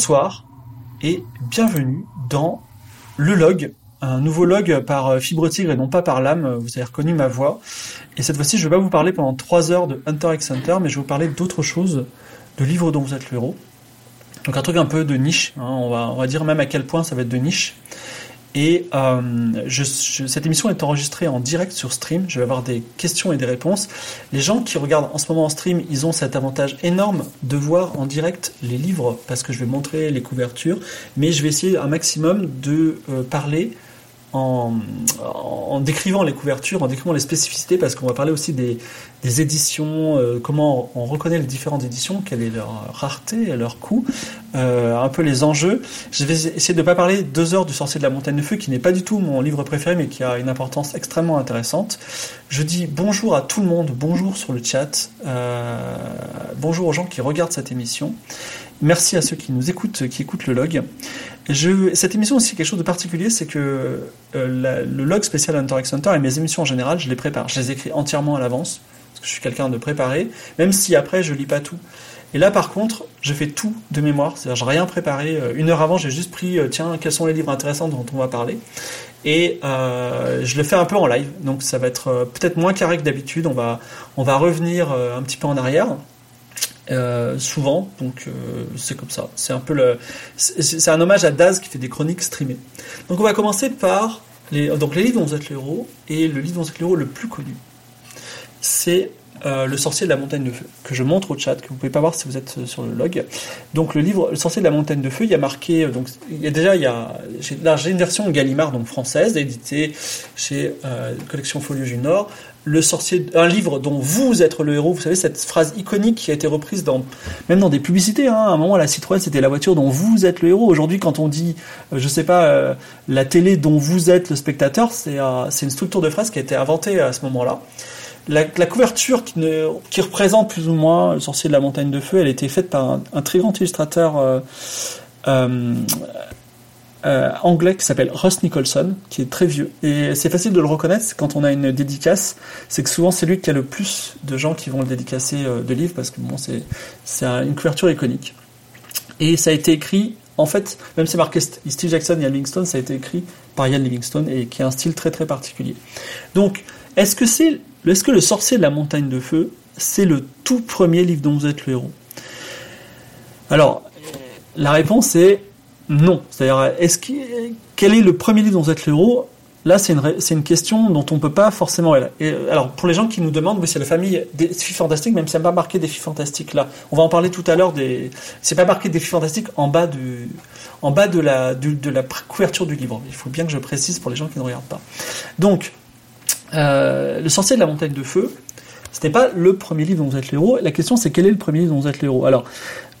Bonsoir et bienvenue dans le log, un nouveau log par Fibre Tigre et non pas par l'âme. Vous avez reconnu ma voix. Et cette fois-ci, je ne vais pas vous parler pendant 3 heures de Hunter x Hunter, mais je vais vous parler d'autre chose, de livres dont vous êtes le héros. Donc un truc un peu de niche, hein. on, va, on va dire même à quel point ça va être de niche. Et euh, je, cette émission est enregistrée en direct sur stream. Je vais avoir des questions et des réponses. Les gens qui regardent en ce moment en stream, ils ont cet avantage énorme de voir en direct les livres parce que je vais montrer les couvertures. Mais je vais essayer un maximum de euh, parler en, décrivant les couvertures, en décrivant les spécificités, parce qu'on va parler aussi des, des éditions, euh, comment on reconnaît les différentes éditions, quelle est leur rareté, leur coût, euh, un peu les enjeux. Je vais essayer de ne pas parler deux heures du Sorcier de la Montagne de Feu, qui n'est pas du tout mon livre préféré, mais qui a une importance extrêmement intéressante. Je dis bonjour à tout le monde, bonjour sur le chat, euh, bonjour aux gens qui regardent cette émission. Merci à ceux qui nous écoutent, qui écoutent le log. Cette émission aussi quelque chose de particulier, c'est que euh, le log spécial Hunter x Hunter et mes émissions en général, je les prépare, je les écris entièrement à l'avance, parce que je suis quelqu'un de préparé, même si après je lis pas tout. Et là par contre, je fais tout de mémoire, c'est-à-dire je rien préparé. Euh, une heure avant, j'ai juste pris, euh, tiens, quels sont les livres intéressants dont on va parler. Et je le fais un peu en live, donc ça va être peut-être moins carré que d'habitude. On va, on va revenir un petit peu en arrière. Euh, souvent, donc euh, c'est comme ça. C'est un peu le, c'est un hommage à Daz qui fait des chroniques streamées. Donc on va commencer par les, donc les livres dont vous êtes le héros et le livre dont vous le plus connu, c'est euh, Le sorcier de la montagne de feu que je montre au chat que vous pouvez pas voir si vous êtes sur le log. Donc le livre Le sorcier de la montagne de feu, il y a marqué donc il y a déjà il y a là j'ai une version Gallimard donc française éditée chez Collection Folio du Nord le sorcier, un livre dont vous êtes le héros. Vous savez cette phrase iconique qui a été reprise dans même dans des publicités. Hein. À un moment, la Citroën c'était la voiture dont vous êtes le héros. Aujourd'hui, quand on dit, euh, je sais pas, euh, la télé dont vous êtes le spectateur, c'est euh, une structure de phrase qui a été inventée à ce moment-là. La, couverture qui, ne, représente plus ou moins le sorcier de la montagne de feu, elle a été faite par un, un très grand illustrateur. Euh, euh, anglais qui s'appelle Russ Nicholson, qui est très vieux. Et c'est facile de le reconnaître quand on a une dédicace, c'est que souvent c'est lui qui a le plus de gens qui vont le dédicacer euh, de livres, parce que bon, c'est, c'est une couverture iconique. Et ça a été écrit, en fait, même si c'est marqué Steve Jackson et Ian Livingstone, ça a été écrit par Ian Livingstone et qui a un style très très particulier. Donc, est-ce que c'est, est-ce que le sorcier de la montagne de feu, c'est le tout premier livre dont vous êtes le héros? Alors, la réponse est non. C'est-à-dire, quel est le premier livre dont vous êtes le héros? Là, c'est une, question dont on ne peut pas forcément. Et, alors, pour les gens qui nous demandent, oui, c'est la famille des filles fantastiques, même si c'est pas marqué des filles fantastiques là. On va en parler tout à l'heure. Des, c'est pas marqué des filles fantastiques en bas de la, couverture du livre. Il faut bien que je précise pour les gens qui ne regardent pas. Donc, euh, le sorcier de la montagne de feu, ce n'est pas le premier livre dont vous êtes le héros. La question, c'est quel est le premier livre dont vous êtes le héros? Alors,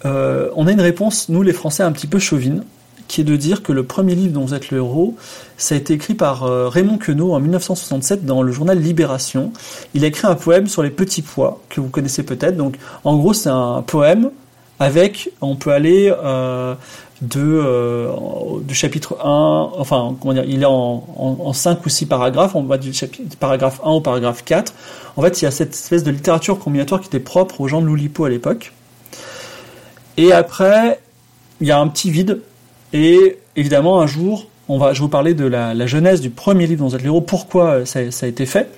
euh, on a une réponse, nous les Français, un petit peu chauvine qui est de dire que le premier livre dont vous êtes le héros, ça a été écrit par euh, Raymond Queneau en 1967 dans le journal Libération. Il a écrit un poème sur les petits pois, que vous connaissez peut-être. Donc, en gros, c'est un poème avec, on peut aller euh, de, euh, du chapitre 1, enfin, comment dire, il est en, en, 5 ou 6 paragraphes, on va du chapitre, paragraphe 1 au paragraphe 4. En fait, il y a cette espèce de littérature combinatoire qui était propre aux gens de l'Oulipo à l'époque. Et après, il y a un petit vide et évidemment, un jour, on va, je vais vous parler de la, la genèse du premier livre dans vous êtes héros, pourquoi ça, ça, a été fait,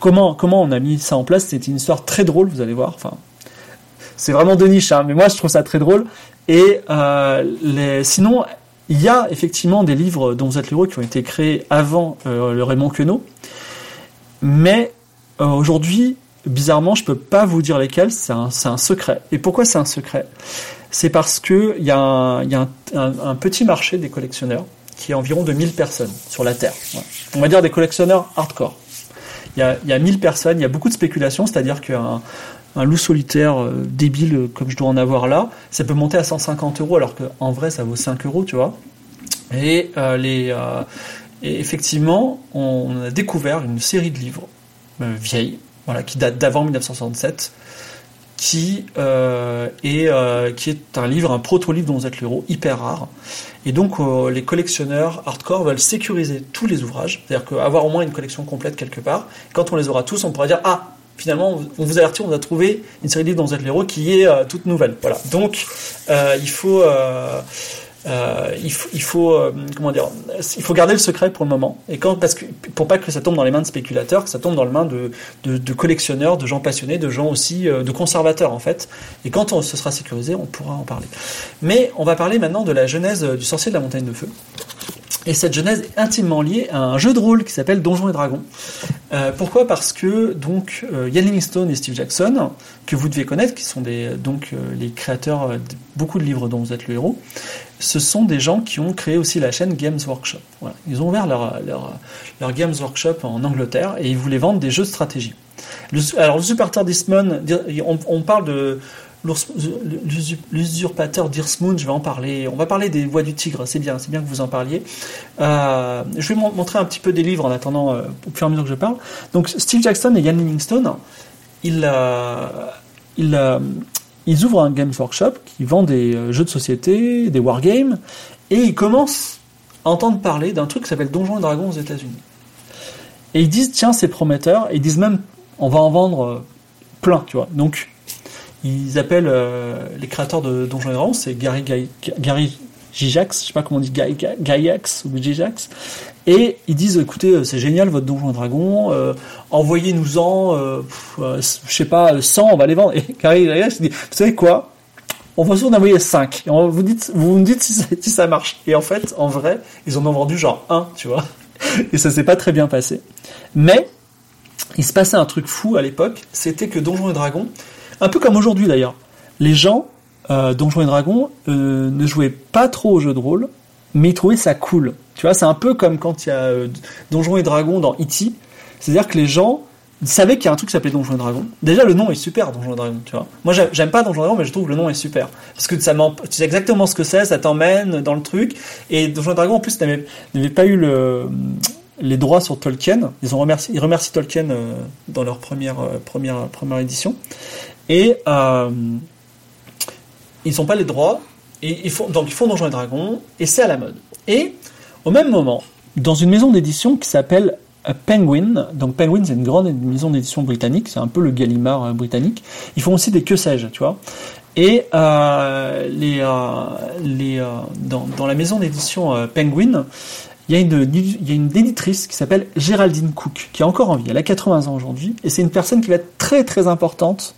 comment, comment on a mis ça en place? C'est une histoire très drôle, vous allez voir. Enfin, c'est vraiment de niche, hein, mais moi je trouve ça très drôle. Et euh, sinon, il y a effectivement des livres dont vous êtes héros qui ont été créés avant euh, le Raymond Queneau, mais euh, aujourd'hui, bizarrement, je peux pas vous dire lesquels. C'est un, un secret. Et pourquoi c'est un secret? C'est parce qu'il y a, un, petit marché des collectionneurs qui est environ de 1000 personnes sur la Terre. On va dire des collectionneurs hardcore. Il y, a, y a 1000 personnes, il y a beaucoup de spéculation, c'est-à-dire qu'un un loup solitaire euh, débile euh, comme je dois en avoir là, ça peut monter à 150 euros alors qu'en vrai ça vaut 5 euros, tu vois. Et, euh, les, et effectivement, on a découvert une série de livres vieilles, voilà, qui datent d'avant 1967, qui, euh, est, euh, qui est un livre, un proto-livre dont vous êtes le héros, hyper rare. Et donc euh, les collectionneurs hardcore veulent sécuriser tous les ouvrages, c'est-à-dire qu'avoir au moins une collection complète quelque part. Quand on les aura tous, on pourra dire ah finalement, on vous avertit, on a trouvé une série de livres dont vous êtes l'héros qui est toute nouvelle. Voilà. Donc, il faut euh, il faut, euh, comment dire, il faut garder le secret pour le moment. Et quand, parce que pour pas que ça tombe dans les mains de spéculateurs, que ça tombe dans les mains de, collectionneurs, de gens passionnés, de gens aussi, euh, de conservateurs en fait. Et quand on, ce sera sécurisé, on pourra en parler. Mais on va parler maintenant de la genèse du sorcier de la montagne de feu. Et cette genèse est intimement liée à un jeu de rôle qui s'appelle Donjons et Dragons. Pourquoi? Parce que donc Ian Livingstone et Steve Jackson, que vous devez connaître, qui sont donc les créateurs de beaucoup de livres dont vous êtes le héros, ce sont des gens qui ont créé aussi la chaîne Games Workshop. Voilà. Ils ont ouvert leur, leur, leur, Games Workshop en Angleterre et ils voulaient vendre des jeux de stratégie. Alors Super on parle de l'usurpateur d'Irsmoon, je vais en parler. On va parler des voix du tigre, c'est bien, c'est bien que vous en parliez. Euh, je vais montrer un petit peu des livres en attendant, euh, au fur et à mesure que je parle. Donc Steve Jackson et Ian Livingstone, ils, euh, ils, ils ouvrent un Games Workshop qui vend des jeux de société, des wargames, et ils commencent à entendre parler d'un truc qui s'appelle Donjons et Dragons aux États-Unis. Et ils disent, tiens, c'est prometteur, et ils disent même, on va en vendre plein, tu vois. Donc, ils appellent euh, les créateurs de Donjons et Dragons, c'est Gary, Gary Gijax, je sais pas comment on dit, Gaiax ou Gijax, et ils disent écoutez, euh, c'est génial votre Donjon et Dragon, euh, envoyez-nous-en, je sais pas, 100, on va les vendre. Et Gary Gijax dit vous savez quoi? On va en envoyer 5. Et on vous, dites, vous me dites si ça, marche. Et en fait, en vrai, ils en ont vendu genre 1, tu vois. Et ça s'est pas très bien passé. Mais, il se passait un truc fou à l'époque, c'était que Donjons et Dragons, un peu comme aujourd'hui d'ailleurs. Les gens, euh, Donjons et Dragons, euh, ne jouaient pas trop au jeu de rôle, mais trouvaient ça cool. Tu vois, c'est un peu comme quand il y a euh, Donjons et Dragons dans E.T. C'est-à-dire que les gens savaient qu'il y a un truc qui s'appelait Donjons et Dragons. Déjà, le nom est super, Donjons et Dragons, tu vois. Moi, j'aime pas Donjons et Dragons, mais je trouve que le nom est super. Parce que ça tu sais exactement ce que c'est, ça t'emmène dans le truc. Et Donjons et Dragons, en plus, n'avait pas eu le, les droits sur Tolkien. Ils ont remercié, ils remercient Tolkien dans leur première, première, première édition. Et euh, ils n'ont pas les droits, et ils font, donc ils font Donjons et Dragons, et c'est à la mode. Et au même moment, dans une maison d'édition qui s'appelle euh, Penguin, donc Penguin c'est une grande maison d'édition britannique, c'est un peu le Gallimard euh, britannique, ils font aussi des que sais-je, tu vois. Et euh, les, les, dans, dans, la maison d'édition Penguin, il y, a une, il y a une éditrice qui s'appelle Géraldine Cook, qui est encore en vie, elle a 80 ans aujourd'hui, et c'est une personne qui va être très très importante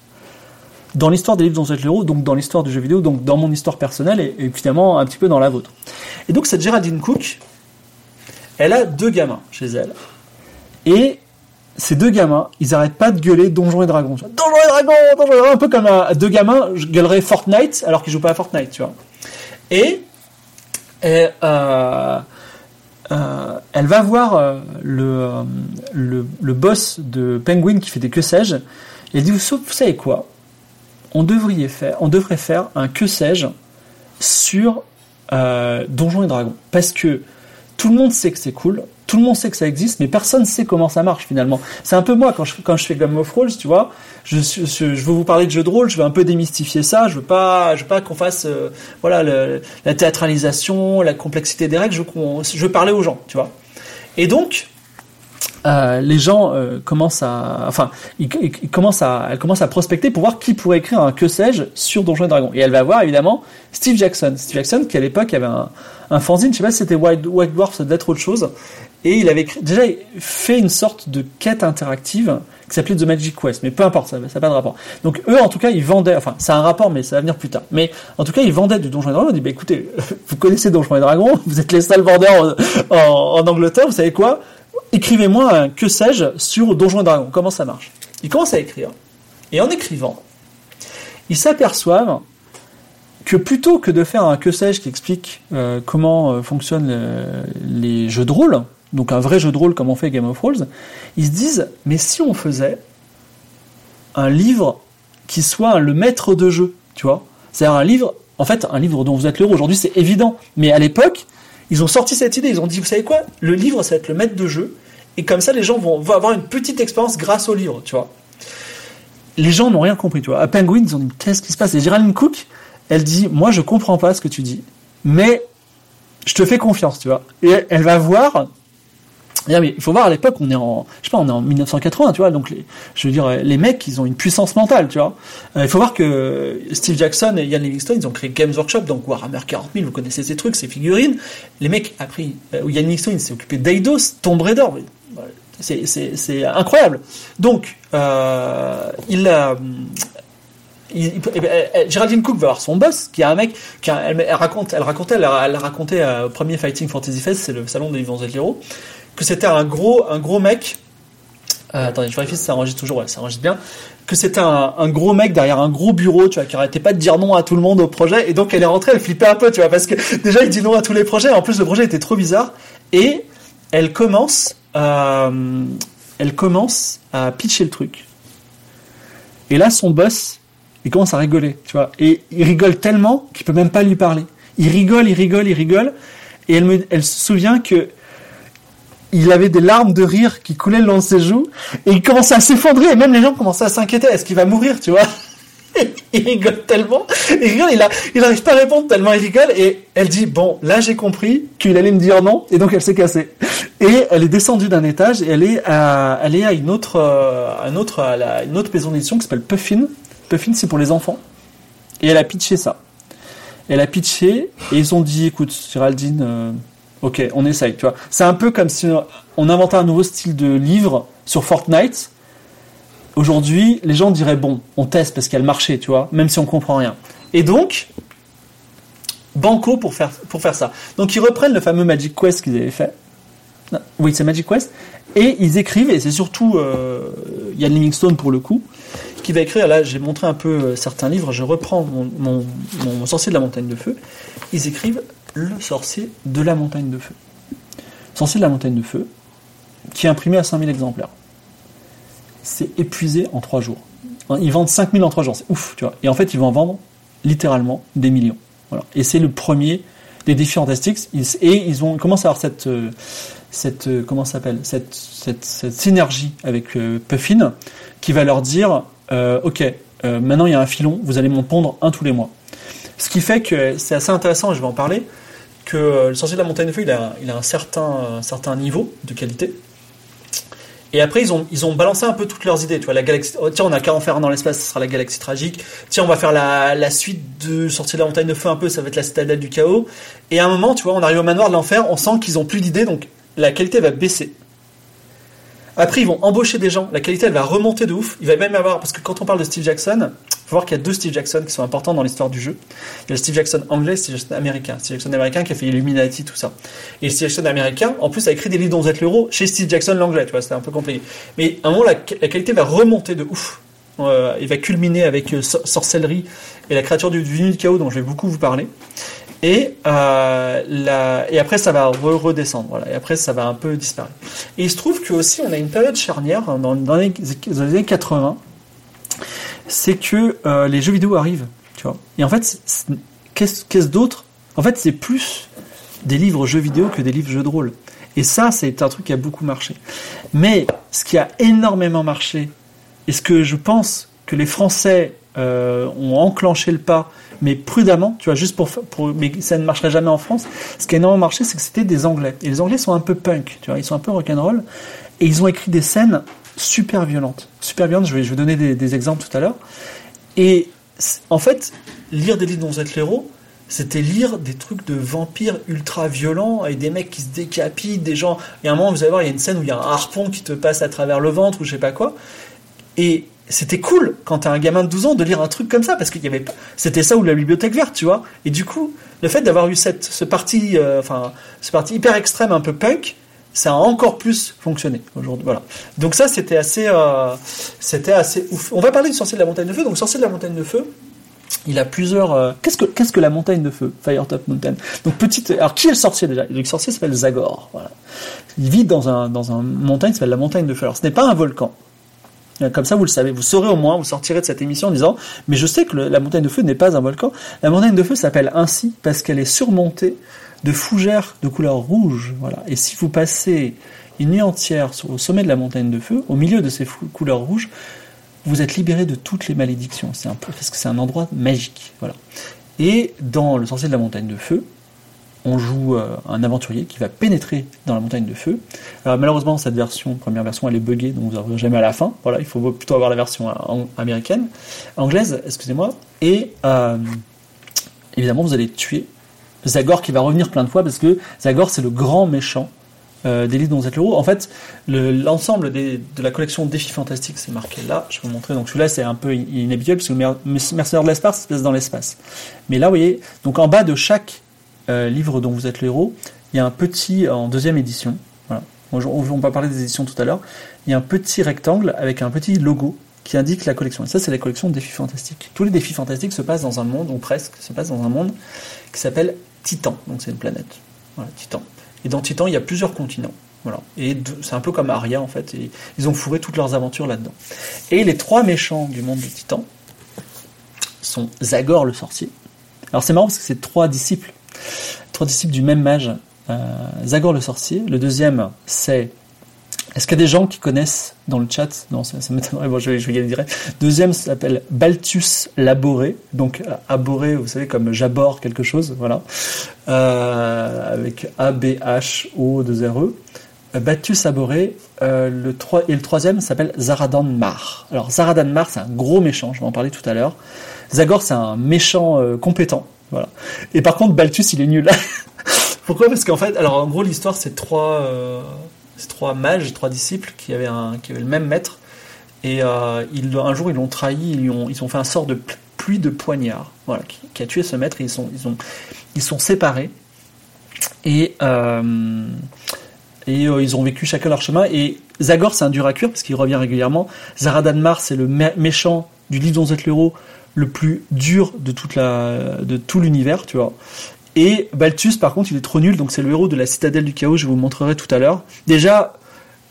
dans l'histoire des livres dont vous êtes l'héros, donc dans l'histoire du jeu vidéo, donc dans mon histoire personnelle et, évidemment un petit peu dans la vôtre. Et donc cette Geraldine Cook, elle a deux gamins chez elle. Et ces deux gamins, ils arrêtent pas de gueuler Donjons et Dragons. Donjons et Dragons, Donjons et Dragons, un peu comme deux gamins gueuleraient Fortnite alors qu'ils jouent pas à Fortnite, tu vois. Et, et euh, euh, elle va voir euh, le, le, boss de Penguin qui fait des que sais-je, et elle dit, vous savez quoi? On devrait faire, on devrait faire un que sais-je sur euh, Donjons et Dragons. Parce que tout le monde sait que c'est cool, tout le monde sait que ça existe, mais personne ne sait comment ça marche finalement. C'est un peu moi quand je, quand je fais Game of Thrones, tu vois. Je, je, veux vous parler de jeux de rôle, je veux un peu démystifier ça. Je veux pas, je veux pas qu'on fasse, euh, voilà, la théâtralisation, la complexité des règles. Je je veux parler aux gens, tu vois. Et donc, euh, les gens euh, commencent à, enfin, ils, commencent à, elle commence à prospecter pour voir qui pourrait écrire un que sais-je sur Donjons et Dragons. Et elle va voir évidemment Steve Jackson. Steve Jackson qui à l'époque avait un, un fanzine, je sais pas si c'était White, White Dwarf, ça devait être autre chose. Et il avait déjà fait une sorte de quête interactive qui s'appelait The Magic Quest, mais peu importe, ça n'a pas de rapport. Donc eux, en tout cas, ils vendaient, enfin, c'est un rapport, mais ça va venir plus tard. Mais en tout cas, ils vendaient du Donjons et Dragons. On dit, bah écoutez, vous connaissez Donjons et Dragons, vous êtes les seuls vendeurs en, en Angleterre, vous savez quoi? Écrivez-moi un que sais-je sur Donjons et Dragons, comment ça marche? Ils commencent à écrire. Et en écrivant, ils s'aperçoivent que plutôt que de faire un que sais-je qui explique euh, comment euh, fonctionnent les jeux de rôle, donc un vrai jeu de rôle comme on fait Game of Thrones, ils se disent mais si on faisait un livre qui soit le maître de jeu, tu vois? C'est-à-dire un livre, en fait, un livre dont vous êtes l'héros aujourd'hui, c'est évident, mais à l'époque, ils ont sorti cette idée, ils ont dit, vous savez quoi Le livre, ça va être le maître de jeu, et comme ça, les gens vont, avoir une petite expérience grâce au livre, tu vois. Les gens n'ont rien compris, tu vois. À Penguin, ils ont dit, qu'est-ce qui se passe? Et Géraldine Cook, elle dit, moi, je comprends pas ce que tu dis, mais je te fais confiance, tu vois. Et elle va voir il faut voir à l'époque, on est en, je sais pas, on est en 1980, tu vois, donc les, je veux dire, les mecs, ils ont une puissance mentale, tu vois. Euh, il faut voir que Steve Jackson et Ian Livingstone, ils ont créé Games Workshop, donc Warhammer 40 000, vous connaissez ces trucs, ces figurines. Les mecs, après, euh, Ian Livingstone, il s'est occupé d'Eidos, Tomb Raider, c'est incroyable. Donc, euh, il a, il, Géraldine Cook va voir son boss, qui est un mec, qui elle, raconte, elle racontait, elle, racontait au premier Fighting Fantasy Fest, c'est le salon des vivants et héros, que c'était un gros, un gros mec. Euh, attendez, je vérifie si ça enregistre toujours. Ouais, ça enregistre bien. Que c'était un, gros mec derrière un gros bureau, tu vois, qui arrêtait pas de dire non à tout le monde au projet. Et donc elle est rentrée, elle flippait un peu, tu vois, parce que déjà il dit non à tous les projets. En plus le projet était trop bizarre. Et elle commence, euh, elle commence à pitcher le truc. Et là son boss, il commence à rigoler, tu vois. Et il rigole tellement qu'il peut même pas lui parler. Il rigole, il rigole, il rigole. Et elle me, elle se souvient que il avait des larmes de rire qui coulaient le long de ses joues et il commençait à s'effondrer et même les gens commençaient à s'inquiéter. Est-ce qu'il va mourir tu vois? Il rigole tellement. Il rigole il a il arrive pas à répondre tellement il rigole et elle dit bon là j'ai compris qu'il allait me dire non et donc elle s'est cassée. Et elle est descendue d'un étage et elle est à elle est à une autre euh, un autre à une autre maison d'édition qui s'appelle Puffin. Puffin c'est pour les enfants. Et elle a pitché ça. Elle a pitché et ils ont dit écoute Géraldine euh, Ok, on essaye, tu vois. C'est un peu comme si on inventait un nouveau style de livre sur Fortnite. Aujourd'hui, les gens diraient bon, on teste parce qu'elle marchait, tu vois, même si on comprend rien. Et donc, banco pour faire, pour faire ça. Donc ils reprennent le fameux Magic Quest qu'ils avaient fait. oui, c'est Magic Quest. Et ils écrivent, et c'est surtout euh, Yann Livingstone pour le coup, qui va écrire, là j'ai montré un peu euh, certains livres, je reprends mon, mon, mon sorcier de la montagne de feu. Ils écrivent le sorcier de la montagne de feu. Sorcier de la montagne de feu, qui est imprimé à 5000 exemplaires. C'est épuisé en 3 jours. Ils vendent 5000 en 3 jours, c'est ouf, tu vois. Et en fait, ils vont en vendre littéralement des millions. Voilà. Et c'est le premier des défis fantastiques. Et ils ont commencé à avoir cette, euh, cette euh, comment s'appelle, cette, cette, synergie avec euh, Puffin, qui va leur dire, ok, maintenant il y a un filon, vous allez m'en pondre un tous les mois. Ce qui fait que c'est assez intéressant, je vais en parler, que euh, le sorcier de la montagne de feu, il a, il a un, certain, certain niveau de qualité. Et après, ils ont, ils ont balancé un peu toutes leurs idées. Tu vois, la galaxie. Oh, tiens, on a qu'à en faire dans l'espace, ce sera la galaxie tragique. Tiens, on va faire la, la suite de Sorcier de la montagne de feu un peu, ça va être la citadelle du chaos. Et à un moment, tu vois, on arrive au manoir de l'enfer, on sent qu'ils ont plus d'idées, donc la qualité va baisser. Après, ils vont embaucher des gens. La qualité, elle va remonter de ouf. Il va même y avoir, parce que quand on parle de Steve Jackson, faut voir qu'il y a deux Steve Jackson qui sont importants dans l'histoire du jeu. Il y a le Steve Jackson anglais et Steve Jackson américain. Steve Jackson américain qui a fait Illuminati, tout ça. Et le Steve Jackson américain, en plus, a écrit des livres dont vous êtes l'euro chez Steve Jackson l'anglais, tu vois, c'était un peu compliqué. Mais à un moment, la, qualité va remonter de ouf. Euh, il va culminer avec euh, sorcellerie et la créature du, du chaos dont je vais beaucoup vous parler. Et, euh, après, ça va redescendre. Et après, ça va un peu disparaître. Et il se trouve que aussi, on a une période charnière hein, dans, dans, les, années 80. C'est que euh, les jeux vidéo arrivent. Tu vois. Et en fait, qu'est-ce d'autre? En fait, c'est plus des livres jeux vidéo que des livres jeux de rôle. Et ça, c'est un truc qui a beaucoup marché. Mais ce qui a énormément marché, et ce que je pense que les Français euh, ont enclenché le pas mais prudemment, tu vois, juste pour, pour, mais ça ne marcherait jamais en France. Ce qui a énormément marché, c'est que c'était des Anglais. Et les Anglais sont un peu punk, tu vois, ils sont un peu rock'n'roll. Et ils ont écrit des scènes super violentes. Super violentes, je vais, je vais donner des, exemples tout à l'heure. Et en fait, lire des livres dont vous êtes l'héros, c'était lire des trucs de vampires ultra violents avec des mecs qui se décapitent, des gens. Et à un moment, vous allez voir, il y a une scène où il y a un harpon qui te passe à travers le ventre ou je sais pas quoi. Et c'était cool quand t'es un gamin de 12 ans de lire un truc comme ça parce qu'il y avait c'était ça ou la bibliothèque verte tu vois et du coup le fait d'avoir eu cette ce parti euh, enfin ce parti hyper extrême un peu punk ça a encore plus fonctionné aujourd'hui voilà donc ça c'était assez euh, c'était assez ouf on va parler du sorcier de la montagne de feu donc sorcier de la montagne de feu il a plusieurs. Euh, qu'est-ce que qu'est-ce que la montagne de feu, Firetop Mountain Donc petite. Alors qui est le sorcier déjà? Le sorcier s'appelle Zagor. Voilà. Il vit dans un dans un montagne qui s'appelle la montagne de feu. Alors ce n'est pas un volcan. Comme ça, vous le savez. Vous saurez au moins, vous sortirez de cette émission en disant, mais je sais que la montagne de feu n'est pas un volcan. La montagne de feu s'appelle ainsi parce qu'elle est surmontée de fougères de couleur rouge. Voilà. Et si vous passez une nuit entière au sommet de la montagne de feu, au milieu de ces couleurs rouges, vous êtes libéré de toutes les malédictions. C'est un parce que c'est un endroit magique. Voilà. Et dans le sorcier de la montagne de feu, on joue euh, un aventurier qui va pénétrer dans la montagne de feu. Malheureusement, cette version, première version, elle est buggée, donc vous n'arriverez jamais à la fin. Voilà, il faut plutôt avoir la version euh, américaine, anglaise, excusez-moi. Et euh, évidemment, vous allez tuer Zagor qui va revenir plein de fois parce que Zagor, c'est le grand méchant euh, des livres dont vous êtes le héros. En fait, l'ensemble de la collection Défis Fantastiques, c'est marqué là. Je vais vous montrer. Donc celui-là, c'est un peu inhabituel parce que Mercenaire de l'espace se passe dans l'espace. Mais là, vous voyez, donc en bas de chaque euh, livre dont vous êtes le héros, il y a un petit, en deuxième édition, voilà. on, on va parler des éditions tout à l'heure, il y a un petit rectangle avec un petit logo qui indique la collection. Et ça, c'est la collection Défis Fantastiques. Tous les défis fantastiques se passent dans un monde, ou presque, se passent dans un monde qui s'appelle Titan. Donc c'est une planète. Voilà, Titan. Et dans Titan, il y a plusieurs continents. Voilà. Et c'est un peu comme Aria, en fait. Ils ont fourré toutes leurs aventures là-dedans. Et les trois méchants du monde de Titan sont Zagor le sorcier. Alors c'est marrant parce que c'est trois disciples. Trois disciples du même mage. Euh, Zagor le sorcier. Le deuxième, c'est est-ce qu'il y a des gens qui connaissent dans le chat? Non, ça, m'étonnerait. Bon, je vais, je vais y direct. Deuxième s'appelle Baltus Laboré. Donc, aboré, vous savez, comme j'aborde quelque chose, voilà. Euh, avec A-B-H-O-2-R-E. Euh, Baltus Aboré. Euh, le 3, et le troisième s'appelle Zaradan Mar. Alors, Zaradan Mar, c'est un gros méchant, je vais en parler tout à l'heure. Zagor, c'est un méchant compétent. Voilà. Et par contre, Baltus, il est nul. Pourquoi? Parce qu'en fait, alors en gros, l'histoire, c'est trois ces trois mages, trois disciples qui avaient, un, qui avaient le même maître. Et euh, ils, un jour, ils l'ont trahi, ils, ont, ils ont fait un sort de pluie de poignards voilà, qui, a tué ce maître. Ils, sont, ils, ont, ils sont séparés. Et, euh, et euh, ils ont vécu chacun leur chemin. Et Zagor, c'est un dur à cuire parce qu'il revient régulièrement. Zaradanmar, c'est le méchant du livre l'héros le plus dur de, toute la, de tout l'univers, tu vois. Et Balthus, par contre, il est trop nul, donc c'est le héros de la Citadelle du Chaos, je vous montrerai tout à l'heure. Déjà,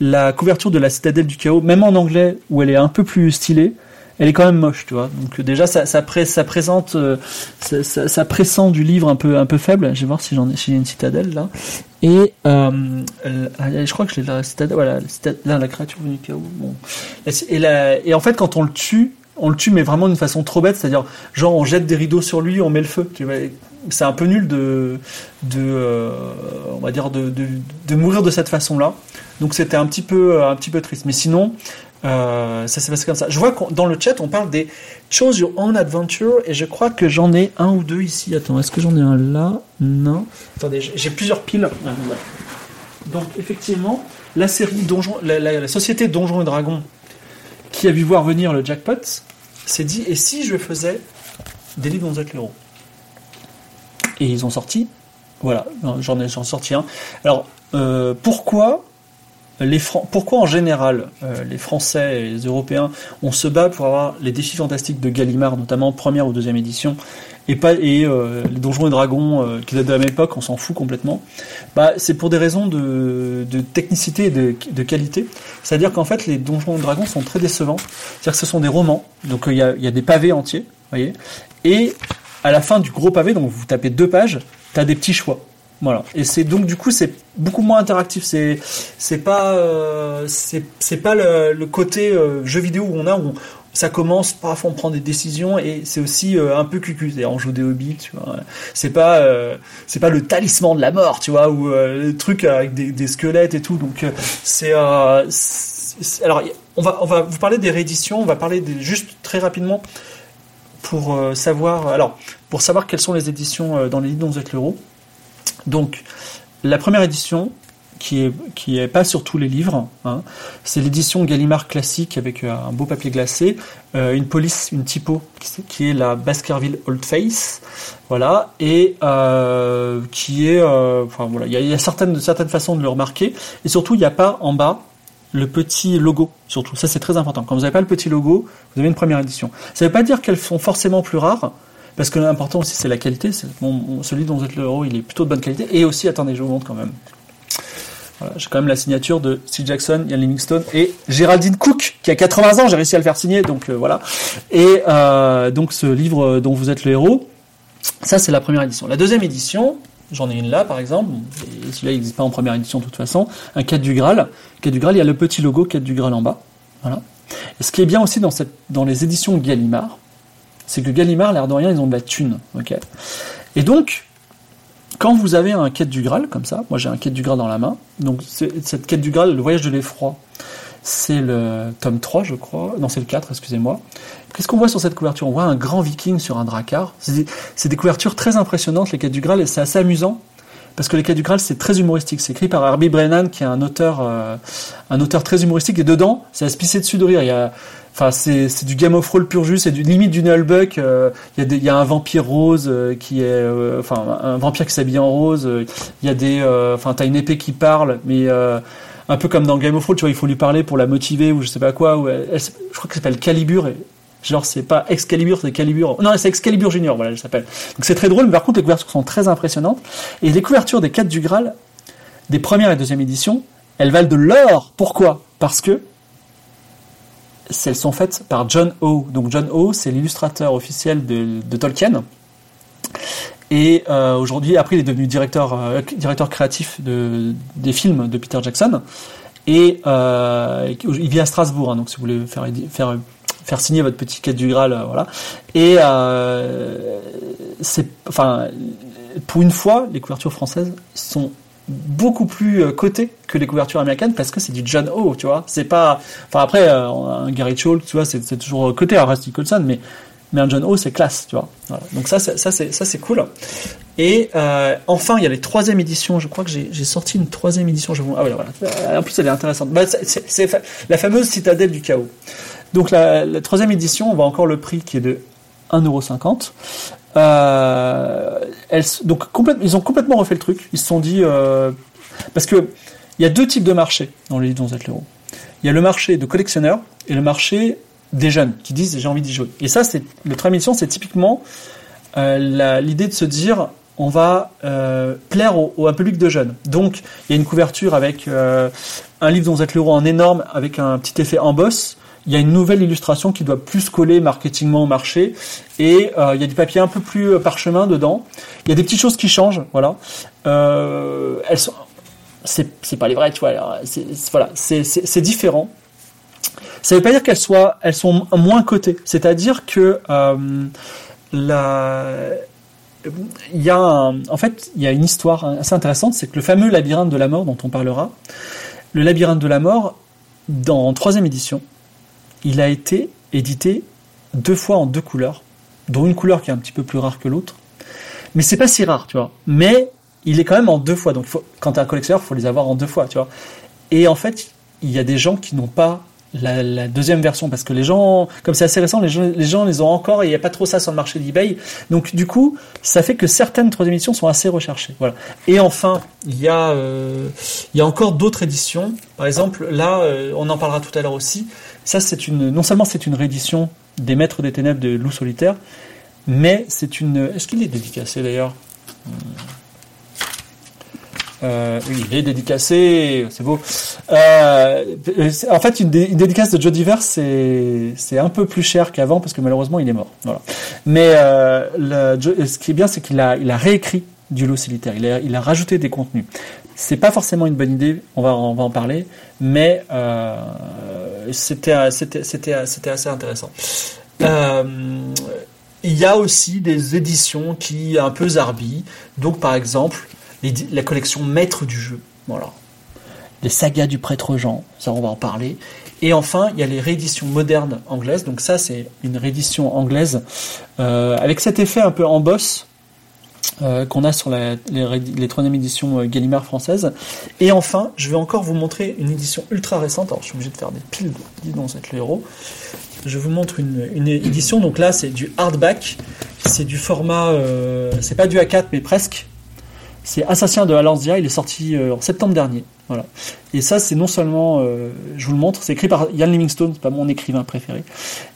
la couverture de la Citadelle du Chaos, même en anglais, où elle est un peu plus stylée, elle est quand même moche, tu vois. Donc déjà, ça, ça, présente, euh, ça, pressent du livre un peu, un peu faible. Je vais voir si j'en ai, une citadelle là. Et euh, je crois que j'ai la citadelle, voilà, la, la créature du chaos. Et, et en fait, quand on le tue, on le tue mais vraiment d'une façon trop bête, c'est-à-dire genre on jette des rideaux sur lui, on met le feu. Tu vois, c'est un peu nul de, euh, on va dire de, mourir de cette façon-là. Donc c'était un petit peu un petit peu triste. Mais sinon, euh, ça s'est passé comme ça. Je vois que dans le chat on parle des Choose Your Own Adventure et je crois que j'en ai un ou deux ici. Attends, est-ce que j'en ai un là? Non. Attendez, j'ai plusieurs piles. Donc effectivement, la série Donjon, la, société Donjons et Dragons qui a vu voir venir le jackpot s'est dit et si je faisais des livres dont vous Et ils ont sorti, voilà, j'en ai sorti un. Alors euh, pourquoi les pourquoi en général euh, les Français et les Européens on se bat pour avoir les défis fantastiques de Gallimard, notamment première ou deuxième édition, et pas et euh, les donjons et dragons euh, qui datent de la même époque, on s'en fout complètement. Bah, c'est pour des raisons de, de technicité et de, de qualité. C'est-à-dire qu'en fait, les donjons et dragons sont très décevants. C'est-à-dire que ce sont des romans, donc il y a, y a, des pavés entiers, voyez. Et à la fin du gros pavé, donc vous tapez deux pages, tu as des petits choix. Voilà. Et c'est donc du coup c'est beaucoup moins interactif. C'est c'est pas euh, c'est pas le, côté euh, jeu vidéo où on a où ça commence, parfois on prend des décisions et c'est aussi euh, un peu cucu. C'est on joue des hobbits, tu vois. C'est pas, euh, c'est pas le talisman de la mort, tu vois, ou le truc avec des, squelettes et tout. Donc c'est, alors on va, on va vous parler des rééditions. On va parler juste très rapidement pour savoir, alors pour savoir quelles sont les éditions dans les livres dont vous êtes l'euro. Donc la première édition, qui est qui est pas sur tous les livres. Hein. C'est l'édition Gallimard classique avec euh, un beau papier glacé, euh, une police, une typo qui est la Baskerville Old Face, voilà, et euh, qui est, enfin voilà, il y a, certaines certaines façons de le remarquer, et surtout il n'y a pas en bas le petit logo, surtout ça c'est très important. Quand vous n'avez pas le petit logo, vous avez une première édition. Ça ne veut pas dire qu'elles sont forcément plus rares. Parce que l'important aussi c'est la qualité. Bon, celui dont vous êtes le héros, il est plutôt de bonne qualité. Et aussi, attendez, je vous montre quand même. Voilà, j'ai quand même la signature de Steve Jackson, Ian Livingstone et Géraldine Cook qui a 80 ans. J'ai réussi à le faire signer, donc euh, voilà. Et euh, donc ce livre dont vous êtes le héros, ça c'est la première édition. La deuxième édition, j'en ai une là par exemple. Celui-là il n'existe pas en première édition de toute façon. Un quête du Graal. Quête du Graal, il y a le petit logo quête du Graal en bas. Voilà. Et ce qui est bien aussi dans les éditions Gallimard, c'est que Gallimard, l'air de rien, ils ont de la thune. Et donc quand vous avez un quête du Graal comme ça, moi j'ai un quête du Graal dans la main, donc cette quête du Graal, le voyage de l'effroi, c'est le tome 3 je crois, non c'est le 4 excusez-moi. Qu'est-ce qu'on voit sur cette couverture? On voit un grand viking sur un dracar. C'est des couvertures très impressionnantes les quêtes du Graal et c'est assez amusant parce que les quêtes du Graal c'est très humoristique. C'est écrit par Herbie Brennan qui est un auteur, euh, un auteur très humoristique et dedans c'est à se pisser dessus de rire. A Enfin, c'est du Game of Roll pur jus, c'est du limite du Nullbuck. Euh, il y, y, a un vampire rose euh, qui est, euh, enfin, un vampire qui s'habille en rose. Il y a des, enfin, t'as une épée qui parle, mais un peu comme dans Game of Thrones, tu vois, il faut lui parler pour la motiver ou je sais pas quoi. Ou je crois qu'elle s'appelle Calibur. Genre, c'est pas Excalibur, c'est Calibur. Non, c'est Excalibur Junior, voilà, elle s'appelle. Donc c'est très drôle, mais par contre, les couvertures sont très impressionnantes. Et les couvertures des 4 du Graal, des première et deuxième éditions, elles valent de l'or. Pourquoi? Parce que elles sont faites par John O. Donc John O, c'est l'illustrateur officiel de, Tolkien. Et euh, aujourd'hui, après, il est devenu directeur, euh, directeur créatif de, des films de Peter Jackson. Et euh, il vit à Strasbourg, hein, donc si vous voulez faire, faire, faire signer votre petit quête du Graal, voilà. Et c'est, enfin, pour une fois, les couvertures françaises sont beaucoup plus euh, coté que les couvertures américaines parce que c'est du John O, tu vois. C'est pas, enfin après euh, un Gary Chalk, tu vois, c'est toujours coté à Rusty Colson, mais mais un John O c'est classe, tu vois. Donc ça, ça c'est ça c'est cool. Et euh, enfin, il y a les troisième éditions. Je crois que j'ai sorti une troisième édition. Je ah voilà. En plus, elle est intéressante. Bah, c'est la fameuse citadelle du chaos. Donc la, troisième édition, on voit encore le prix qui est de 1,50€. Euh, donc ils ont complètement refait le truc. Ils se sont dit euh, parce que il y a deux types de marchés dans les livres héros. Il y a le marché de collectionneurs et le marché des jeunes qui disent j'ai envie d'y jouer. Et ça, c'est le émission, c'est typiquement euh, l'idée de se dire on va plaire au, un public de jeunes. Donc il y a une couverture avec un livre dont vous êtes l'euro en énorme avec un petit effet en boss il y a une nouvelle illustration qui doit plus coller marketingement au marché et euh, il y a du papier un peu plus euh, parchemin dedans. Il y a des petites choses qui changent, voilà. Euh, elles sont, c'est, pas les vraies, tu vois. C'est, voilà, c'est, différent. Ça veut pas dire qu'elles soient, elles sont moins cotées. C'est-à-dire que euh, la il y a en fait il y a une histoire assez intéressante, c'est que le fameux labyrinthe de la mort dont on parlera, le labyrinthe de la mort dans troisième édition, il a été édité deux fois en deux couleurs, dont une couleur qui est un petit peu plus rare que l'autre. Mais c'est pas si rare, tu vois. Mais il est quand même en deux fois. Donc quand tu es un collectionneur, faut les avoir en deux fois, tu vois. Et en fait, il y a des gens qui n'ont pas la, deuxième version parce que les gens, comme c'est assez récent, les gens, les gens les ont encore et il n'y a pas trop ça sur le marché d'eBay. Donc du coup, ça fait que certaines troisième éditions sont assez recherchées. Voilà. Et enfin, il y a, euh, il y a encore d'autres éditions. Par exemple, là, euh, on en parlera tout à l'heure aussi. Ça, c'est une, non seulement c'est une réédition des Maîtres des Ténèbres de Loup Solitaire, mais c'est une. Est-ce qu'il est dédicacé d'ailleurs? Euh, oui, il est dédicacé, c'est beau. Euh, en fait, une, dédicace de Joe Diver, c'est un peu plus cher qu'avant parce que malheureusement, il est mort. Voilà. Mais euh, ce qui est bien, c'est qu'il a, il a réécrit du lot solitaire. Il a, il a rajouté des contenus. C'est pas forcément une bonne idée, on va, on va en parler, mais euh, c'était, c'était, c'était, assez intéressant. Euh, il y a aussi des éditions qui un peu zarbient. Donc, par exemple, la collection maître du jeu. Voilà. Les sagas du prêtre Jean, ça on va en parler. Et enfin, il y a les rééditions modernes anglaises. Donc ça, c'est une réédition anglaise euh, avec cet effet un peu en boss euh, qu'on a sur les, les troisième éditions euh, Gallimard françaises. Et enfin, je vais encore vous montrer une édition ultra récente. Alors, je suis obligé de faire des piles dans cette héros. Je vous montre une, édition. Donc là, c'est du hardback. C'est du format, c'est pas du A4, mais presque. C'est Assassin de Alanzia, il est sorti euh, en septembre dernier. Voilà. Et ça, c'est non seulement, euh, je vous le montre, c'est écrit par Ian Livingstone, c'est pas mon écrivain préféré,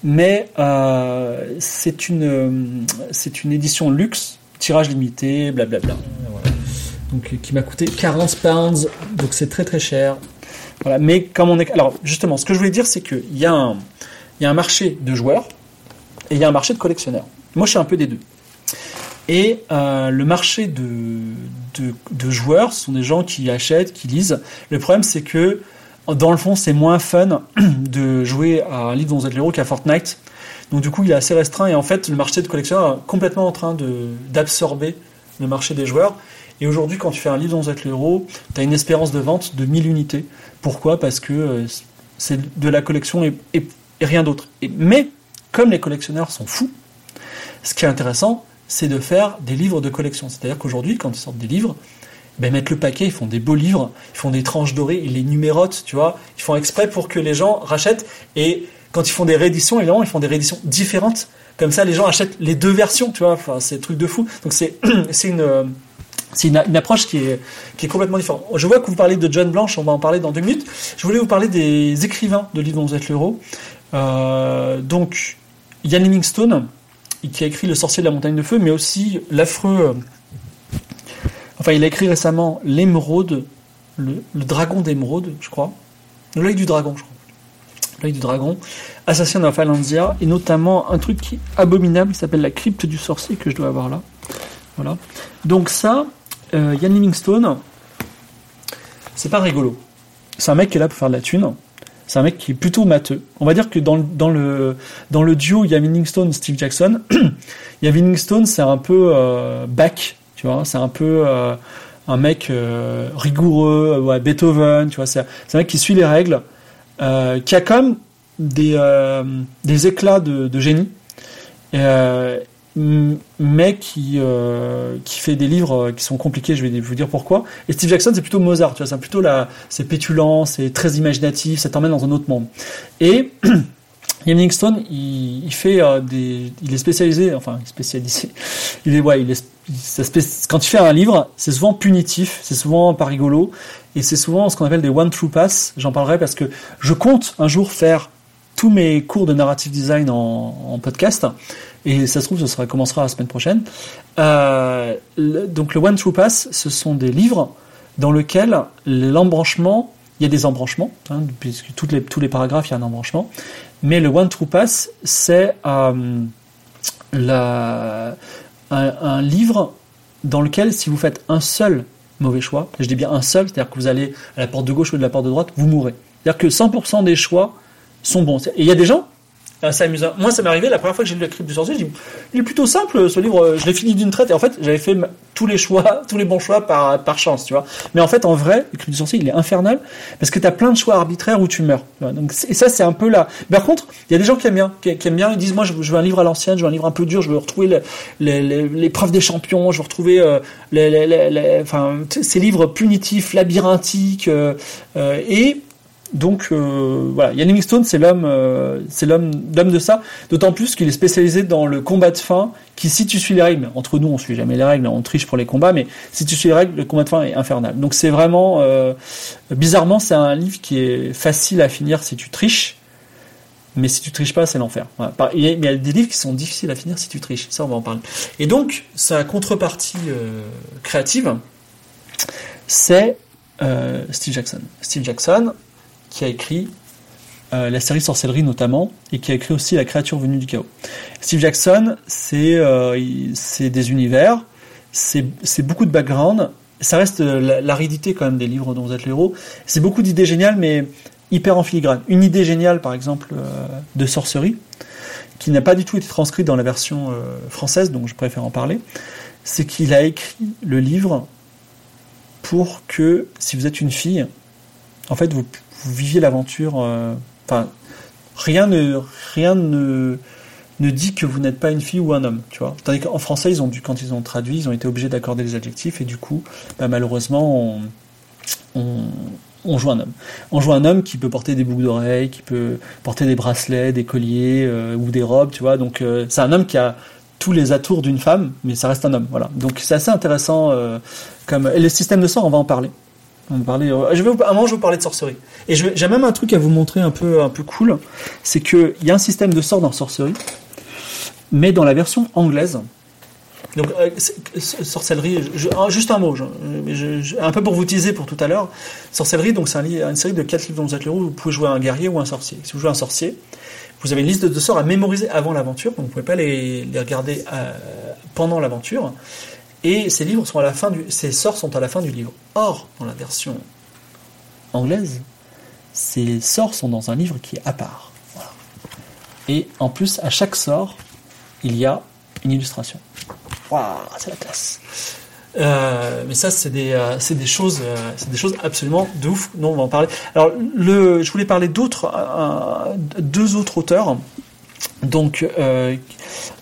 mais euh, c'est une, c'est une édition luxe, tirage limité, blablabla. Voilà. Donc, qui m'a coûté 40 pounds, donc c'est très très cher. Voilà. Mais comme on est, alors justement, ce que je voulais dire, c'est qu'il y a un, y a un marché de joueurs et il y a un marché de collectionneurs. Moi, je suis un peu des deux. Et euh, le marché de, de, joueurs, ce sont des gens qui achètent, qui lisent. Le problème, c'est que dans le fond, c'est moins fun de jouer à un livre dont vous êtes l'héros qu'à Fortnite. Donc du coup, il est assez restreint et en fait, le marché de collectionneurs est complètement en train d'absorber le marché des joueurs. Et aujourd'hui, quand tu fais un livre êtes le héros, tu as une espérance de vente de 1000 unités. Pourquoi? Parce que euh, c'est de la collection et, rien d'autre. Mais, comme les collectionneurs sont fous, ce qui est intéressant, c'est de faire des livres de collection. C'est-à-dire qu'aujourd'hui, quand ils sortent des livres, ben, ils mettent le paquet, ils font des beaux livres, ils font des tranches dorées, ils les numérotent, tu vois. Ils font exprès pour que les gens rachètent. Et quand ils font des rééditions, évidemment, ils font des rééditions différentes. Comme ça, les gens achètent les deux versions, tu vois. C'est des trucs de fou. Donc c'est c'est une euh, c'est une, une approche qui est, qui est complètement différente. Je vois que vous parlez de John Blanche, on va en parler dans deux minutes. Je voulais vous parler des écrivains de livres dont vous êtes l'héros. Euh, donc, Ian Livingstone, qui a écrit Le sorcier de la montagne de feu, mais aussi l'affreux. euh, Enfin, il a écrit récemment L'émeraude, le, le dragon d'émeraude, je crois. L'œil du dragon, je crois. L'œil du dragon, Assassin of Alandia, et notamment un truc qui abominable, qui s'appelle La crypte du sorcier, que je dois avoir là. Voilà. Donc, ça, euh, Livingstone, c'est pas rigolo. C'est un mec qui est là pour faire de la thune. C'est un mec qui est plutôt matheux. On va dire que dans, le- dans, le, dans le duo Ian Livingstone, Steve Jackson, Ian Livingstone, c'est un peu euh, back, tu vois. C'est un peu euh, un mec euh, rigoureux, Beethoven, tu vois. C'est un mec qui suit les règles, euh, qui a quand même des, euh, des éclats de, génie, euh, mais qui, qui fait des livres qui sont compliqués, je vais vous dire pourquoi. Et Steve Jackson, c'est plutôt Mozart, tu vois, c'est plutôt la, c'est pétulant, c'est très imaginatif, ça t'emmène dans un autre monde. Et Livingstone, il, fait des, il est spécialisé, enfin spécialisé, il est ouais, il est, ça quand il fait un livre, c'est souvent punitif, c'est souvent pas rigolo, et c'est souvent ce qu'on appelle des one true pass. J'en parlerai parce que je compte un jour faire tous mes cours de narrative design en, podcast, et ça se trouve, sera commencera la semaine prochaine. Euh, donc le one true pass, ce sont des livres dans lesquels l'embranchement, il y a des embranchements, hein, puisque tous les paragraphes, il y a un embranchement. Mais le One True Pass, c'est euh, la- un, livre dans lequel, si vous faites un seul mauvais choix, je dis bien un seul, c'est-à-dire que vous allez à la porte de gauche ou de la porte de droite, vous mourrez. C'est-à-dire que 100% des choix sont bons. Et il y a des gens, c'est amusant. Moi, ça m'est arrivé la première fois que j'ai lu la crypte du sorcier, je dis, il est plutôt simple ce livre, euh, je l'ai fini d'une traite, et en fait, j'avais fait tous les choix, tous les bons choix par, par chance, tu vois. Mais en fait, en vrai, la crypte du sorcier, il est infernal, parce que tu as plein de choix arbitraires où tu meurs. Donc, et ça, c'est un peu là. Par contre, il y a des gens qui aiment bien, qui, aiment bien, ils disent, moi, je, veux- un livre à l'ancienne, je veux un livre un peu dur, je veux retrouver preuves des champions, je veux retrouver euh, les, enfin, ces livres punitifs, labyrinthiques, euh, et donc euh, voilà, Ian Livingstone, c'est l'homme, euh, c'est l'homme, de ça. D'autant plus qu'il est spécialisé dans le combat de fin. Qui, si tu suis les règles, entre nous, on suit jamais les règles, on triche pour les combats, mais si tu suis les règles, le combat de fin est infernal. Donc c'est vraiment, euh, bizarrement, c'est un livre qui est facile à finir si tu triches. Mais si tu triches pas, c'est l'enfer. Voilà. Il il y a des livres qui sont difficiles à finir si tu triches. Ça, on va en parler. Et donc, sa contrepartie euh, créative, c'est Steve Jackson. Steve Jackson, qui a écrit euh, la série Sorcellerie notamment, et qui a écrit aussi La créature venue du chaos. Steve Jackson, c'est euh, des univers, c'est beaucoup de background, ça reste euh, la- l'aridité quand même des livres dont vous êtes le héros. C'est beaucoup d'idées géniales, mais hyper en filigrane. Une idée géniale, par exemple, de sorcerie, qui n'a pas du tout été transcrite dans la version française, donc je préfère en parler, c'est qu'il a écrit le livre pour que, si vous êtes une fille, en fait, vous, vous viviez l'aventure. euh, Enfin, rien ne, rien ne, dit que vous n'êtes pas une fille ou un homme, tu vois. Qu'en français, ils ont dû, quand ils ont traduit, ils ont été obligés d'accorder les adjectifs, et du coup, bah, malheureusement, on, joue un homme. On joue un homme qui peut porter des boucles d'oreilles, qui peut porter des bracelets, des colliers euh, ou des robes, tu vois. Donc, euh, c'est un homme qui a tous les atours d'une femme, mais ça reste un homme, voilà. Donc, c'est assez intéressant. comme et le système de sort, on va en parler. On euh, je vais vous, à je vais vous parler de sorcerie. Et j'ai même un truc à vous montrer un peu, un peu cool, c'est que il y a un système de sort dans sorcerie, mais dans la version anglaise. Donc, euh, sorcellerie, ah, juste un mot, un peu pour vous teaser pour tout à l'heure. Sorcellerie, donc c'est une série de 4 livres dont vous êtes héros, vous pouvez jouer un guerrier ou un sorcier. Si vous jouez un sorcier, vous avez une liste de sorts à mémoriser avant l'aventure, vous ne pouvez pas les, les regarder euh, pendant l'aventure. Et ces livres sont à la fin du, ces sorts sont à la fin du livre. Or, dans la version anglaise, ces sorts sont dans un livre qui est à part. Et en plus, à chaque sort, il y a une illustration. Waouh, c'est la classe. Euh, mais ça, c'est des, euh, des choses, euh, c'est des choses absolument de ouf. Non, on va en parler. Alors, je voulais parler d'autres, euh, deux autres auteurs. Donc,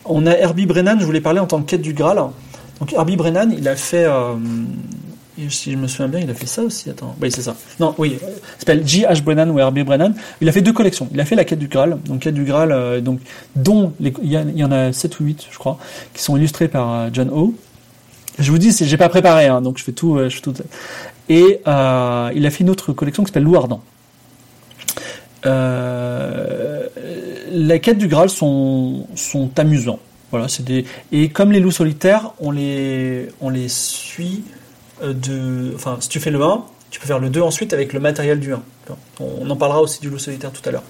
on a Herbie Brennan. Je voulais parler en tant que quête du Graal. Donc, Herbie Brennan, il a fait, euh, si je me souviens bien, il a fait ça aussi. Attends, oui, c'est ça. Non, oui, euh, il s'appelle J. H. Brennan ou Herbie Brennan. Il a fait deux collections. Il a fait la quête du Graal. Donc, quête du Graal, euh, donc, dont il y, en a 7 ou 8, je crois, qui sont illustrés par euh, John O. Je vous dis, j'ai pas préparé, hein, donc je fais tout, euh. Et euh, il a fait une autre collection qui s'appelle Loup Ardent. Euh, les quêtes du Graal sont, sont amusants. Voilà, c'est des et comme les loups solitaires, on les on les suit euh, de enfin si tu fais le 1, tu peux faire le 2 ensuite avec le matériel du 1. On en parlera aussi du loup solitaire tout à l'heure.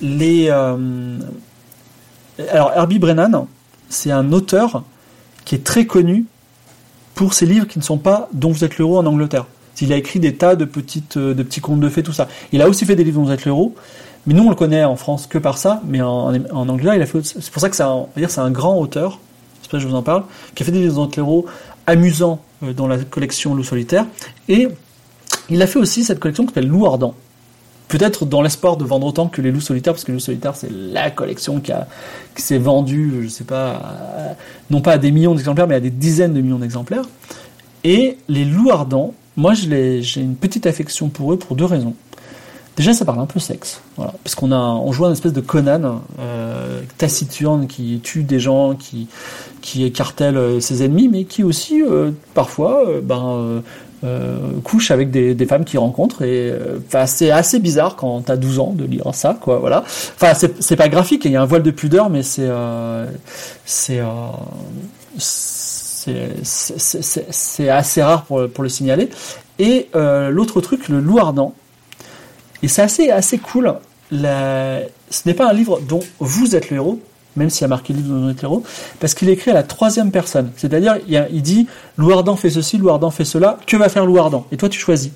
Les euh, alors Herbie Brennan, c'est un auteur qui est très connu pour ses livres qui ne sont pas dont vous êtes l'héros en Angleterre. Il a écrit des tas de petites euh, de petits contes de fées tout ça. Il a aussi fait des livres dont vous êtes l'héros. Mais nous, on le connaît en France que par ça, mais en, en Angleterre, il a fait. C'est pour ça que c'est un, grand auteur. C'est pour ça que je vous en parle, qui a fait des l'héros amusants euh, dans la collection Loup solitaire. Et il a fait aussi cette collection qui s'appelle Loup ardent. Peut-être dans l'espoir de vendre autant que les loups solitaires, parce que les loups solitaires, c'est la collection qui, a, qui s'est vendue, je sais pas, non pas à des millions d'exemplaires, mais à des dizaines de millions d'exemplaires. Et les loups ardents, moi j'ai une petite affection pour eux pour deux raisons. Déjà, ça parle un peu sexe, voilà, parce qu'on a, on joue un espèce de Conan euh, taciturne qui tue des gens, qui qui écartèle euh, ses ennemis, mais qui aussi euh, parfois euh, ben, euh, euh, couche avec des, des femmes qu'il rencontre. Et c'est assez bizarre quand t'as 12 ans de lire ça, quoi. Voilà. Enfin, c'est pas graphique, il y a un voile de pudeur, mais c'est c'est c'est assez rare pour, pour le signaler. Et l'autre truc, le loup ardent. Et c'est assez, assez cool. Ce n'est pas un livre dont vous êtes le héros, même s'il y a marqué livre dont vous êtes le héros, parce qu'il est écrit à la troisième personne. C'est-à-dire, il, dit Loup ardent fait ceci, Loup ardent fait cela, que va faire Loup ardent Et toi, tu choisis.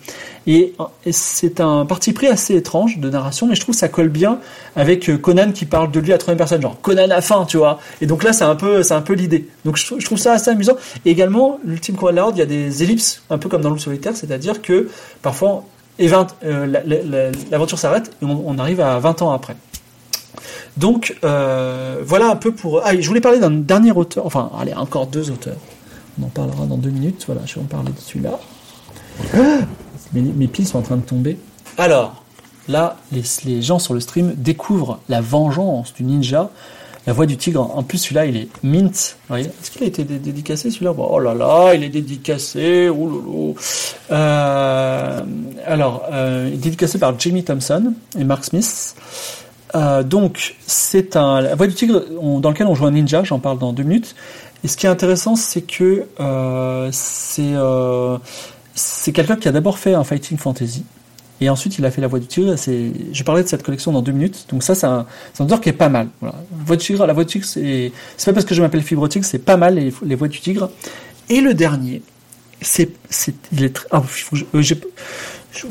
Et, c'est un parti pris assez étrange de narration, mais je trouve que ça colle bien avec euh, Conan qui parle de lui à la troisième personne, genre Conan a faim, tu vois. Et donc là, c'est un peu, c'est un peu l'idée. Donc je, trouve- ça assez amusant. Et également, l'ultime combat de la Horde, il y a des ellipses, un peu comme dans le solitaire, c'est-à-dire que parfois, et 20, euh, la- la- la- l'aventure s'arrête et on, arrive à 20 ans après. Donc euh, voilà un peu pour. Ah, je voulais parler d'un dernier auteur, enfin, allez, encore deux auteurs. On en parlera dans deux minutes. Voilà, je vais en parler de celui-là. Ah mes, mes piles sont en train de tomber. Alors, là, les gens sur le stream découvrent la vengeance du ninja, la voix du tigre. En plus, celui-là, il est mint. Est-ce qu'il a été dé- dédicacé celui-là? Oh là là, il est dédicacé. Là. Euh, alors, euh, dédicacé par Jamie Thompson et Mark Smith. Euh, donc, c'est un la voix du tigre dans lequel on joue un ninja. J'en parle dans deux minutes. Et ce qui est intéressant, c'est que euh, c'est c'est quelqu'un qui a d'abord fait un fighting fantasy. Et ensuite, il a fait la voix du tigre. Je parlais de cette collection dans deux minutes. Donc ça, c'est un, un auteur qui est pas mal. Voilà. La voix du tigre, c'est, pas parce que je m'appelle Fibre Tigre, c'est pas mal les, voix du tigre. Et le dernier, c'est, il est ah, faut euh, je,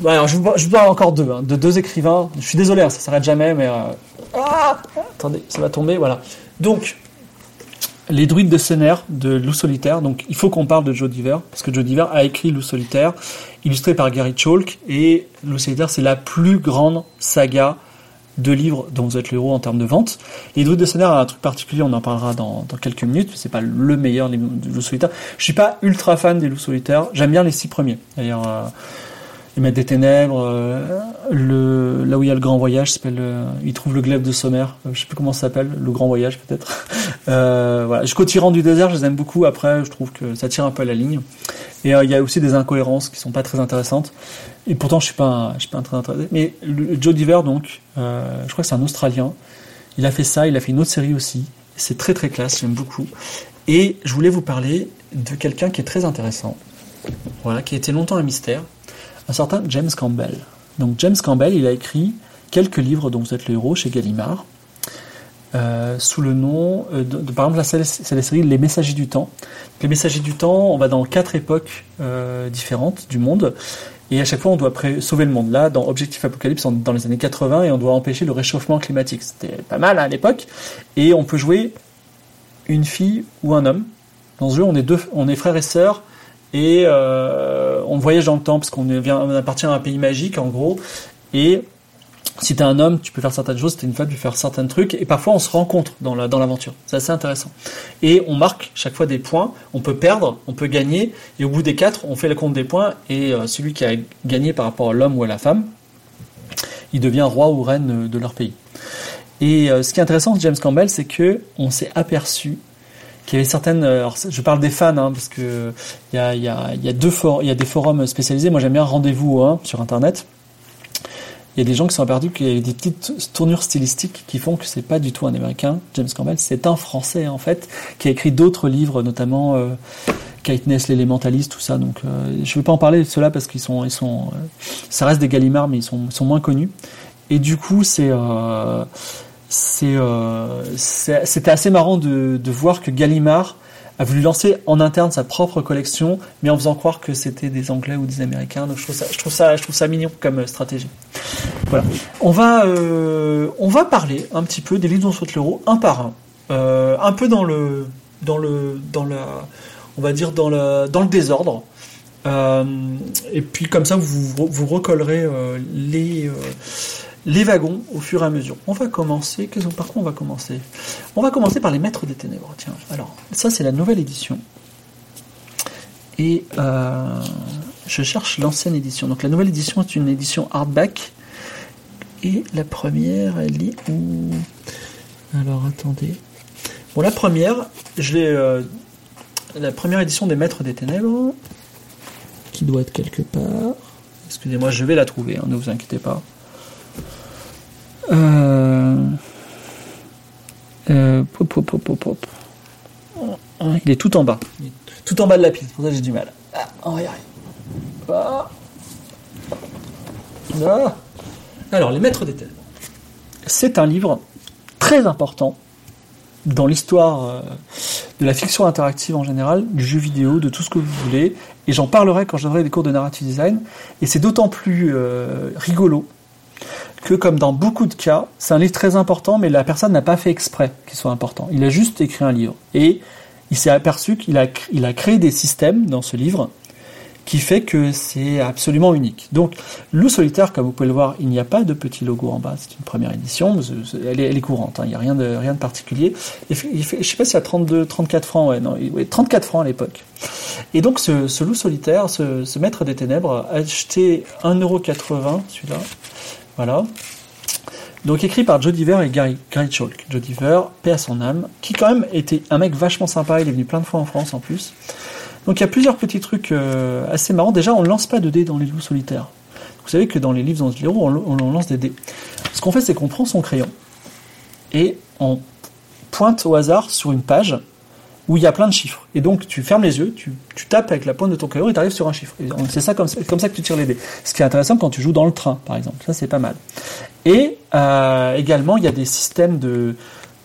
alors, je, vous- parle encore deux, hein, de deux écrivains. Je suis désolé, hein, ça s'arrête jamais, mais, euh, ah, attendez, ça va tomber, voilà. Donc, les druides de Sener de Loup Solitaire. Donc, il faut qu'on parle de Joe Diver, parce que Joe Diver a écrit Loup Solitaire, illustré par Gary Chalk, et Solitaire, c'est la plus grande saga de livres dont vous êtes le héros en termes de vente. Les druides de Sener a un truc particulier, on en parlera dans, quelques minutes, c'est pas le meilleur livre de Loup Solitaire. Je suis pas ultra fan des Loups Solitaires, j'aime bien les six premiers. D'ailleurs, euh, les Maîtres des Ténèbres, euh, le, là où il y a le Grand Voyage, s'appelle, euh, il trouve le glaive de Sommer, euh, je sais plus comment ça s'appelle, le Grand Voyage peut-être. Voilà. Jusqu'au Tyran du désert, je les aime beaucoup. Après, je trouve que ça tire un peu à la ligne. Et euh, il y a aussi des incohérences qui sont pas très intéressantes. Et pourtant, je suis pas, je suis pas un très intéressé. Mais Joe Diver, donc, euh, je crois que c'est un Australien. Il a fait ça. Il a fait une autre série aussi. C'est très très classe. J'aime beaucoup. Et je voulais vous parler de quelqu'un qui est très intéressant. Voilà, qui a été longtemps un mystère. Un certain James Campbell. Donc James Campbell, il a écrit quelques livres dont vous êtes le héros chez Gallimard. Euh, sous le nom euh, de, par exemple c'est la série Les Messagers du Temps. Les Messagers du Temps, on va dans quatre époques euh, différentes du monde et à chaque fois on doit sauver le monde. Là, dans Objectif Apocalypse, on dans les années 80 et on doit empêcher le réchauffement climatique. C'était pas mal hein, à l'époque et on peut jouer une fille ou un homme. Dans ce jeu, on est deux, on est et sœurs et on voyage dans le temps parce qu'on on appartient à un pays magique en gros et si t'es un homme, tu peux faire certaines choses, si t'es une femme, tu peux faire certains trucs, et parfois on se rencontre dans la dans l'aventure. C'est assez intéressant. Et on marque chaque fois des points. On peut perdre, on peut gagner, et au bout des quatre, on fait le compte des points, et celui qui a gagné par rapport à l'homme ou à la femme, il devient roi ou reine de leur pays. Et euh, ce qui est intéressant de James Campbell, c'est que on s'est aperçu qu'il y avait certaines. Euh, alors, je parle des fans, hein, parce que il y a, y, a, y a for y a des forums spécialisés. Moi, j'aime bien Rendez-vous hein, sur Internet. Il y a des gens qui sont aperçus qu'il y a des petites tournures stylistiques qui font que c'est pas du tout un Américain, James Campbell, c'est un Français en fait, qui a écrit d'autres livres, notamment euh, Ness, l'élémentaliste, tout ça. Donc, euh, je ne vais pas en parler de cela parce qu'ils sont, ils sont, euh, ça reste des Gallimards, mais ils sont, sont moins connus. Et du coup, c'est, euh, c'est, c'était assez marrant de, de voir que Gallimard a voulu lancer en interne sa propre collection, mais en faisant croire que c'était des Anglais ou des Américains. Donc je trouve ça, je trouve ça, je trouve ça mignon comme stratégie. Voilà. On va, on va parler un petit peu des livres dont saute l'euro un par un, un peu dans le, dans le, dans la on va dire, dans le, dans le désordre. Euh, et puis comme ça, vous, vous recollerez euh, les, euh, les wagons au fur et à mesure. On va commencer. Par quoi on va commencer? On va commencer par les Maîtres des Ténèbres. Tiens, alors ça c'est la nouvelle édition. Et je cherche l'ancienne édition. Donc la nouvelle édition est une édition hardback. Et la première, elle est où? Alors attendez. Bon, la première, je l'ai la première édition des Maîtres des Ténèbres, qui doit être quelque part. Excusez-moi, je vais la trouver, hein, ne vous inquiétez pas. Euh, euh, il est tout en bas. tout en bas de la pile, pour ça j'ai du mal. Ah, on va y arriver. Ah. Ah. Alors, Les Maîtres des Ténèbres. C'est un livre très important dans l'histoire euh, de la fiction interactive en général, du jeu vidéo, de tout ce que vous voulez. Et j'en parlerai quand je donnerai des cours de narrative design. Et c'est d'autant plus euh, rigolo que, comme dans beaucoup de cas, c'est un livre très important, mais la personne n'a pas fait exprès qu'il soit important. Il a juste écrit un livre. Et il s'est aperçu qu'il a, il a créé des systèmes dans ce livre qui fait que c'est absolument unique. Donc, Loup Solitaire, comme vous pouvez le voir, il n'y a pas de petit logo en bas, c'est une première édition, elle est, courante, hein. il n'y a rien de, rien de particulier. Il fait, je ne sais pas s'il y a 32, 34 francs, ouais, non, 34 francs à l'époque. Et donc, ce, Loup Solitaire, ce, Maître des Ténèbres, a acheté 1,80€, celui-là, voilà. Donc écrit par Joe Diver et Gary, Gary Chalk. Joe Diver, paix à son âme, qui quand même était un mec vachement sympa, il est venu plein de fois en France en plus. Donc il y a plusieurs petits trucs euh, assez marrants. Déjà, on ne lance pas de dés dans les loups solitaires. Vous savez que dans les livres dans on, on lance des dés. Ce qu'on fait, c'est qu'on prend son crayon et on pointe au hasard sur une page où il y a plein de chiffres. Et donc tu fermes les yeux, tu, tapes avec la pointe de ton crayon et tu arrives sur un chiffre. C'est ça comme, ça que tu tires les dés. Ce qui est intéressant quand tu joues dans le train, par exemple. Ça, c'est pas mal. Et euh, également, il y a des systèmes de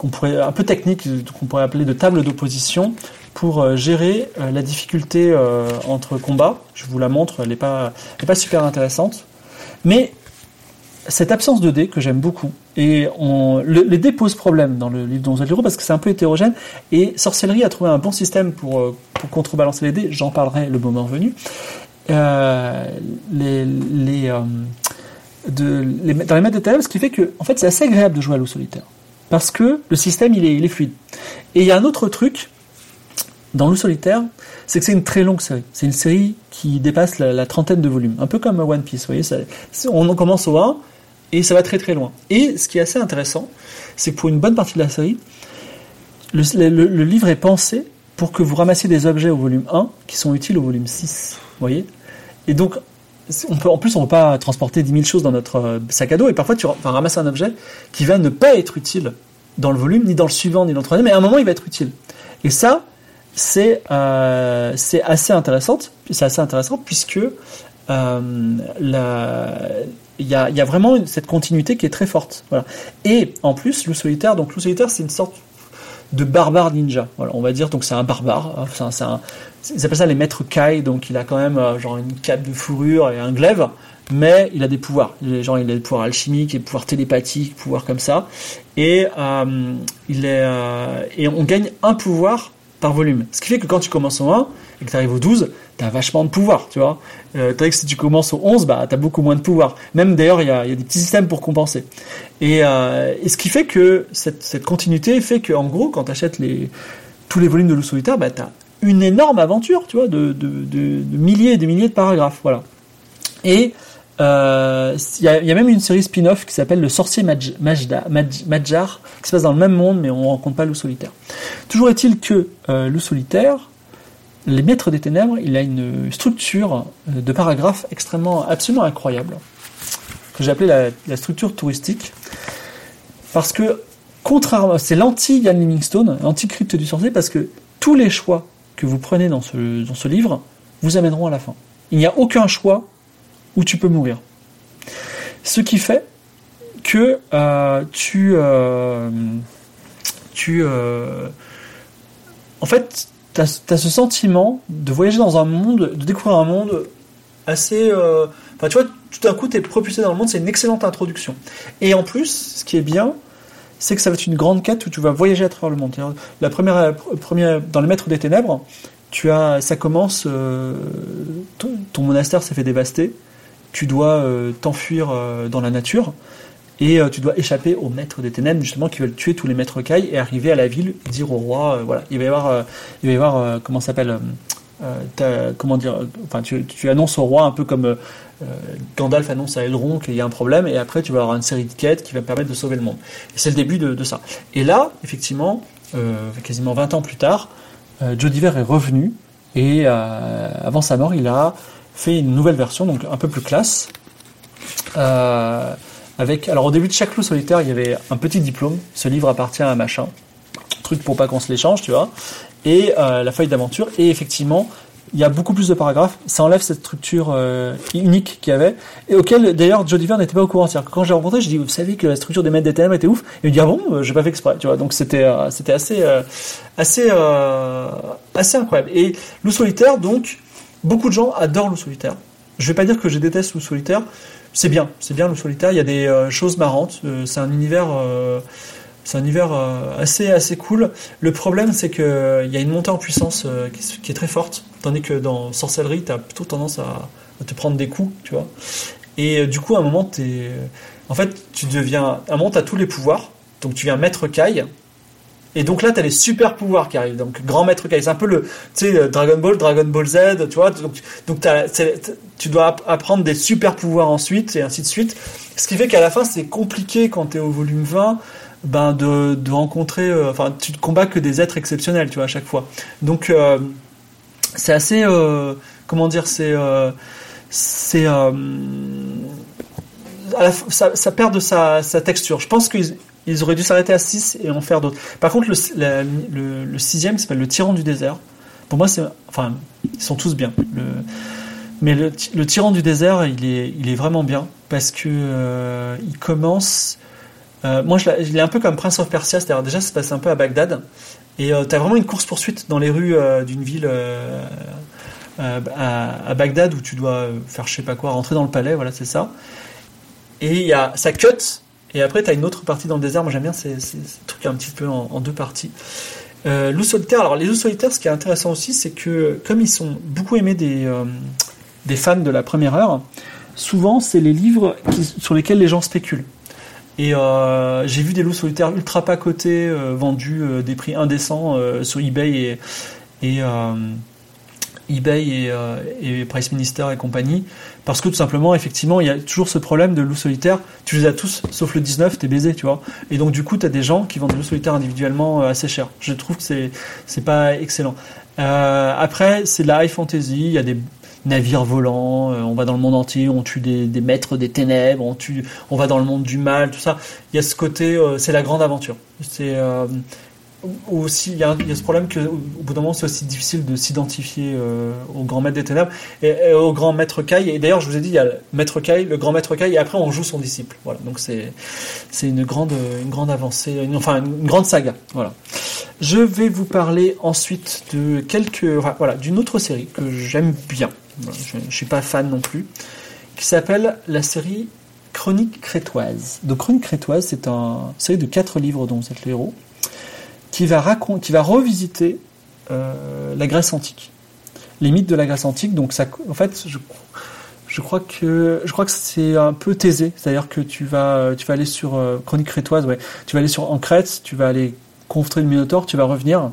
qu'on pourrait un peu techniques qu'on pourrait appeler de table d'opposition pour euh, gérer euh, la difficulté euh, entre combats. Je vous la montre, elle n'est pas, pas super intéressante. Mais cette absence de dés que j'aime beaucoup, et les dés posent problème dans le livre d'Onzel parce que c'est un peu hétérogène, et Sorcellerie a trouvé un bon système pour, pour contrebalancer les dés, j'en parlerai le moment venu. de, les, dans les maîtres de table, ce qui fait que en fait, c'est assez agréable de jouer à l'eau solitaire. Parce que le système, il est fluide. Et il y a un autre truc dans Loup solitaire, c'est que c'est une très longue série. C'est une série qui dépasse la, trentaine de volumes, un peu comme One Piece. Vous voyez, ça, on commence au 1 et ça va très très loin. Et ce qui est assez intéressant, c'est que pour une bonne partie de la série, le, livre est pensé pour que vous ramassiez des objets au volume 1 qui sont utiles au volume 6. Vous voyez? Et donc, en plus, on ne peut pas transporter 10 000 choses dans notre euh, sac à dos, et parfois tu vas ramasser un objet qui va ne pas être utile dans le volume, ni dans le suivant, ni dans le troisième, mais à un moment il va être utile. Et ça, c'est euh, assez intéressant, assez intéressant puisque euh, il y a, vraiment cette continuité qui est très forte. Voilà. Et en plus, Loup solitaire, donc c'est une sorte de barbare ninja. Voilà, on va dire donc c'est un barbare. Hein, c'est ils appellent ça les maîtres Kai, donc il a quand même euh, genre une cape de fourrure et un glaive, mais il a des pouvoirs. Genre il a des pouvoirs alchimiques, des pouvoirs télépathiques, pouvoirs comme ça. Et euh, il est euh, et on gagne un pouvoir par volume. Ce qui fait que quand tu commences au 1 et que tu arrives au 12, tu as vachement de pouvoir, tu vois. Euh, tandis que si tu commences au 11, bah, tu as beaucoup moins de pouvoir. Même d'ailleurs, il y a, des petits systèmes pour compenser. Et, euh, ce qui fait que cette, continuité fait que, en gros, quand tu achètes les, tous les volumes de Loup Solitaire, bah, tu as une énorme aventure, tu vois, de, milliers et de milliers de paragraphes. Voilà. Il euh, y, a, même une série spin-off qui s'appelle Le Sorcier Maj Majda, Maj Madjar, qui se passe dans le même monde, mais on ne rencontre pas Loup Solitaire. Toujours est-il que euh, Loup Solitaire, les Maîtres des Ténèbres, il a une structure euh, de paragraphes extrêmement, absolument incroyable, que j'ai appelé la, structure touristique, parce que, contrairement, c'est l'anti-Ian Livingstone, l'anti-crypte du sorcier, parce que tous les choix que vous prenez dans ce livre vous amèneront à la fin. Il n'y a aucun choix où tu peux mourir. Ce qui fait que euh, tu, euh, tu euh, en fait, tu as, ce sentiment de voyager dans un monde, de découvrir un monde assez... Enfin, tu vois, tout d'un coup, tu es propulsé dans le monde, c'est une excellente introduction. Et en plus, ce qui est bien, c'est que ça va être une grande quête où tu vas voyager à travers le monde. La première, première dans les Maîtres des Ténèbres, tu as, ça commence, ton, monastère s'est fait dévaster, tu dois euh, t'enfuir euh, dans la nature et euh, tu dois échapper aux maîtres des ténèbres justement qui veulent tuer tous les maîtres cailles et arriver à la ville dire au roi voilà. Il va y avoir il va y avoir comment s'appelle comment dire enfin tu, tu, annonces au roi un peu comme Gandalf annonce à Elrond qu'il y a un problème et après tu vas avoir une série de quêtes qui va permettre de sauver le monde. Et c'est le début de, de, ça. Et là effectivement quasiment 20 ans plus tard Joe Diver est revenu et avant sa mort il a fait une nouvelle version, donc un peu plus classe. Euh, avec, alors au début de chaque loup solitaire, il y avait un petit diplôme. Ce livre appartient à machin. Truc pour pas qu'on se l'échange, tu vois. Et euh, la feuille d'aventure. Et effectivement, il y a beaucoup plus de paragraphes. Ça enlève cette structure euh, unique qu'il y avait. Et auquel, d'ailleurs, Joe Diver n'était pas au courant. cest quand j'ai rencontré, je dis, vous savez que la structure des maîtres des était ouf. Et il me dit, ah bon, j'ai pas fait exprès, tu vois. Donc c'était, c'était assez, assez, assez incroyable. Et loup solitaire, donc, Beaucoup de gens adorent Loup Solitaire. Je vais pas dire que je déteste Loup Solitaire. C'est bien, c'est bien Loup Solitaire. Il y a des euh, choses marrantes. Euh, c'est un univers, euh, c'est un univers assez assez cool. Le problème, c'est que il y a une montée en puissance qui, est très forte, tandis que dans Sorcellerie, tu as plutôt tendance à, te prendre des coups, tu vois. Et du coup, à un moment, t'es, en fait, tu deviens, à un moment, t'as tous les pouvoirs. Donc, tu viens maître caille et donc là, tu as les super pouvoirs qui arrivent. Donc, grand maître Kai, c'est un peu le, tu sais, Dragon Ball, Dragon Ball Z, tu vois. Donc, donc tu dois apprendre des super pouvoirs ensuite, et ainsi de suite. Ce qui fait qu'à la fin, c'est compliqué quand tu es au volume 20, ben, de, de rencontrer, euh, enfin, tu ne combats que des êtres exceptionnels, tu vois, à chaque fois. Donc, euh, c'est assez, euh, comment dire, c'est, c'est, ça, ça, perd de sa, sa texture. Je pense qu'ils ils auraient dû s'arrêter à 6 et en faire d'autres. Par contre, le, la, le, sixième s'appelle Le Tyran du désert. Pour moi, c'est. Enfin, ils sont tous bien. Mais le, le, Tyran du désert, il est, il est vraiment bien parce que euh, il commence. Euh, moi, je l'ai un peu comme Prince of Persia, c'est-à-dire déjà, ça se passe un peu à Bagdad. Et euh, tu as vraiment une course-poursuite dans les rues euh, d'une ville à, à, Bagdad où tu dois faire je sais pas quoi, rentrer dans le palais, voilà, c'est ça. Et il y a, ça cut et après, tu as une autre partie dans le désert. Moi, j'aime bien ces, trucs un petit peu en, deux parties. Euh, loup solitaire. Alors, les loups solitaires, ce qui est intéressant aussi, c'est que comme ils sont beaucoup aimés des, euh, fans de la première heure, souvent, c'est les livres sur lesquels les gens spéculent. Et euh, j'ai vu des loups solitaires ultra pas cotés, euh, vendus des prix indécents sur eBay et eBay et, et Price Minister et compagnie. Parce que tout simplement, effectivement, il y a toujours ce problème de loup solitaire. Tu les as tous, sauf le 19, t'es baisé, tu vois. Et donc, du coup, tu as des gens qui vendent des loups solitaires individuellement assez cher. Je trouve que c'est, c'est pas excellent. Euh, après, c'est de la high fantasy. Il y a des navires volants. Euh, on va dans le monde entier. On tue des, des, maîtres des ténèbres. On tue, on va dans le monde du mal, tout ça. Il y a ce côté, euh, c'est la grande aventure. C'est, euh, aussi il y, a, il y, a ce problème que au bout d'un moment c'est aussi difficile de s'identifier euh, au grand maître des ténèbres et, au grand maître Kai. Et d'ailleurs je vous ai dit il y a le maître Kai le grand maître Kai et après on joue son disciple. Voilà. Donc c'est c'est une grande une grande avancée une, enfin une, grande saga. Voilà. Je vais vous parler ensuite de quelques voilà d'une autre série que j'aime bien. Je, je suis pas fan non plus qui s'appelle la série Chronique crétoise. Donc Chronique crétoise c'est un série de quatre livres dont vous êtes le héros qui va, qui va revisiter la Grèce antique. Les mythes de la Grèce antique. Donc ça, en fait, je, je crois que je crois que c'est un peu taisé, c'est-à-dire que tu vas tu vas aller sur chronique crétoise, ouais, tu vas aller sur en Crète, tu vas aller construire le Minotaure, tu vas revenir.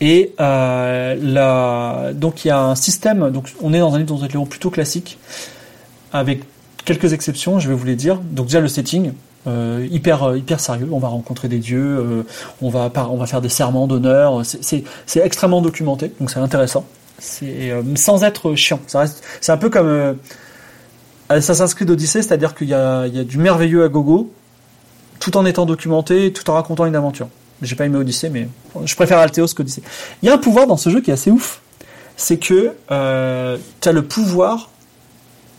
Et euh, donc il y a un système, donc on est dans un livre un plutôt classique, avec quelques exceptions, je vais vous les dire. Donc déjà le setting, euh, hyper euh, hyper sérieux. On va rencontrer des dieux, euh, on va on va faire des serments d'honneur. C'est extrêmement documenté, donc c'est intéressant. Sans être chiant. C'est un peu comme Assassin's Creed Odyssey, c'est-à-dire qu'il y y a du merveilleux à gogo, tout en étant documenté, tout en racontant une aventure. J'ai pas aimé Odyssey, mais je préfère Alteos qu'Odyssey. Il y a un pouvoir dans ce jeu qui est assez ouf. C'est que tu as le pouvoir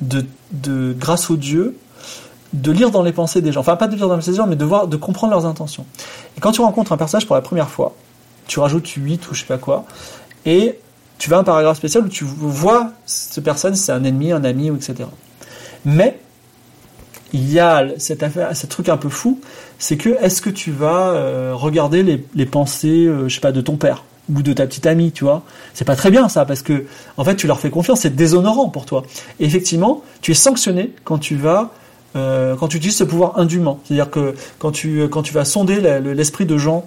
de, de, grâce aux dieux, de lire dans les pensées des gens. Enfin, pas de lire dans les pensées des gens, mais de, voir, de comprendre leurs intentions. Et quand tu rencontres un personnage pour la première fois, tu rajoutes 8 ou je sais pas quoi, et tu vas à un paragraphe spécial où tu vois cette personne, c'est un ennemi, un ami, etc. Mais il y a cette affaire, ce truc un peu fou, c'est que est-ce que tu vas euh, regarder les, les pensées, euh, je sais pas, de ton père ou de ta petite amie, tu vois? C'est pas très bien ça, parce que en fait tu leur fais confiance, c'est déshonorant pour toi. Et effectivement, tu es sanctionné quand tu vas euh, quand tu utilises ce pouvoir indûment. C'est-à-dire que quand tu quand tu vas sonder l'esprit de gens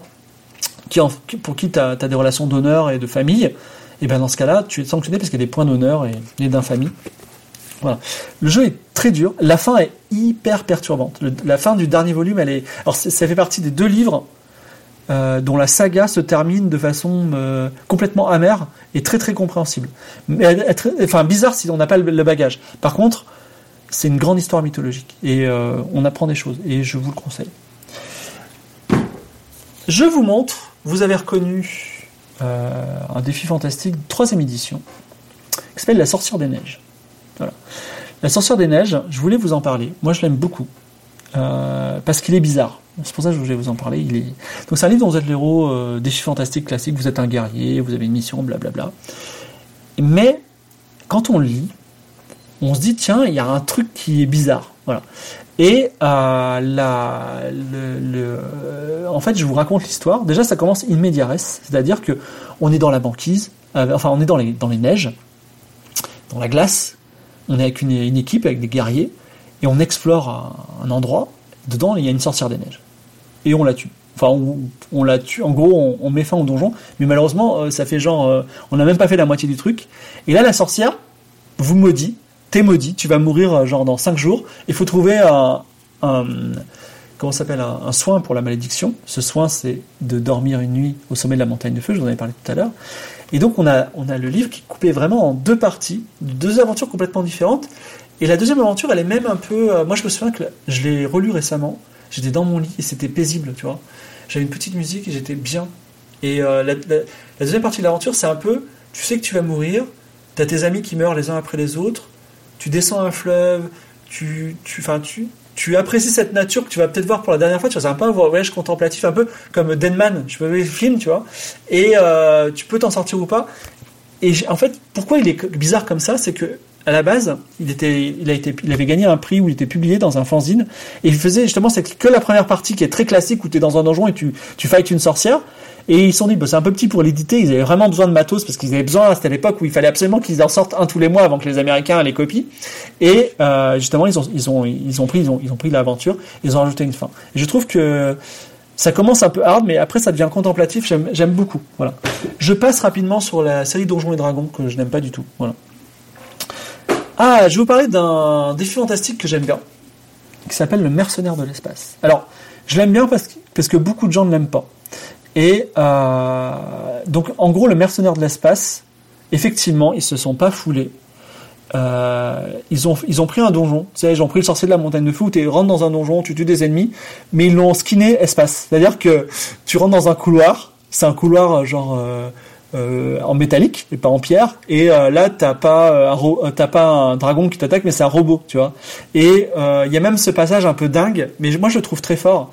qui pour qui tu as, des relations d'honneur et de famille, et eh ben dans ce cas-là, tu es sanctionné parce qu'il y a des points d'honneur et, d'infamie. Voilà. Le jeu est très dur. La fin est hyper perturbante. la fin du dernier volume, elle est. Alors, ça fait partie des deux livres euh, dont la saga se termine de façon euh, complètement amère et très très compréhensible. Mais enfin bizarre si on n'a pas le, bagage. Par contre, c'est une grande histoire mythologique et euh, on apprend des choses et je vous le conseille. Je vous montre. Vous avez reconnu un défi fantastique, troisième édition, qui s'appelle La Sorcière des Neiges. Voilà. L'ascenseur des neiges, je voulais vous en parler. Moi, je l'aime beaucoup. Euh, parce qu'il est bizarre. C'est pour ça que je voulais vous en parler. Il est... Donc c'est un livre dont vous êtes l'héros euh, des chiffres fantastiques classiques, vous êtes un guerrier, vous avez une mission, blablabla. Mais quand on lit, on se dit tiens, il y a un truc qui est bizarre. Voilà. Et euh, la, le, en fait, je vous raconte l'histoire. Déjà, ça commence in c'est-à-dire que on est dans la banquise, euh, enfin, on est dans les, dans les neiges, dans la glace, on est avec une, équipe, avec des guerriers, et on explore un, endroit. Dedans, il y a une sorcière des neiges. Et on la tue. Enfin, on, la tue. En gros, on, met fin au donjon. Mais malheureusement, euh, ça fait genre, euh, on n'a même pas fait la moitié du truc. Et là, la sorcière vous maudit. T'es maudit. Tu vas mourir euh, genre dans 5 jours. Il faut trouver un, comment s'appelle un, soin pour la malédiction. Ce soin, c'est de dormir une nuit au sommet de la montagne de feu. Je vous en avais parlé tout à l'heure. Et donc on a, on a le livre qui est coupé vraiment en deux parties, deux aventures complètement différentes. Et la deuxième aventure, elle est même un peu... Euh, moi je me souviens que je l'ai relu récemment, j'étais dans mon lit et c'était paisible, tu vois. J'avais une petite musique et j'étais bien. Et euh, la, deuxième partie de l'aventure, c'est un peu, tu sais que tu vas mourir, tu as tes amis qui meurent les uns après les autres, tu descends un fleuve, tu, tu, tu, tu apprécies cette nature que tu vas peut-être voir pour la dernière fois, tu vas un peu un voyage contemplatif, un peu comme Denman, je peux voir le film, tu vois, et euh, tu peux t'en sortir ou pas. Et en fait, pourquoi il est bizarre comme ça, c'est que à la base, il était, il a été, il avait gagné un prix où il était publié dans un fanzine et il faisait justement c'est que la première partie qui est très classique où tu es dans un donjon et tu tu fights une sorcière et ils se sont dit, bah, c'est un peu petit pour l'éditer, ils avaient vraiment besoin de matos parce qu'ils avaient besoin, c'était l'époque où il fallait absolument qu'ils en sortent un tous les mois avant que les Américains les copient. Et euh, justement, ils ont, ils ont, ils ont pris, ils ont, ils ont pris l'aventure, ils ont rajouté une fin. Et je trouve que ça commence un peu hard, mais après ça devient contemplatif. J'aime beaucoup. Voilà. Je passe rapidement sur la série Donjons et Dragons que je n'aime pas du tout. Voilà. Ah, je vais vous parler d'un défi fantastique que j'aime bien, qui s'appelle le mercenaire de l'espace. Alors, je l'aime bien parce que, parce que beaucoup de gens ne l'aiment pas. Et euh, donc, en gros, le mercenaire de l'espace, effectivement, ils se sont pas foulés. Euh, ils ont ils ont pris un donjon, sais, ils ont pris le sorcier de la montagne de fou, tu rentres dans un donjon, tu tues des ennemis, mais ils l'ont skinné espace. C'est-à-dire que tu rentres dans un couloir, c'est un couloir euh, genre euh, euh, en métallique et pas en pierre, et euh, là t'as pas un t'as pas un dragon qui t'attaque, mais c'est un robot, tu vois. Et il y a même ce passage un peu dingue, mais moi je le trouve très fort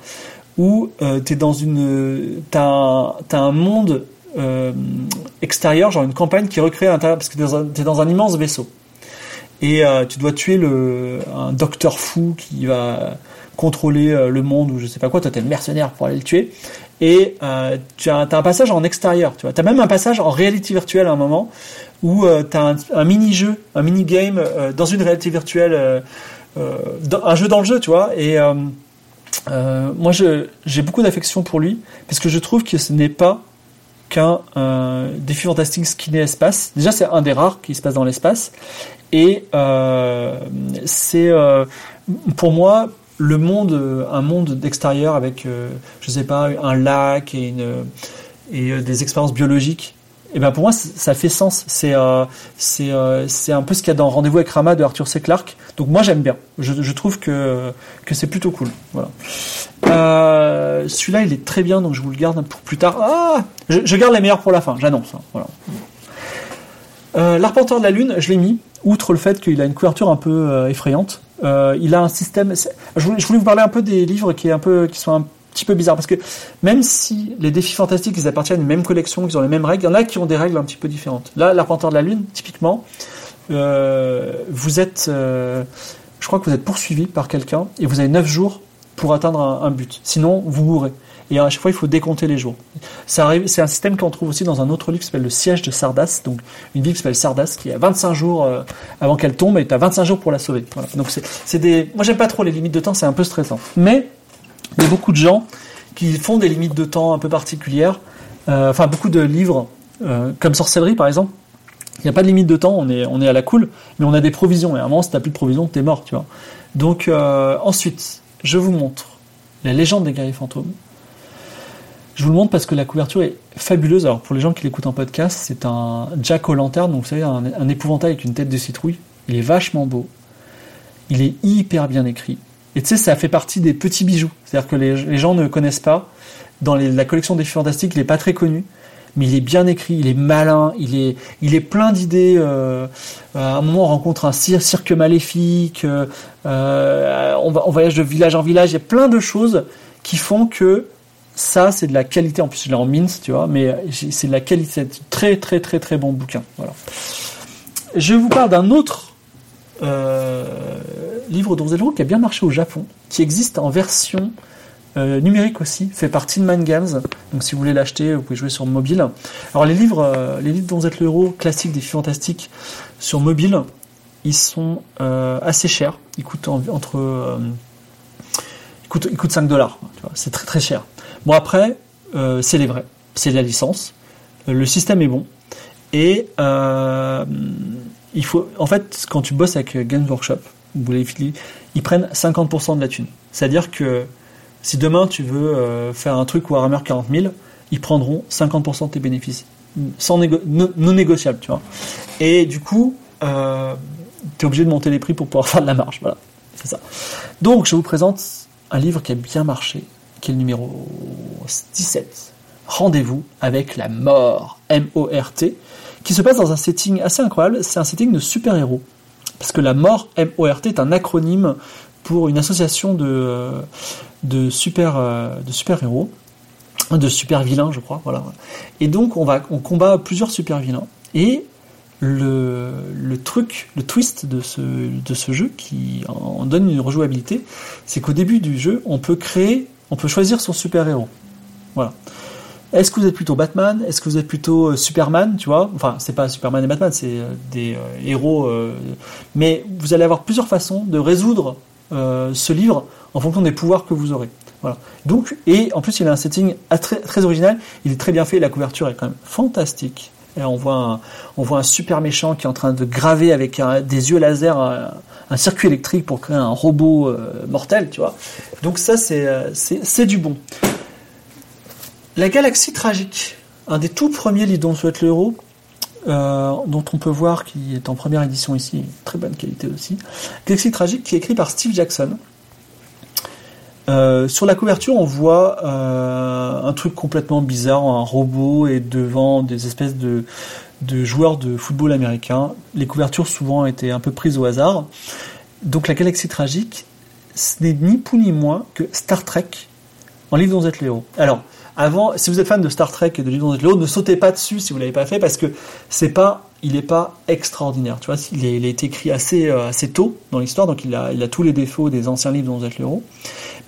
où euh, tu es dans une t'as un, as un monde euh, extérieur, genre une campagne qui recrée à l'intérieur parce que tu es, dans un immense vaisseau. Et euh, tu dois tuer le un docteur fou qui va contrôler euh, le monde ou je sais pas quoi, toi t'es le mercenaire pour aller le tuer. et euh, tu as, as, un passage en extérieur, tu vois. as même un passage en réalité virtuelle à un moment où euh, tu as un, mini-jeu, un mini-game euh, dans une réalité virtuelle, euh, euh, dans, un jeu dans le jeu, tu vois. Et moi, j'ai beaucoup d'affection pour lui parce que je trouve que ce n'est pas qu'un défi fantastique skiné espace. Déjà, c'est un des rares qui se passe dans l'espace. Et c'est, pour moi, le monde, un monde d'extérieur avec, je sais pas, un lac et, une, et des expériences biologiques et ben pour moi ça fait sens. C'est euh, euh, c'est un peu ce qu'il y a dans Rendez-vous avec Rama de Arthur C. Clarke. Donc moi j'aime bien. Je, trouve que c'est plutôt cool. Voilà. Euh, Celui-là il est très bien donc je vous le garde pour plus tard. Ah, je, garde les meilleurs pour la fin. J'annonce. Hein, voilà. L'Arpenteur de la Lune, je l'ai mis. Outre le fait qu'il a une couverture un peu effrayante, il a un système. Je voulais, vous parler un peu des livres qui est un peu qui sont petit peu bizarre parce que même si les défis fantastiques ils appartiennent à une même collection, ils ont les mêmes règles, il y en a qui ont des règles un petit peu différentes. Là, l'Arpenteur de la Lune, typiquement, euh, vous êtes, euh, je crois que vous êtes poursuivi par quelqu'un et vous avez 9 jours pour atteindre un, un, but. Sinon, vous mourrez. Et à chaque fois, il faut décompter les jours. C'est un système qu'on trouve aussi dans un autre livre qui s'appelle Le siège de Sardas. Donc, une ville qui s'appelle Sardas, qui a 25 jours euh, avant qu'elle tombe et tu as 25 jours pour la sauver. Voilà. Donc, c'est des. Moi, j'aime pas trop les limites de temps, c'est un peu stressant. Mais il y a beaucoup de gens qui font des limites de temps un peu particulières. Euh, enfin, beaucoup de livres, euh, comme Sorcellerie par exemple. Il n'y a pas de limite de temps, on est, on est à la cool, mais on a des provisions. Et à un moment, si tu n'as plus de provisions, tu es mort, tu vois. Donc, euh, ensuite, je vous montre la légende des guerriers fantômes. Je vous le montre parce que la couverture est fabuleuse. Alors, pour les gens qui l'écoutent en podcast, c'est un Jack o' lanterne, donc vous savez, un épouvantail avec une tête de citrouille. Il est vachement beau. Il est hyper bien écrit. Et tu sais, ça fait partie des petits bijoux. C'est-à-dire que les, gens ne connaissent pas. Dans la collection des fantastiques, il n'est pas très connu, mais il est bien écrit, il est malin, il est, il est plein d'idées. Euh, à un moment, on rencontre un cirque, maléfique, euh, on, va, on voyage de village en village. Il y a plein de choses qui font que ça, c'est de la qualité. En plus, je l'ai en mince, tu vois, mais c'est de la qualité. C'est très, très, très, très bon bouquin. Voilà. Je vous parle d'un autre euh, livre d'Orzello qui a bien marché au Japon, qui existe en version euh, numérique aussi, fait par Man Games. Donc si vous voulez l'acheter, vous pouvez jouer sur mobile. Alors les livres, euh, les livres dont vous êtes le héros classiques des fantastiques sur mobile, ils sont euh, assez chers. Ils coûtent en, entre, euh, ils coûtent, ils coûtent 5 dollars. C'est très très cher. Bon après, euh, c'est les vrais, c'est la licence. le système est bon et il faut, en fait, quand tu bosses avec Games Workshop, ils prennent 50% de la thune. C'est-à-dire que si demain tu veux euh, faire un truc Warhammer 40 000, ils prendront 50% de tes bénéfices, sans non, négociable, tu vois. Et du coup, euh, tu es obligé de monter les prix pour pouvoir faire de la marge. Voilà, c'est ça. Donc, je vous présente un livre qui a bien marché, qui est le numéro 17. Rendez-vous avec la mort, M-O-R-T, qui se passe dans un setting assez incroyable. C'est un setting de super-héros. Parce que la mort, M-O-R-T, est un acronyme pour une association de, de super, de super héros, de super vilains, je crois. Voilà. Et donc, on, va, on combat plusieurs super vilains. Et le, le truc, le twist de ce, de ce jeu qui en donne une rejouabilité, c'est qu'au début du jeu, on peut créer, on peut choisir son super héros. Voilà. Est-ce que vous êtes plutôt Batman? Est-ce que vous êtes plutôt euh, Superman Tu vois? Enfin, c'est pas Superman et Batman, c'est euh, des euh, héros. Mais vous allez avoir plusieurs façons de résoudre ce livre en fonction des pouvoirs que vous aurez. Voilà. Donc, et en plus, il a un setting très, original. Il est très bien fait. La couverture est quand même fantastique. Et on voit un, on voit un super méchant qui est en train de graver avec des yeux laser un, circuit électrique pour créer un robot mortel, tu vois. Donc ça, c'est, c'est du bon. La Galaxie Tragique, un des tout premiers livres dont souhaite le héros, euh, dont on peut voir qu'il est en première édition ici, très bonne qualité aussi. Galaxie Tragique qui est écrit par Steve Jackson. Euh, sur la couverture, on voit euh, un truc complètement bizarre, un robot et devant des espèces de, joueurs de football américain. Les couvertures souvent étaient un peu prises au hasard. Donc la Galaxie Tragique, ce n'est ni plus ni moins que Star Trek en livre dont vous avant, si vous êtes fan de Star Trek et de Livre dans ne sautez pas dessus si vous l'avez pas fait parce que c'est pas, il est pas extraordinaire. Tu vois, il, est, il a été écrit assez euh, assez tôt dans l'histoire, donc il a il a tous les défauts des anciens livres dont vous êtes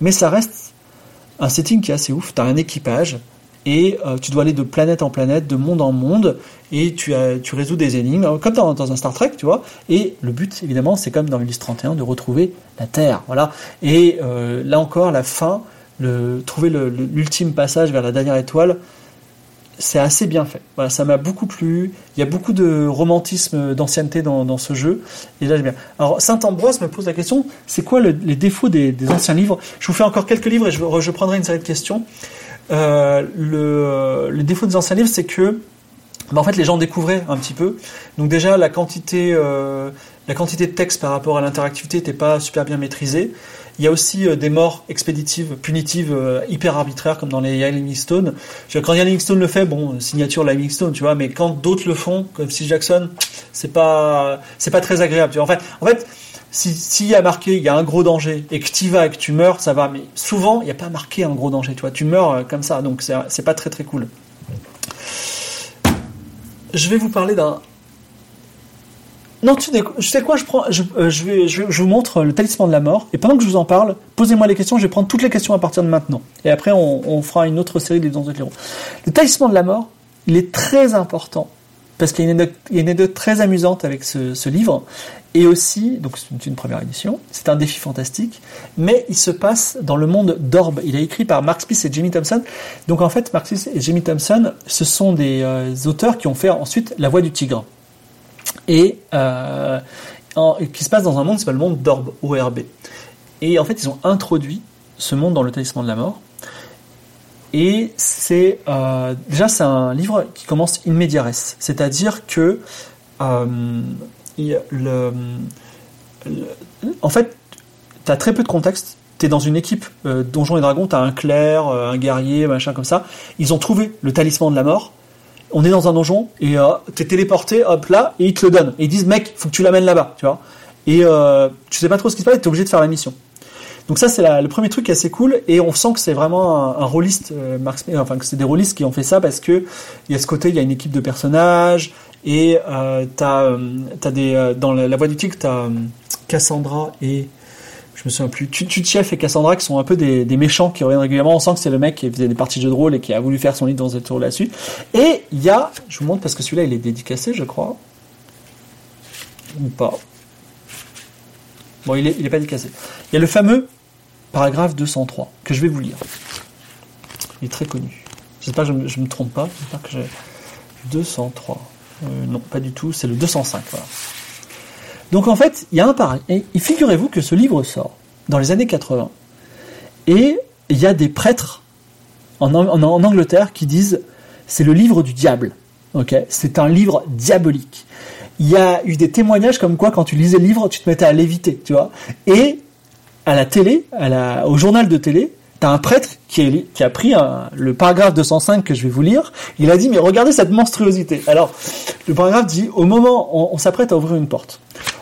mais ça reste un setting qui est assez ouf. Tu as un équipage et euh, tu dois aller de planète en planète, de monde en monde, et tu, tu résous des énigmes, comme dans, un Star Trek, tu vois. Et le but, évidemment, c'est comme dans Ulysse 31, de retrouver la Terre. Voilà. Et euh, là encore, la fin, le, trouver l'ultime passage vers la dernière étoile, c'est assez bien fait. Voilà, ça m'a beaucoup plu. Il y a beaucoup de romantisme, d'ancienneté dans, ce jeu. Et là, bien. Alors, Saint-Ambroise me pose la question c'est quoi le, les défauts des, anciens livres? Je vous fais encore quelques livres et je, prendrai une série de questions. Euh, le, le, défaut des anciens livres, c'est que bah, en fait, les gens découvraient un petit peu. Donc déjà, la quantité, euh, la quantité de texte par rapport à l'interactivité n'était pas super bien maîtrisée. Il y a aussi euh, des morts expéditives, punitives, euh, hyper arbitraires, comme dans les Livingstone. Quand Livingstone le fait, bon, signature Livingstone, tu vois, mais quand d'autres le font, comme Steve Jackson, c'est pas, c'est pas très agréable. En fait, en fait, s'il y a marqué il y a un gros danger et que tu vas et que tu meurs, ça va. Mais souvent, il n'y a pas marqué un gros danger, tu vois. Tu meurs euh, comme ça, donc c'est pas très très cool. Je vais vous parler d'un. Non, tu sais quoi, je, prends, je, euh, vais, je, vous montre le talisman de la mort. Et pendant que je vous en parle, posez-moi les questions. Je vais prendre toutes les questions à partir de maintenant. Et après, on, fera une autre série des dons de l'héros. Le talisman de la mort, il est très important parce qu'il y, a une anecdote très amusante avec ce, livre. Et aussi, donc c'est une première édition, c'est un défi fantastique, mais il se passe dans le monde d'Orb. Il est écrit par Mark Smith et Jimmy Thompson. Donc en fait, Mark Smith et Jimmy Thompson, ce sont des euh, auteurs qui ont fait ensuite La Voix du Tigre. Et euh, en, qui se passe dans un monde qui s'appelle le monde d'Orb, ORB. Et en fait, ils ont introduit ce monde dans le talisman de la mort. Et c'est euh, déjà c'est un livre qui commence in c'est-à-dire que euh, en fait, tu as très peu de contexte. Tu es dans une équipe euh, Donjons et Dragons, tu as un clerc, un guerrier, machin comme ça. Ils ont trouvé le talisman de la mort. On est dans un donjon et euh, tu es téléporté, hop là, et ils te le donnent. Et ils disent, mec, faut que tu l'amènes là-bas, tu vois. Et tu sais pas trop ce qui se passe, tu es obligé de faire la mission. Donc ça, c'est le premier truc assez cool, et on sent que c'est vraiment un, un rôliste, enfin que c'est des rôlistes qui ont fait ça parce que il y a ce côté, il y a une équipe de personnages, et euh, t'as, euh, as des euh, dans la, voie du tigre, t'as euh, Cassandra et je me souviens plus, Chef et Cassandra qui sont un peu des, méchants qui reviennent régulièrement. On sent que c'est le mec qui faisait des parties de jeux de rôle et qui a voulu faire son livre dans cette tour là-dessus. Et il y a, je vous montre parce que celui-là il est dédicacé, je crois, ou pas. Bon, il est, il est pas dédicacé. Il y a le fameux paragraphe 203 que je vais vous lire. Il est très connu. J'espère que je, me, je me trompe pas. J'espère que j'ai 203. Euh, non, pas du tout, c'est le 205. Voilà. Donc en fait, il y a un pareil. Et figurez-vous que ce livre sort dans les années 80. Et il y a des prêtres en, Angleterre qui disent c'est le livre du diable. C'est un livre diabolique. Il y a eu des témoignages comme quoi quand tu lisais le livre, tu te mettais à léviter, tu vois? Et à la télé, au journal de télé, T'as un prêtre qui, qui a pris le paragraphe 205 que je vais vous lire. Il a dit, mais regardez cette monstruosité. Alors, le paragraphe dit, au moment on, s'apprête à ouvrir une porte,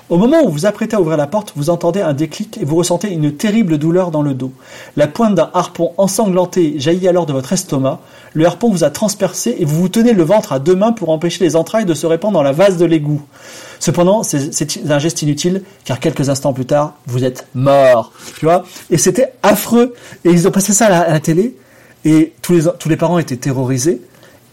au moment où vous vous apprêtez à ouvrir la porte, vous entendez un déclic et vous ressentez une terrible douleur dans le dos. La pointe d'un harpon ensanglanté jaillit alors de votre estomac. Le harpon vous a transpercé et vous vous tenez le ventre à deux mains pour empêcher les entrailles de se répandre dans la vase de l'égout. Cependant, c'est un geste inutile, car quelques instants plus tard, vous êtes mort. Et c'était affreux. Et ils ont passé ça à la, télé, et tous les, tous les parents étaient terrorisés,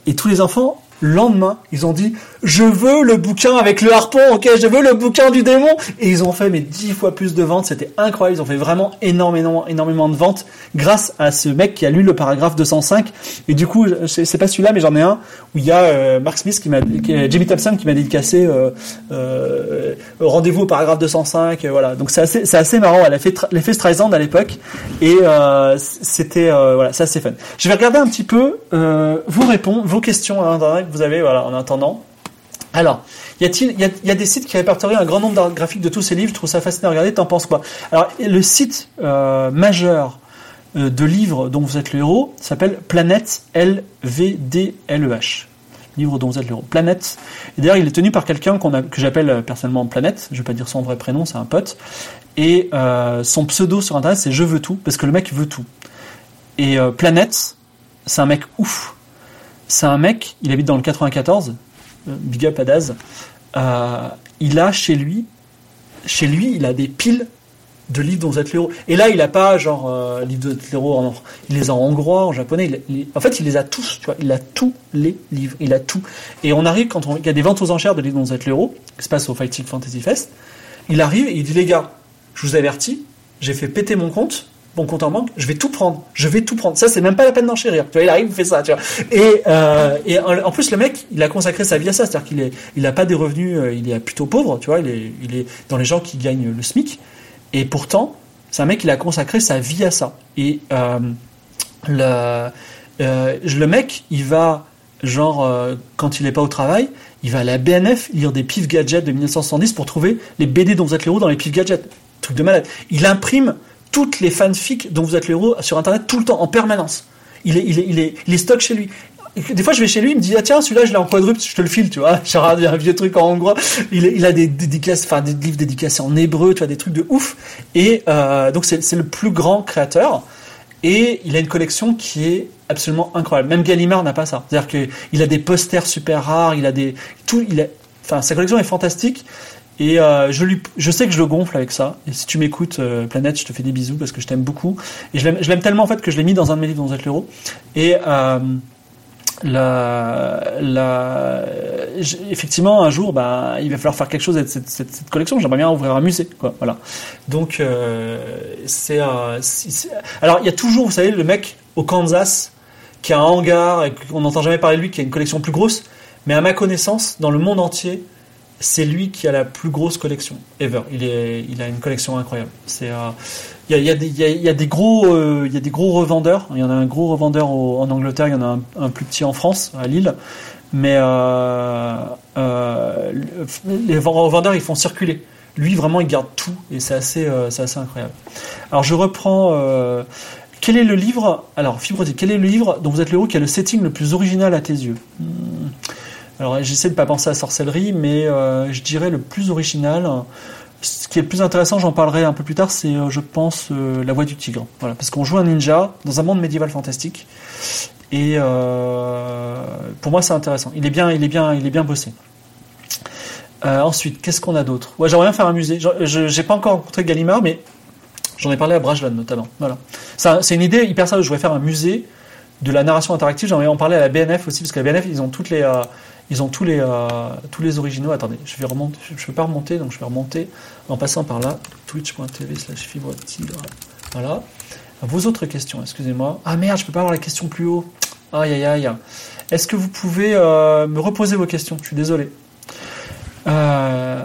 et tous les enfants le lendemain, ils ont dit je veux le bouquin avec le harpon, ok, je veux le bouquin du démon. Et ils ont fait mais dix fois plus de ventes, c'était incroyable. Ils ont fait vraiment énormément, énormément de ventes grâce à ce mec qui a lu le paragraphe 205. Et du coup, c'est pas celui-là, mais j'en ai un où il y a euh, Mark Smith qui m'a, Jimmy Thompson qui m'a dédicacé euh, euh, rendez-vous au paragraphe 205. voilà, donc c'est assez, c'est assez marrant. Elle a fait l'effet Streisand à l'époque et c'était voilà, c'est assez fun. Je vais regarder un petit peu vos réponses, vos questions à vous avez voilà, en attendant. Alors, y a-t-il, il y, a, des sites qui répertorient un grand nombre d'art graphiques de tous ces livres? Je trouve ça fascinant à regarder. T'en penses quoi? Alors, le site euh, majeur euh, de livres dont vous êtes le héros s'appelle Planète L V D L E H. Livre dont vous êtes le héros. Planète. Et d'ailleurs, il est tenu par quelqu'un que j'appelle euh, personnellement Planète. Je vais pas dire son vrai prénom, c'est un pote. Et son pseudo sur internet, c'est Je veux tout, parce que le mec veut tout. Et Planète, c'est un mec ouf c'est un mec, il habite dans le 94, euh, big up à Daz. Euh, il a chez lui, chez lui, il a des piles de livres dont vous êtes le héros. Et là, il a pas genre euh, livre de l'héros en il les a en hongrois, en japonais. En fait, il les a tous. Tu vois, il a tous les livres. Il a tout. Et on arrive quand on, il y a des ventes aux enchères de livres dont vous êtes le héros, qui se passe au Fighting Fantasy Fest. Il arrive et il dit les gars, je vous avertis, j'ai fait péter mon compte. Mon compte en banque, je vais tout prendre, je vais tout prendre. Ça, c'est même pas la peine d'enchérir. Tu vois, il arrive, il fait ça, tu vois. Et, euh, et en, plus, le mec, il a consacré sa vie à ça, c'est-à-dire qu'il est, il a pas des revenus, euh, il est plutôt pauvre, tu vois. Il est, il est dans les gens qui gagnent le SMIC. Et pourtant, c'est un mec, il a consacré sa vie à ça. Et euh, le, le mec, il va, genre, quand il n'est pas au travail, il va à la BNF lire des pif gadgets de 1970 pour trouver les BD dont vous êtes le héros dans les pif gadgets. Truc de malade. Il imprime toutes les fanfics dont vous êtes le héros sur Internet tout le temps, en permanence. Il est, il est, il est, stock chez lui. Des fois, je vais chez lui, il me dit ah tiens celui-là je l'ai en quadruple, je te le file, tu vois. Genre un vieux truc en hongrois. Il, a des dédicaces, enfin des livres dédicacés en hébreu, tu vois, des trucs de ouf. Et euh, donc c'est le plus grand créateur. Et il a une collection qui est absolument incroyable. Même Gallimard n'a pas ça. C'est-à-dire qu'il a des posters super rares, il a des tout, il enfin sa collection est fantastique. Et euh, je sais que je le gonfle avec ça. Et si tu m'écoutes, euh, Planète, je te fais des bisous parce que je t'aime beaucoup. Et je l'aime, tellement en fait que je l'ai mis dans un de mes livres êtes l'héros. Et euh, effectivement, un jour, bah, il va falloir faire quelque chose avec cette, cette, cette collection. J'aimerais bien ouvrir un musée, quoi. Voilà. Donc, alors il y a toujours, vous savez, le mec au Kansas qui a un hangar et qu'on n'entend jamais parler de lui, qui a une collection plus grosse. Mais à ma connaissance, dans le monde entier, c'est lui qui a la plus grosse collection ever. Il, est, il a une collection incroyable. C'est, il y, a, des- gros, euh, il y a des gros revendeurs. Il y en a un gros revendeur en Angleterre, il y en a un, plus petit en France, à Lille. Mais euh, euh, les revendeurs, ils font circuler. Lui, vraiment, il garde tout et c'est assez, c'est assez incroyable. Alors, je reprends. quel est le livre? Alors, quel est le livre dont vous êtes le héros qui a le setting le plus original à tes yeux? Hmm. Alors, j'essaie de pas penser à sorcellerie, mais euh, je dirais le plus original. Ce qui est le plus intéressant, j'en parlerai un peu plus tard, c'est, euh, je pense, euh, La Voix du Tigre. Voilà, parce qu'on joue un ninja dans un monde médiéval fantastique, et pour moi, c'est intéressant. Il est bien, il est bien, il est bien bossé. Ensuite, qu'est-ce qu'on a d'autre? Ouais, j'aimerais bien faire un musée. Je- J'ai pas encore rencontré Gallimard, mais j'en ai parlé à Brajlon notamment. Voilà, c'est une idée hyper sérieuse. Je voudrais faire un musée de la narration interactive. J'aimerais en parler à la BNF aussi, parce que la BNF, ils ont toutes les, ils ont tous les, euh, tous les originaux. Attendez, je vais remonter. Je, peux pas remonter, donc je vais remonter en passant par là. Twitch.tv slash fibre. Voilà. Vos autres questions, excusez-moi. Ah merde, je peux pas avoir la question plus haut. Aïe aïe aïe. Est-ce que vous pouvez euh, me reposer vos questions? Je suis désolé. Euh,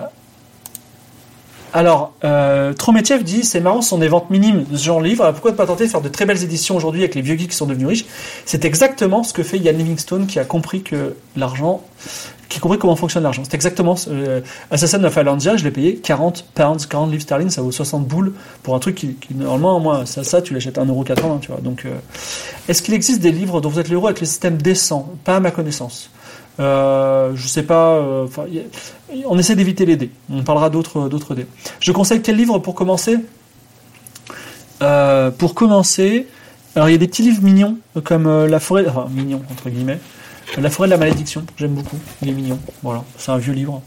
alors, euh, Trometiev dit c'est marrant, ce sont des ventes minimes de ce genre de livre. Pourquoi ne pas tenter de faire de très belles éditions aujourd'hui avec les vieux geeks qui sont devenus riches? C'est exactement ce que fait Ian Livingstone qui a compris que l'argent, qui a compris comment fonctionne l'argent. C'est exactement euh, Assassin of Alandia, je l'ai payé 40 pounds, 40 livres sterling, ça vaut 60 boules pour un truc qui, normalement, moi, ça, ça tu l'achètes à 1,80€, tu vois. Donc, euh, est-ce qu'il existe des livres dont vous êtes l'héros avec le système décent? Pas à ma connaissance. Euh, je sais pas. euh, on essaie d'éviter les dés. On parlera d'autres d'autres dés. Je conseille quel livre pour commencer? Euh, Pour commencer, alors il y a des petits livres mignons comme euh, la forêt, enfin entre guillemets, la forêt de la malédiction. J'aime beaucoup. Il est mignon. Voilà, c'est un vieux livre.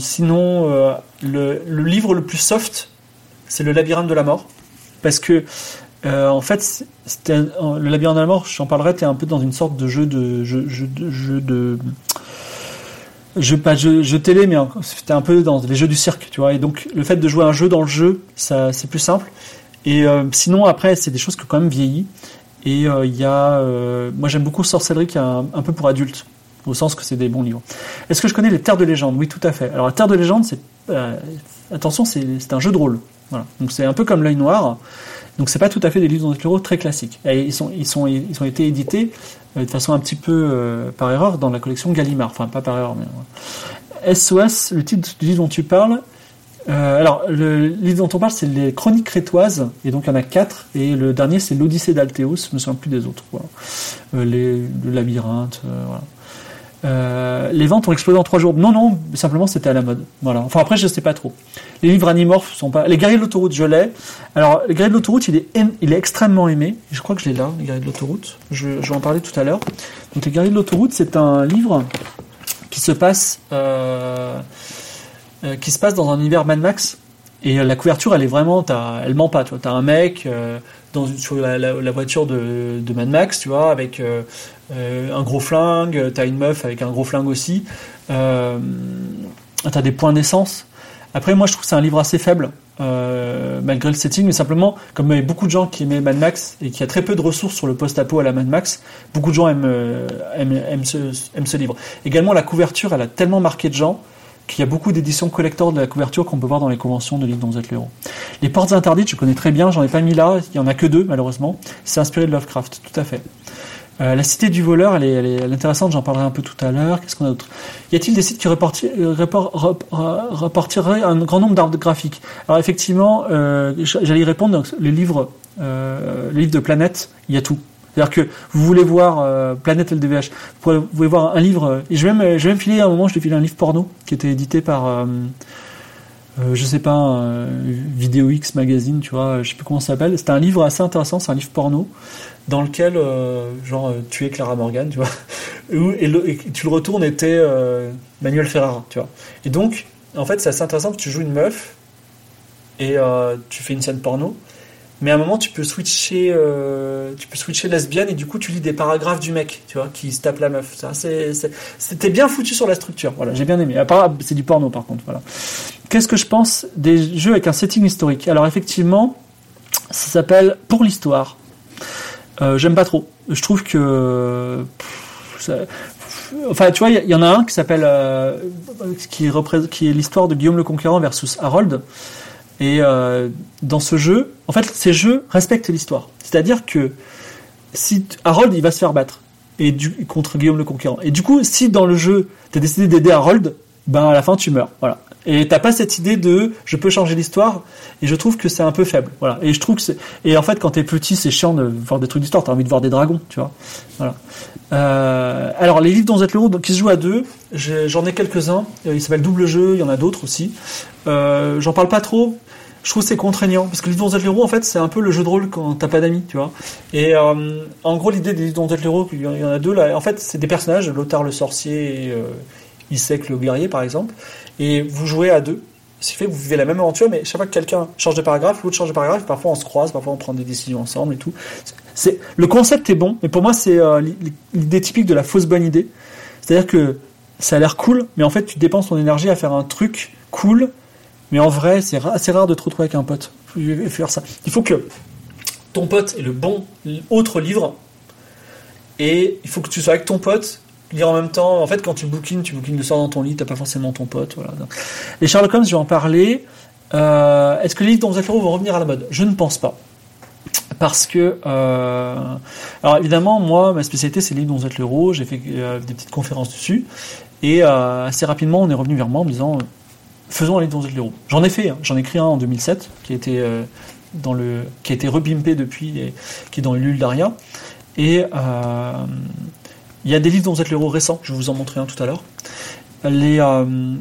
Sinon, le livre le plus soft, c'est le labyrinthe de la mort, parce que euh, en fait, le labyrinthe de la mort. J'en parlerai. T'es un peu dans une sorte de jeu de jeu, jeu jeu de jeu pas jeu, jeu télé, mais c'était un peu dans les jeux du cirque, tu vois. Et donc, le fait de jouer un jeu dans le jeu, ça, c'est plus simple. Et euh, sinon, après, c'est des choses qui ont quand même vieilli. Et euh, il y a, moi, j'aime beaucoup Sorcellerie, qui est un, peu pour adultes, au sens que c'est des bons livres. Est-ce que je connais les Terres de légende? Oui, tout à fait. Alors, la Terre de légende, c'est attention, c'est c'est un jeu de rôle. Voilà. Donc, c'est un peu comme l'œil noir. Donc c'est pas tout à fait des livres dans l'euro très classiques. Ils sont ils sont ils ont été édités euh, de façon un petit peu euh, par erreur dans la collection Gallimard. Enfin pas par erreur mais. SOS, le titre du livre dont tu parles. euh, alors le livre dont on parle c'est les Chroniques crétoises et donc il y en a quatre et le dernier c'est l'Odyssée d'Althéos. Je me souviens plus des autres. Euh, les le labyrinthe. euh, voilà. Euh, les ventes ont explosé en trois jours. Non, non, simplement c'était à la mode. Voilà. Enfin après, je sais pas trop. Les livres animorphes sont pas. Les guerriers de l'autoroute, je l'ai. Alors, les guerriers de l'autoroute, il est, il est extrêmement aimé. Je crois que je l'ai là, les guerriers de l'autoroute. Je, je vais en parler tout à l'heure. Donc, les guerriers de l'autoroute, c'est un livre qui se passe, euh, euh, qui se passe dans un univers Mad Max. Et la couverture, elle est vraiment, elle ment pas. Tu t'as un mec dans sur la, voiture de, de, Mad Max, tu vois, avec un gros flingue. T'as une meuf avec un gros flingue aussi. t'as des points d'essence. Après, moi, je trouve que c'est un livre assez faible. Euh, malgré le setting, mais simplement, comme il y avait beaucoup de gens qui aimaient Mad Max et qu'il y a très peu de ressources sur le post-apo à la Mad Max, beaucoup de gens aiment, euh, aiment, aiment, ce, livre. Également, la couverture, elle a tellement marqué de gens qu'il y a beaucoup d'éditions collector de la couverture qu'on peut voir dans les conventions de livres dont vous êtes l'héros. Les portes interdites, je connais très bien, j'en ai pas mis là, il y en a que deux malheureusement. C'est inspiré de Lovecraft, tout à fait. Euh, la cité du voleur, elle est, intéressante, j'en parlerai un peu tout à l'heure. Qu'est-ce qu'on a d'autre? Y a-t-il des sites qui reportiraient un grand nombre d'arts graphiques? Alors effectivement, euh, j'allais y répondre. Donc, les livres, euh, les livres de Planète, il y a tout. C'est-à-dire que vous voulez voir euh, Planète LDVH, vous pouvez, voir un livre. Et je vais même, vais même filer à un moment, je vais filer un livre porno qui était édité par. Euh, je sais pas, Vidéo X Magazine, tu vois, je sais plus comment ça s'appelle. C'était un livre assez intéressant, c'est un livre porno dans lequel, euh, genre, euh, tu es Clara Morgan, tu vois, et, tu le retournes et t'es euh, Manuel Ferrara, tu vois. Et donc, en fait, c'est assez intéressant que tu joues une meuf et tu fais une scène porno, mais à un moment, tu peux switcher, tu peux switcher lesbienne et du coup, tu lis des paragraphes du mec, tu vois, qui se tape la meuf. C'était bien foutu sur la structure, voilà, j'ai bien aimé. C'est du porno, par contre, voilà. Qu'est-ce que je pense des jeux avec un setting historique? Alors, effectivement, ça s'appelle Pour l'histoire. Euh, j'aime pas trop. Je trouve que. enfin, tu vois, il y, en a un qui s'appelle. Euh, qui est l'histoire de Guillaume le Conquérant versus Harold. Et euh, dans ce jeu, en fait, ces jeux respectent l'histoire. C'est-à-dire que si Harold, il va se faire battre et contre Guillaume le Conquérant. Et du coup, si dans le jeu, tu as décidé d'aider Harold, ben à la fin tu meurs. Voilà. Et t'as pas cette idée de je peux changer l'histoire et je trouve que c'est un peu faible. Voilà. Et je trouve que et en fait quand t'es petit c'est chiant de voir des trucs d'histoire. T'as envie de voir des dragons, tu vois. Voilà. Euh, alors les livres dont vous êtes l'euro qui se jouent à deux, j'en ai, quelques-uns. Euh, ils s'appellent double jeu. Il y en a d'autres aussi. J'en parle pas trop. Je trouve c'est contraignant parce que les êtes l'héros en fait c'est un peu le jeu de rôle quand t'as pas d'amis, tu vois. Et euh, en gros l'idée des êtes l'héros, il y en a deux là. En fait c'est des personnages, Lothar le sorcier. Et, Isek le guerrier par exemple, et vous jouez à deux. Ce qui fait que vous vivez la même aventure, mais chaque fois que quelqu'un change de paragraphe, l'autre change de paragraphe, parfois on se croise, parfois on prend des décisions ensemble et tout. C'est le concept est bon, mais pour moi c'est euh, l'idée typique de la fausse bonne idée. C'est-à-dire que ça a l'air cool, mais en fait tu dépenses ton énergie à faire un truc cool, mais en vrai c'est assez rare de te retrouver avec un pote. Faire ça. Il faut que ton pote ait le bon autre livre, et il faut que tu sois avec ton pote lire en même temps. En fait, quand tu bookines, tu bookines le soir dans ton lit, t'as pas forcément ton pote. Voilà. Les Sherlock Holmes, je vais en parler. Euh, est-ce que les livres dont vous êtes vont revenir à la mode? Je ne pense pas. Parce que, euh, alors évidemment, moi, ma spécialité, c'est les livres dont vous êtes l'euro. J'ai fait euh, des petites conférences dessus. Et assez rapidement, on est revenu vers moi en me disant faisons vous êtes l'euro. J'en ai fait, hein. j'en ai écrit un en 2007 qui a été, dans le, qui a été rebimpé depuis qui est dans le d'Aria. Et il y a des livres êtes l'héros récents, je vais vous en montrer un tout à l'heure. Les, euh,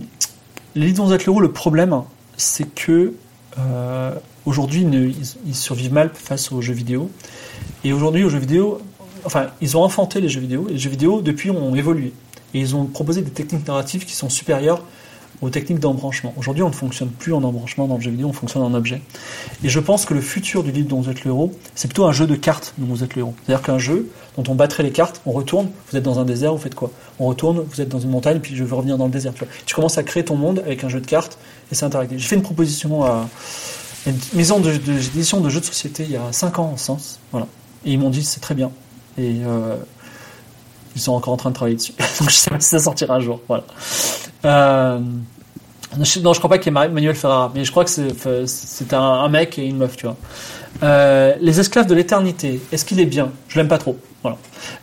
les livres êtes l'héros, le problème, c'est que euh, aujourd'hui, ils, survivent mal face aux jeux vidéo. Et aujourd'hui, aux jeux vidéo, enfin, ils ont enfanté les jeux vidéo, et les jeux vidéo, depuis, ont évolué. Et ils ont proposé des techniques narratives qui sont supérieures aux techniques d'embranchement. Aujourd'hui, on ne fonctionne plus en embranchement dans le jeu vidéo, on fonctionne en objet. Et je pense que le futur du livre dont vous êtes le héros, c'est plutôt un jeu de cartes dont vous êtes le. C'est-à-dire qu'un jeu dont on battrait les cartes, on retourne, vous êtes dans un désert, vous faites quoi? On retourne, vous êtes dans une montagne, puis je veux revenir dans le désert. Tu, commences à créer ton monde avec un jeu de cartes, et c'est interactif. J'ai fait une proposition à une maison d'édition de, jeux de société il y a 5 ans en sens, voilà. Et ils m'ont dit c'est très bien. Et euh, ils sont encore en train de travailler dessus. Donc je sais pas si ça sortira un jour. Voilà. Euh, non, je crois pas qu'il y ait Manuel Ferrara, mais je crois que c'est un, mec et une meuf, tu vois. Euh, les esclaves de l'éternité, est-ce qu'il est bien? Je l'aime pas trop. Voilà.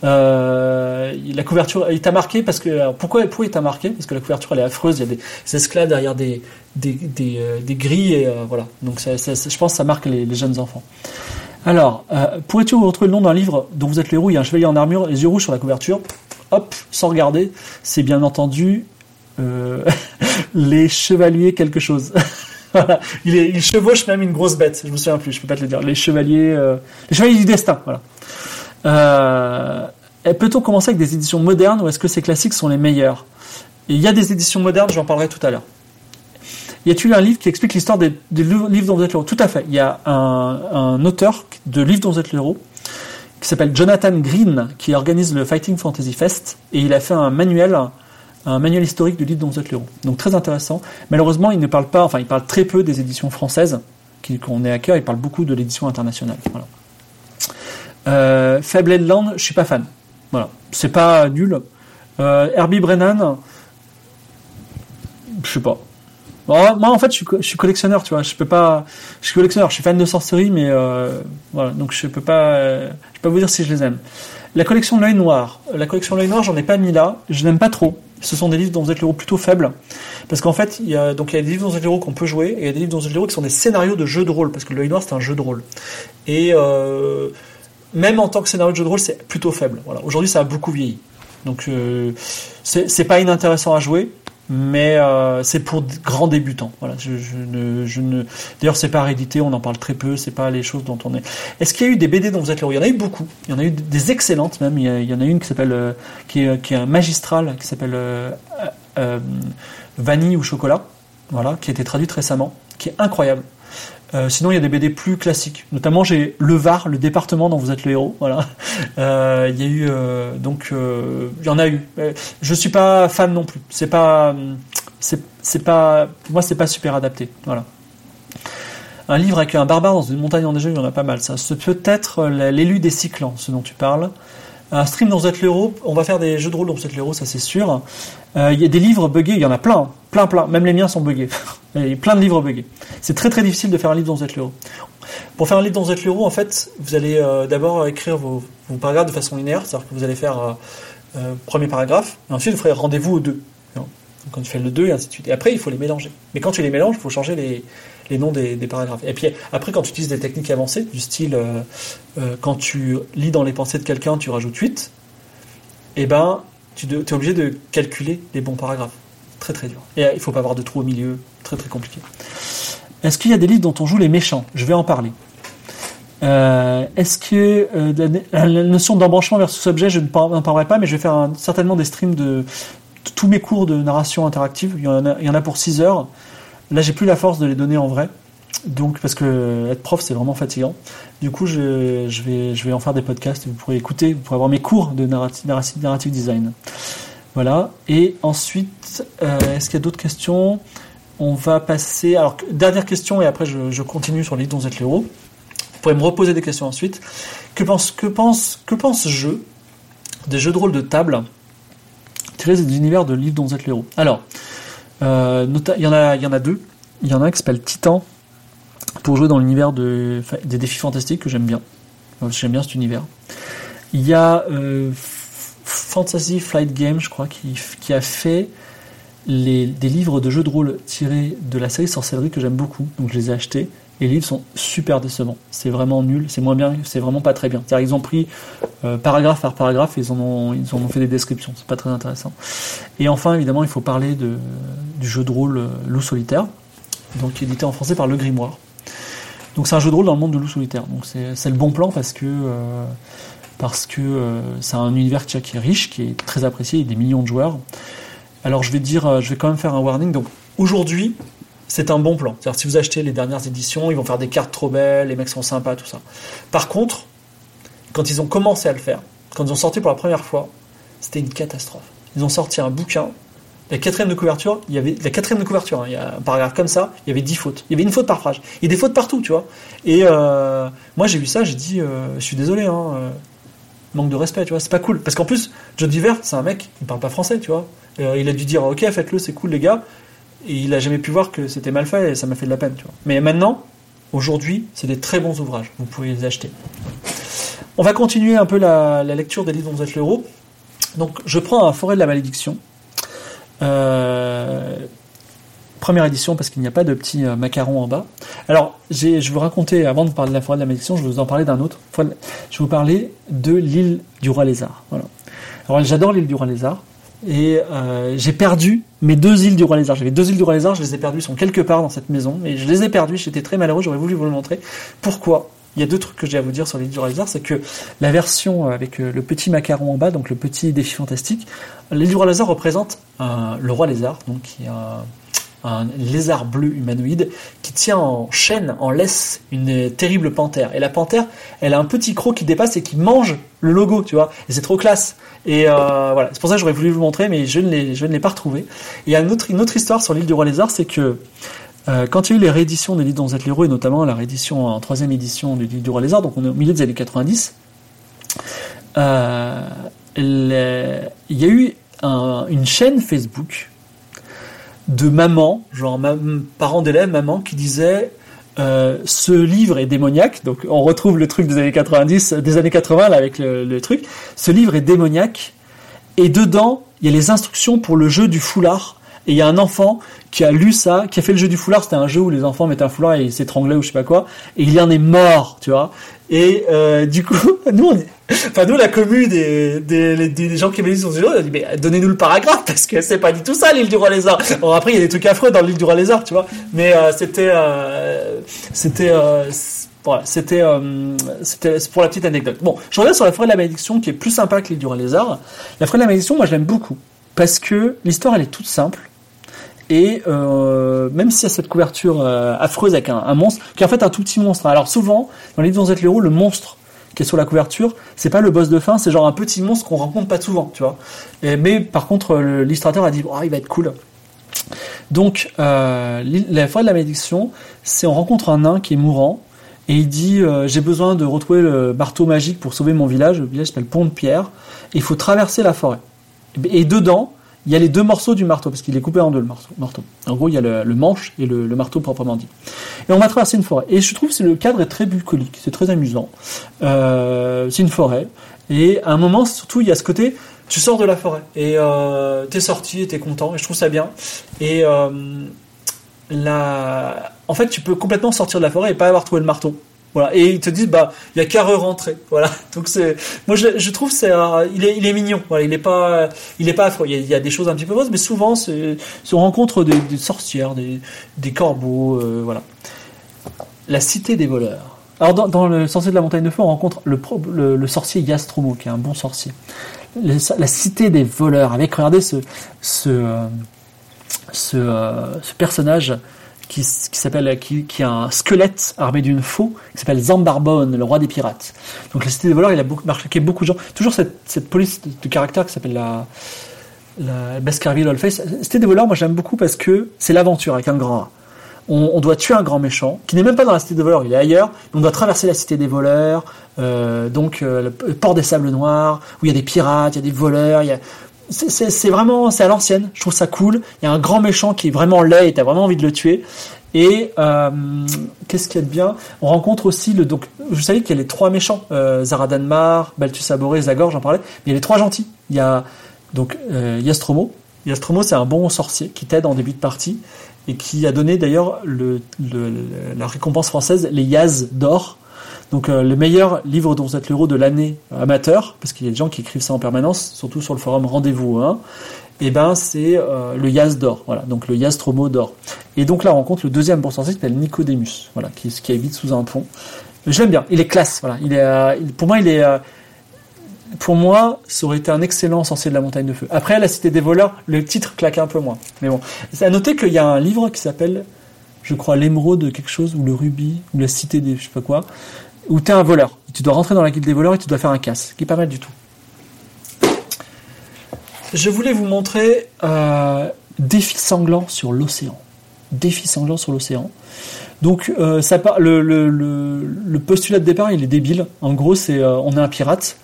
Euh, la couverture, il t'a marqué parce que pourquoi, pourquoi il t'a marqué? Parce que la couverture elle est affreuse. Il y a des, esclaves derrière des des, des, des grilles et voilà. Donc je pense que ça marque les, jeunes enfants. Alors, pourrais-tu vous retrouver le nom d'un livre dont vous êtes l'héros Il y a un chevalier en armure, les yeux rouges sur la couverture. Hop, sans regarder, c'est bien entendu euh, les chevaliers quelque chose. il, est, il, chevauche même une grosse bête. Je me souviens plus, je peux pas te le dire. Les chevaliers, euh, les chevaliers du destin. Voilà. Euh, Peut-on commencer avec des éditions modernes ou est-ce que ces classiques sont les meilleurs? Il y a des éditions modernes, j'en parlerai tout à l'heure. Y a-t-il un livre qui explique l'histoire des, livres dont vous êtes le héros Tout à fait. Il y a un, auteur de livres dont vous êtes le héros qui s'appelle Jonathan Green, qui organise le Fighting Fantasy Fest, et il a fait un manuel, un manuel historique du livre dont vous êtes le héros. Donc très intéressant. Malheureusement, il ne parle pas, enfin, il parle très peu des éditions françaises, qu'on est à cœur, il parle beaucoup de l'édition internationale. Voilà. Euh, Fable Land, je suis pas fan. Voilà, c'est pas nul. Euh, Herbie Brennan, je sais pas. Moi, en fait, je suis, collectionneur, tu vois. Je peux pas. Je suis collectionneur. Je suis fan de sorcerie, mais euh, voilà. Donc, je peux pas. je peux pas vous dire si je les aime. La collection L'œil noir. La collection L'œil noir, j'en ai pas mis là. Je n'aime pas trop. Ce sont des livres dont vous êtes l'héros plutôt faibles. Parce qu'en fait, il y a donc il y a des livres dont vous êtes l'héros qu'on peut jouer et il y a des livres dont vous êtes l'héros qui sont des scénarios de jeux de rôle. Parce que L'œil noir, c'est un jeu de rôle. Et euh, même en tant que scénario de jeu de rôle, c'est plutôt faible. Voilà. Aujourd'hui, ça a beaucoup vieilli. Donc, euh, c'est pas inintéressant à jouer mais euh, c'est pour grands débutants. Voilà, je, ne, je ne... D'ailleurs, c'est pas réédité, on en parle très peu, c'est pas les choses dont on est. Est-ce qu'il y a eu des BD dont vous êtes l'héros Il y en a eu beaucoup. Il y en a eu des excellentes même. Il y, en a une qui s'appelle, euh, qui, est, qui est un magistral, qui s'appelle euh, Vanille ou chocolat. Voilà, qui a été traduite récemment, qui est incroyable. Euh, sinon, il y a des BD plus classiques. Notamment, j'ai Le Var, le département dont vous êtes le héros. Voilà. Euh, il y a eu euh, donc, il en a eu. je suis pas fan non plus. C'est pas, c'est pas, pour moi, c'est pas super adapté. Voilà. Un livre avec un barbare dans une montagne enneigée, il y en a pas mal. Ça, peut-être l'élu des cyclans, ce dont tu parles. Un stream dont vous êtes le héros. On va faire des jeux de rôle dont vous êtes le héros, ça c'est sûr. Il y a des livres buggés, il y en a plein, plein, plein. Même les miens sont buggés. Il y a plein de livres buggés. C'est très très difficile de faire un livre vous êtes l'héros. Pour faire un livre vous êtes l'héros, en fait, vous allez euh, d'abord écrire vos, paragraphes de façon linéaire, c'est-à-dire que vous allez faire euh, euh, premier paragraphe, et ensuite vous ferez rendez-vous aux deux. quand tu fais le 2 et ainsi de suite. Et après, il faut les mélanger. Mais quand tu les mélanges, il faut changer les, les noms des, paragraphes. Et puis après, quand tu utilises des techniques avancées, du style quand tu lis dans les pensées de quelqu'un, tu rajoutes 8, et eh ben, tu es obligé de calculer les bons paragraphes. Très très dur. Et il faut pas avoir de trou au milieu, très très compliqué. Est-ce qu'il y a des livres dont on joue les méchants? Je vais en parler. Euh, est-ce que euh, la notion d'embranchement versus objet, je ne parlerai pas, mais je vais faire certainement des streams de, tous mes cours de narration interactive. Il y en a, il y en a pour 6 heures. Là, j'ai plus la force de les donner en vrai. Donc, parce que être prof, c'est vraiment fatigant. Du coup, je, vais, je vais en faire des podcasts. Vous pourrez écouter, vous pourrez avoir mes cours de narrative, design. Voilà. Et ensuite, euh, est-ce qu'il y a d'autres questions? On va passer. Alors, dernière question, et après je, continue sur les dont vous êtes héros. Vous pourrez me reposer des questions ensuite. Que pense, que pense, que pense jeu? Des jeux de rôle de table? Tirés des univers de livres dont êtes héros Alors, euh, il, y en a, il y en a deux. Il y en a un qui s'appelle Titan pour jouer dans l'univers de, des défis fantastiques que j'aime bien. J'aime bien cet univers. Il y a euh, Fantasy Flight Game, je crois, qui, a fait les, des livres de jeux de rôle tirés de la série Sorcellerie que j'aime beaucoup. Donc je les ai achetés. Les livres sont super décevants. C'est vraiment nul, c'est moins bien, c'est vraiment pas très bien. cest ils ont pris euh, paragraphe par paragraphe et ils en ont, fait des descriptions. C'est pas très intéressant. Et enfin, évidemment, il faut parler du jeu de rôle euh, Loup solitaire, donc édité en français par Le Grimoire. Donc c'est un jeu de rôle dans le monde de Loup solitaire. Donc c'est le bon plan parce que euh, c'est un univers qui est riche, qui est très apprécié, il y a des millions de joueurs. Alors je vais dire, je vais quand même faire un warning. Donc aujourd'hui, c'est un bon plan. C'est-à-dire si vous achetez les dernières éditions, ils vont faire des cartes trop belles, les mecs sont sympas, tout ça. Par contre, quand ils ont commencé à le faire, quand ils ont sorti pour la première fois, c'était une catastrophe. Ils ont sorti un bouquin. La quatrième de couverture, il y avait la quatrième de couverture, hein, il y a un paragraphe comme ça, il y avait dix fautes. Il y avait une faute par phrase. Il y a des fautes partout, tu vois. Et euh, moi j'ai vu ça, j'ai dit, je suis désolé, hein, manque de respect, tu vois, c'est pas cool. Parce qu'en plus, John Diver, c'est un mec, il parle pas français, tu vois. Euh, il a dû dire, ok, faites-le, c'est cool, les gars. Il a jamais pu voir que c'était mal fait et ça m'a fait de la peine. Mais maintenant, aujourd'hui, c'est des très bons ouvrages, vous pouvez les acheter. On va continuer un peu la, lecture des livres dont vous êtes. Donc, je prends un Forêt de la malédiction. Euh, première édition parce qu'il n'y a pas de petit euh, macaron en bas. Alors, je vous raconter, avant de parler de la forêt de la malédiction, je vais vous en parler d'un autre. Je vais vous parler de l'île du roi lézard. Voilà. Alors, j'adore l'île du roi lézard. Et euh, j'ai perdu mes deux îles du roi lézard. J'avais deux îles du roi lézard, je les ai perdues, sont quelque part dans cette maison. Et je les ai perdues, j'étais très malheureux, j'aurais voulu vous le montrer. Pourquoi? Il y a deux trucs que j'ai à vous dire sur l'île du roi lézard, c'est que la version avec euh, le petit macaron en bas, donc le petit défi fantastique, l'île du roi lézard représente le roi lézard, donc qui est un, un lézard bleu humanoïde qui tient en chaîne, en laisse, une terrible panthère. Et la panthère, elle a un petit croc qui dépasse et qui mange le logo, tu vois. Et c'est trop classe. Et euh, voilà, c'est pour ça que j'aurais voulu vous montrer, mais je ne l'ai, je ne l'ai pas retrouvé. Et il y a une autre, histoire sur l'île du roi lézard, c'est que euh, quand il y a eu les rééditions des livres dont vous êtes l'héros, et notamment la réédition en troisième édition du livre du roi lézard, donc on est au milieu des années 90, euh, il y a eu un- une chaîne Facebook de mamans, genre parents d'élèves, mamans, qui disaient euh, ce livre est démoniaque. Donc on retrouve le truc des années 90, des années 80 là avec le, le truc. Ce livre est démoniaque et dedans il y a les instructions pour le jeu du foulard. Et il y a un enfant qui a lu ça, qui a fait le jeu du foulard. C'était un jeu où les enfants mettaient un foulard et ils s'étranglaient ou je sais pas quoi. Et il y en est mort, tu vois. Et euh, du coup, nous, on, enfin nous, la commu des, des, des, gens qui sur ce jeu, on a dit mais donnez-nous le paragraphe parce que c'est pas du tout ça l'île du roi lézard. Bon après il y a des trucs affreux dans l'île du roi lézard, tu vois. Mais euh, c'était euh, c'était voilà, c'était c'était pour la petite anecdote. Bon, je reviens sur la forêt de la malédiction qui est plus sympa que l'île du roi lézard. La forêt de la malédiction, moi je l'aime beaucoup parce que l'histoire elle est toute simple. Et euh, même s'il y a cette couverture euh, affreuse avec un, monstre, qui est en fait un tout petit monstre. Alors souvent, dans les vous êtes l'héros, le monstre qui est sur la couverture, c'est pas le boss de fin, c'est genre un petit monstre qu'on rencontre pas souvent, tu vois. Et, mais par contre, le- l'illustrateur a dit, oh, il va être cool. Donc, euh, la forêt de la malédiction, c'est on rencontre un nain qui est mourant et il dit euh, j'ai besoin de retrouver le marteau magique pour sauver mon village. Le village s'appelle Pont de Pierre. Et il faut traverser la forêt. Et, et dedans, il y a les deux morceaux du marteau parce qu'il est coupé en deux le marteau. En gros, il y a le, manche et le, marteau proprement dit. Et on va traverser une forêt. Et je trouve que le cadre est très bucolique, c'est très amusant. Euh, c'est une forêt. Et à un moment, surtout, il y a ce côté, tu sors de la forêt et euh, t'es sorti t'es content. Et je trouve ça bien. Et euh, en fait, tu peux complètement sortir de la forêt et pas avoir trouvé le marteau. Et ils te disent, bah, il y a qu'à re-rentrer. Voilà. Donc c'est, moi je, trouve c'est, euh, il est, il est mignon. Voilà. Il est pas, il est pas affreux. Il y a, des choses un petit peu fausses, mais souvent on rencontre des, sorcières, des, des corbeaux, euh, voilà. La cité des voleurs. Alors dans, le sorcier de la montagne de feu, on rencontre le, le, sorcier Yastromo, qui est un bon sorcier. La cité des voleurs, avec regardez ce, ce, euh, ce personnage qui, qui s'appelle qui, qui a un squelette armé d'une faux qui s'appelle Zambarbone, le roi des pirates. Donc la cité des voleurs, il a marqué beaucoup de gens. Toujours cette, cette police de, caractère qui s'appelle la la Baskerville Allface. La cité des voleurs, moi j'aime beaucoup parce que c'est l'aventure avec un grand A. On, doit tuer un grand méchant qui n'est même pas dans la cité des voleurs, il est ailleurs. On doit traverser la cité des voleurs, euh, donc euh, le port des sables noirs où il y a des pirates, il y a des voleurs, il y a c'est- vraiment c'est à l'ancienne. Je trouve ça cool. Il y a un grand méchant qui est vraiment laid et t'as vraiment envie de le tuer. Et euh, qu'est-ce qu'il y a de bien? On rencontre aussi le donc je savais qu'il y a les trois méchants euh, Zaradanmar Balthus Aboré Zagor j'en parlais. Mais il y a les trois gentils. Il y a donc euh, Yastromo. Yastromo c'est un bon sorcier qui t'aide en début de partie et qui a donné d'ailleurs le, le- le- la récompense française les Yaz d'or donc euh, le meilleur livre dont vous êtes l'héros de l'année euh, amateur, parce qu'il y a des gens qui écrivent ça en permanence, surtout sur le forum Rendez-vous 1, et ben c'est euh, le Yaz d'or, voilà, donc le Yastromo d'or. Et donc là on rencontre le deuxième bon sorcier qui s'appelle Nicodemus, voilà, qui, qui habite sous un pont. J'aime bien, il est classe, voilà, il est, pour moi il est, pour moi ça aurait été un excellent sorcier de la montagne de feu. Après la cité des voleurs, le titre claque un peu moins, mais bon. C'est à noter qu'il y a un livre qui s'appelle, je crois, l'émeraude quelque chose ou le rubis ou la cité des je sais pas quoi où tu es un voleur. Tu dois rentrer dans la guilde des voleurs et tu dois faire un casse, qui est pas mal du tout. Je voulais vous montrer euh, Défi sanglant sur l'océan. Défi sanglant sur l'océan. Donc, euh, ça le, le, le, le postulat de départ, il est débile. En gros, c'est euh, on est un pirate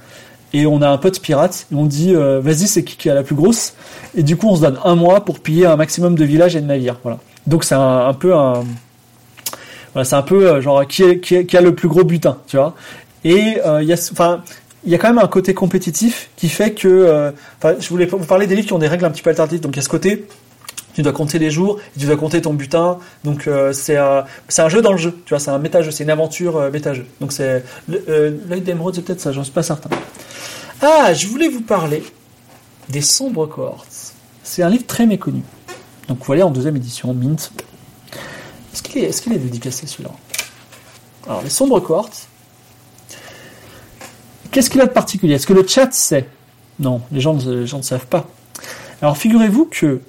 et on a un pote pirate et on dit euh, vas-y, c'est qui qui a la plus grosse? Et du coup, on se donne un mois pour piller un maximum de villages et de navires. Voilà. Donc, c'est un peu un c'est un peu euh, genre qui, a le plus gros butin, tu vois. Et euh, il y a, enfin, il y a quand même un côté compétitif qui fait que, euh, je voulais vous parler des livres qui ont des règles un petit peu alternatives. Donc il y a ce côté, tu dois compter les jours, tu dois compter ton butin. Donc c'est un, c'est un jeu dans le jeu, tu vois, c'est un méta-jeu, c'est une aventure méta-jeu. Donc c'est l'œil d'émeraude, c'est peut-être ça, j'en suis pas certain. Ah, je voulais vous parler des sombres cohortes. C'est un livre très méconnu. Donc voilà en deuxième édition, Mint. Est-ce qu'il est, dédicacé celui-là Alors, les sombres cohortes. Qu'est-ce qu'il a de particulier Est-ce que le chat sait Non, les gens, ne- savent pas. Alors, figurez-vous que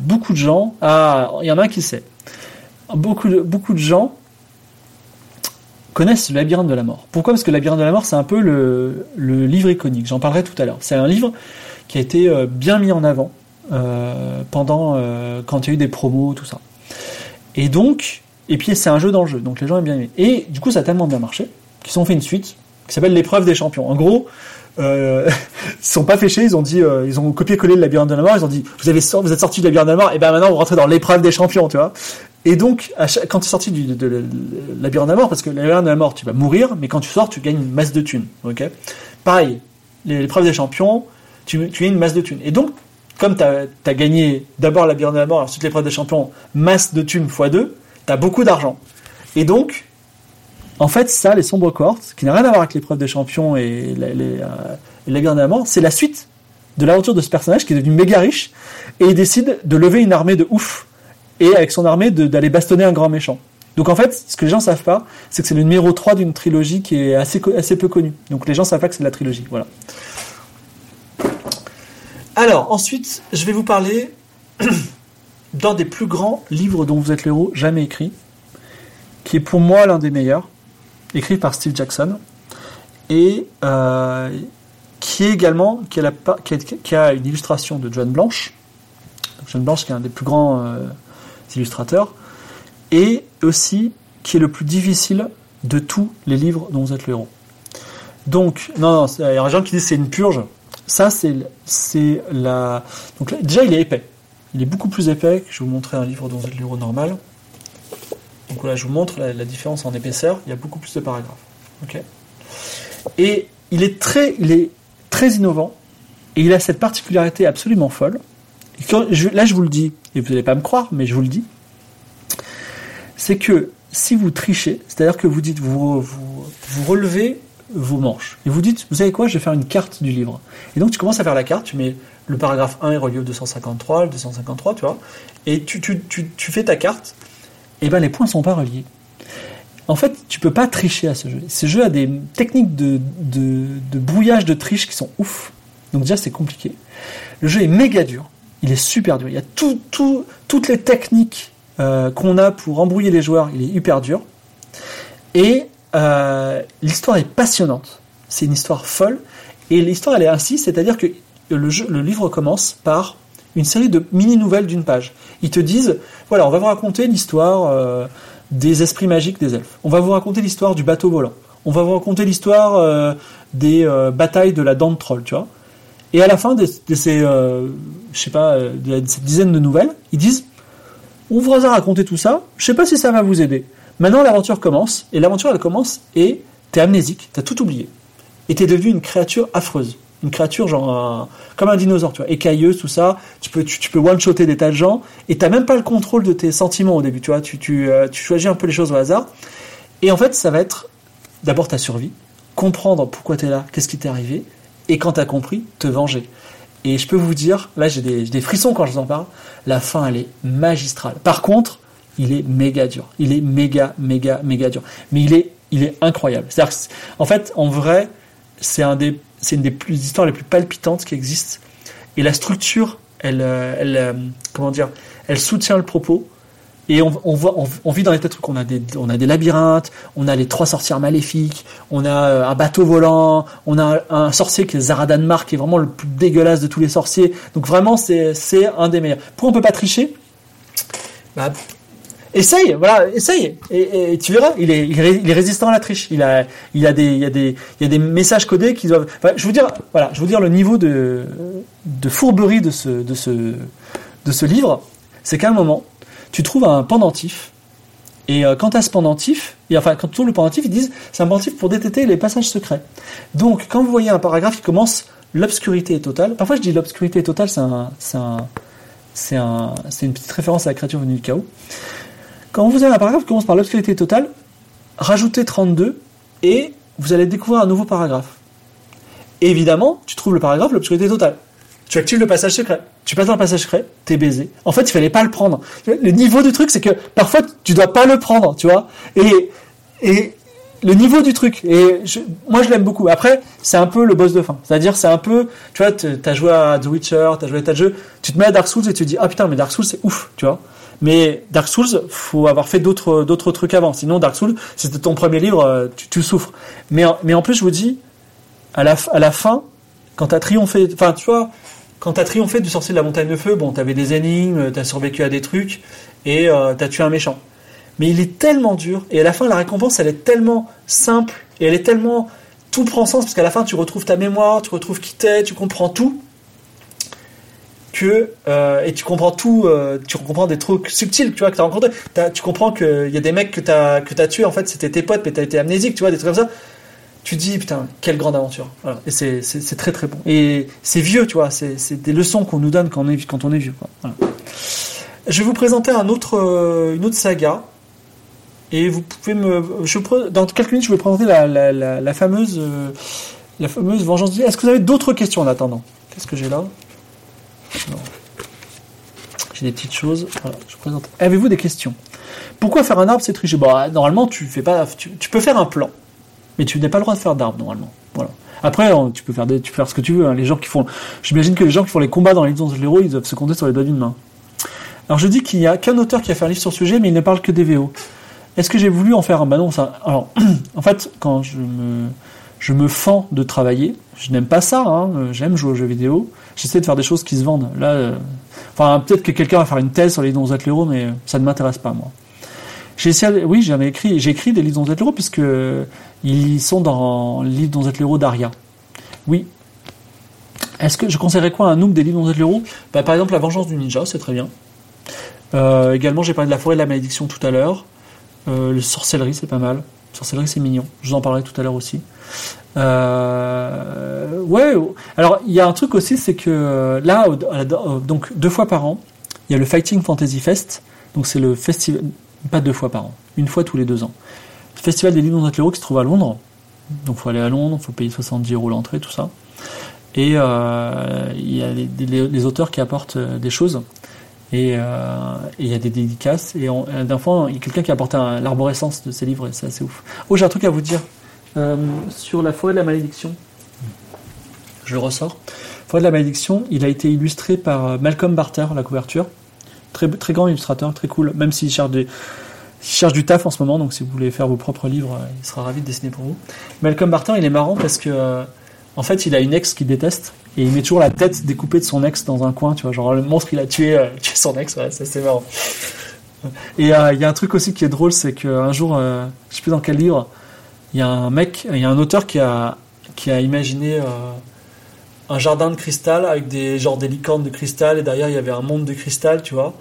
beaucoup de gens. Ah, il y en a un qui sait. Beaucoup de, beaucoup de gens connaissent le labyrinthe de la mort. Pourquoi Parce que le labyrinthe de la mort, c'est un peu le, le livre iconique. J'en parlerai tout à l'heure. C'est un livre qui a été bien mis en avant pendant quand il y a eu des promos, tout ça. Et donc, et puis c'est un jeu dans le jeu, donc les gens aiment bien aimer. Et du coup, ça a tellement bien marché qu'ils ont fait une suite qui s'appelle l'épreuve des champions. En gros, euh, ils sont pas fêchés, ils ont dit, euh, ils ont copié-collé le labyrinthe de la mort, ils ont dit, vous avez vous êtes sorti du labyrinthe de la mort, et ben maintenant vous rentrez dans l'épreuve des champions, tu vois. Et donc, quand tu es sorti du de, labyrinthe de la mort, parce que le labyrinthe de la mort, tu vas mourir, mais quand tu sors, tu gagnes une masse de thunes, ok? Pareil, l'épreuve des champions, tu, tu gagnes une masse de thunes. Et donc, comme tu as, gagné d'abord la labyrinthe de la mort, ensuite l'épreuve des champions, masse de thunes x 2, tu as beaucoup d'argent. Et donc, en fait, ça, les sombres cohortes, qui n'a rien à voir avec l'épreuve des champions et, la, les, euh, c'est la suite de l'aventure de ce personnage qui est devenu méga riche et il décide de lever une armée de ouf et avec son armée d'aller bastonner un grand méchant. Donc en fait, ce que les gens savent pas, c'est que c'est le numéro 3 d'une trilogie qui est assez, assez peu connue. Donc les gens savent pas que c'est la trilogie. Voilà. Alors, ensuite, je vais vous parler d'un des plus grands livres dont vous êtes l'héros jamais écrit, qui est pour moi l'un des meilleurs, écrit par Steve Jackson, et euh, qui est également qui a, une illustration de John Blanche, John Blanche qui est un des plus grands euh, illustrateurs, et aussi qui est le plus difficile de tous les livres dont vous êtes le héros. Donc, non, non, il y a des gens qui disent c'est une purge. Ça, c'est, la. Donc déjà, il est épais. Il est beaucoup plus épais que je vous montrer un livre êtes le héros normal. Donc là, je vous montre la, différence en épaisseur. Il y a beaucoup plus de paragraphes. Ok. Et il est très, il est très innovant et il a cette particularité absolument folle. là, je vous le dis, et vous n'allez pas me croire, mais je vous le dis, c'est que si vous trichez, c'est-à-dire que vous dites, vous, vous, vous relevez vos manches. Et vous dites, vous savez quoi, je vais faire une carte du livre. Et donc tu commences à faire la carte, tu mets le paragraphe 1 est relié au 253, le 253, tu vois, et tu, tu, tu, tu fais ta carte, et ben les points ne sont pas reliés. En fait, tu peux pas tricher à ce jeu. Ce jeu a des techniques de, de, de brouillage de triche qui sont ouf. Donc déjà, c'est compliqué. Le jeu est méga dur. Il est super dur. Il y a tout, tout, toutes les techniques euh, qu'on a pour embrouiller les joueurs. Il est hyper dur. Et euh, l'histoire est passionnante. C'est une histoire folle. Et l'histoire, elle est ainsi, c'est-à-dire que le, livre commence par une série de mini-nouvelles d'une page. Ils te disent, voilà, on va vous raconter l'histoire euh, des esprits magiques des elfes. On va vous raconter l'histoire du bateau volant. On va vous raconter l'histoire euh, des batailles de la dent de troll, tu vois. Et à la fin de, ces, je sais pas, de cette dizaine de nouvelles, ils disent, on vous a raconté tout ça, je sais pas si ça va vous aider. Maintenant, l'aventure commence, et l'aventure, elle commence, et t'es amnésique, t'as tout oublié. Et t'es devenu une créature affreuse. Une créature genre comme un dinosaure, tu vois, écailleuse, tout ça. Tu peux, tu, peux one-shotter des tas de gens, et t'as même pas le contrôle de tes sentiments au début, tu vois. Tu, tu, euh, tu choisis un peu les choses au hasard. Et en fait, ça va être d'abord ta survie, comprendre pourquoi t'es là, qu'est-ce qui t'est arrivé, et quand t'as compris, te venger. Et je peux vous dire, là j'ai des, des, frissons quand je vous en parle, la fin elle est magistrale. Par contre, il est méga dur. Il est méga, méga, méga dur. Mais il est, il est incroyable. C'est-à-dire en fait, en vrai, c'est un des, une des plus, histoires les plus palpitantes qui existent. Et la structure, elle, euh, elle, euh, comment dire, elle soutient le propos. Et on, voit, on, vit dans les trucs. On a des, a des labyrinthes, on a les trois sorcières maléfiques, on a euh, un bateau volant, on a un, sorcier qui est Zaradan Mark, qui est vraiment le plus dégueulasse de tous les sorciers. Donc vraiment, c'est, c'est un des meilleurs. Pourquoi on peut pas tricher? Bah, essaye, voilà, essaye, et, tu verras, il est, résistant à la triche. Il a, il a des, il y a des, il a des messages codés qui doivent. je vous dire, voilà, je vous dire le niveau de, fourberie de ce, de ce, de ce livre, c'est qu'à un moment, tu trouves un pendentif, et euh, quand à ce pendentif, et enfin quand tu trouves le pendentif, ils disent c'est un pendentif pour détecter les passages secrets. Donc quand vous voyez un paragraphe qui commence l'obscurité est totale, parfois je dis l'obscurité est totale, c'est un, c'est un, c'est un, une petite référence à la créature venue du chaos. Quand vous avez un paragraphe qui commence par l'obscurité totale, rajoutez 32 et vous allez découvrir un nouveau paragraphe. évidemment, tu trouves le paragraphe l'obscurité totale. Tu actives le passage secret. Tu passes dans le passage secret, t'es baisé. En fait, il fallait pas le prendre. Le niveau du truc, c'est que parfois, tu dois pas le prendre, tu vois. Et, et le niveau du truc. Et moi, je l'aime beaucoup. Après, c'est un peu le boss de fin. C'est-à-dire, c'est un peu, tu vois, t'as joué à The Witcher, t'as joué à tas de jeux, tu te mets à Dark Souls et tu te dis, ah putain, mais Dark Souls, c'est ouf, tu vois. Mais Dark Souls, faut avoir fait d'autres, d'autres trucs avant. Sinon, Dark Souls, c'était ton premier livre, euh, tu, souffres. Mais, en- mais en plus, je vous dis, à la, à la fin, quand t'as triomphé, enfin, tu vois, quand t'as triomphé du sorcier de la montagne de feu, bon, t'avais des énigmes, t'as survécu à des trucs, et euh, t'as tué un méchant. Mais il est tellement dur, et à la fin, la récompense, elle est tellement simple, et elle est tellement... Tout prend sens, parce qu'à la fin, tu retrouves ta mémoire, tu retrouves qui t'es, tu comprends tout, que... euh, et tu comprends tout, euh, tu comprends des trucs subtils, tu vois, que t'as rencontré. T'as- tu comprends qu'il y a des mecs que t'as que t'as tués, en fait, c'était tes potes, mais t'as été amnésique, tu vois, des trucs comme ça. Tu dis putain quelle grande aventure. Et c'est, c'est, très très bon. Et c'est vieux tu vois c'est, c'est des leçons qu'on nous donne quand on est, quand on est vieux je vais vous présenter euh, une autre saga. Et vous pouvez me je, dans quelques minutes je vais présenter la, la, fameuse la fameuse vengeance. Est-ce que vous avez d'autres questions en attendant? Qu'est-ce que j'ai là? J'ai des petites choses voilà, je présente avez-vous des questions? Pourquoi faire un arbre c'est tricher? Bah normalement tu fais pas tu, peux faire un plan mais tu n'as pas le droit de faire d'arbre normalement. Voilà. Après, on- tu peux faire des, tu ce que tu veux. hein. Les gens qui font, j'imagine que les gens qui font les combats dans les of Hero, ils doivent se compter sur les doigts d'une main. Alors je dis qu'il n'y a qu'un auteur qui a fait un livre sur ce sujet, mais il ne parle que des VO. Est-ce que j'ai voulu en faire un? Bah non, ça. Alors, en fait, quand je me, je me fends de travailler, je n'aime pas ça. Hein. euh, J'aime jouer aux jeux vidéo. J'essaie de faire des choses qui se vendent. Là, euh, enfin, peut-être que quelqu'un va faire une thèse sur les Legends of Hero, mais ça ne m'intéresse pas moi. J'ai essayé, oui, écrit, j'ai écrit des livres dont Hero puisque ils sont dans le livre dont Hero d'Aria. Oui. Est-ce que je conseillerais quoi à un noob des livres dont Hero bah, Par exemple, La Vengeance du Ninja, c'est très bien. Euh, également, j'ai parlé de La Forêt de la Malédiction tout à l'heure. Euh, le Sorcellerie, c'est pas mal. Sorcellerie, c'est mignon. Je vous en parlerai tout à l'heure aussi. Euh, ouais. Alors, il y a un truc aussi, c'est que euh, là, donc deux fois par an, il y a le Fighting Fantasy Fest. Donc, c'est le festival, pas deux fois par an, une fois tous les deux ans. Le Festival des livres dont Hero qui se trouve à Londres. Donc, faut aller à Londres, faut payer 70 euros l'entrée, tout ça. Et euh, il y a les, auteurs qui apportent des choses. Et il y a des dédicaces. Et d'un fois, il y a quelqu'un qui a apporté l'arborescence de ses livres, et c'est assez ouf. Oh, j'ai un truc à vous dire. Euh, sur la forêt de la malédiction. Je le ressors. Forêt de la malédiction, il a été illustré par euh, Malcolm Barter, la couverture. Très, très grand illustrateur, très cool. Même s'il cherche, des, il cherche du taf en ce moment, donc si vous voulez faire vos propres livres, euh, il sera ravi de dessiner pour vous. Malcolm Barter, il est marrant parce que, euh, en fait, il a une ex qu'il déteste et il met toujours la tête découpée de son ex dans un coin, tu vois. Genre, le monstre, il a tué, euh, tué son ex, ouais, ça c'est marrant. Et euh, il y a un truc aussi qui est drôle, c'est qu'un jour, je sais plus dans quel livre, il y a un mec, il y a un auteur qui a, qui a imaginé euh, un jardin de cristal avec des genre des licornes de cristal et derrière il y avait un monde de cristal, tu vois.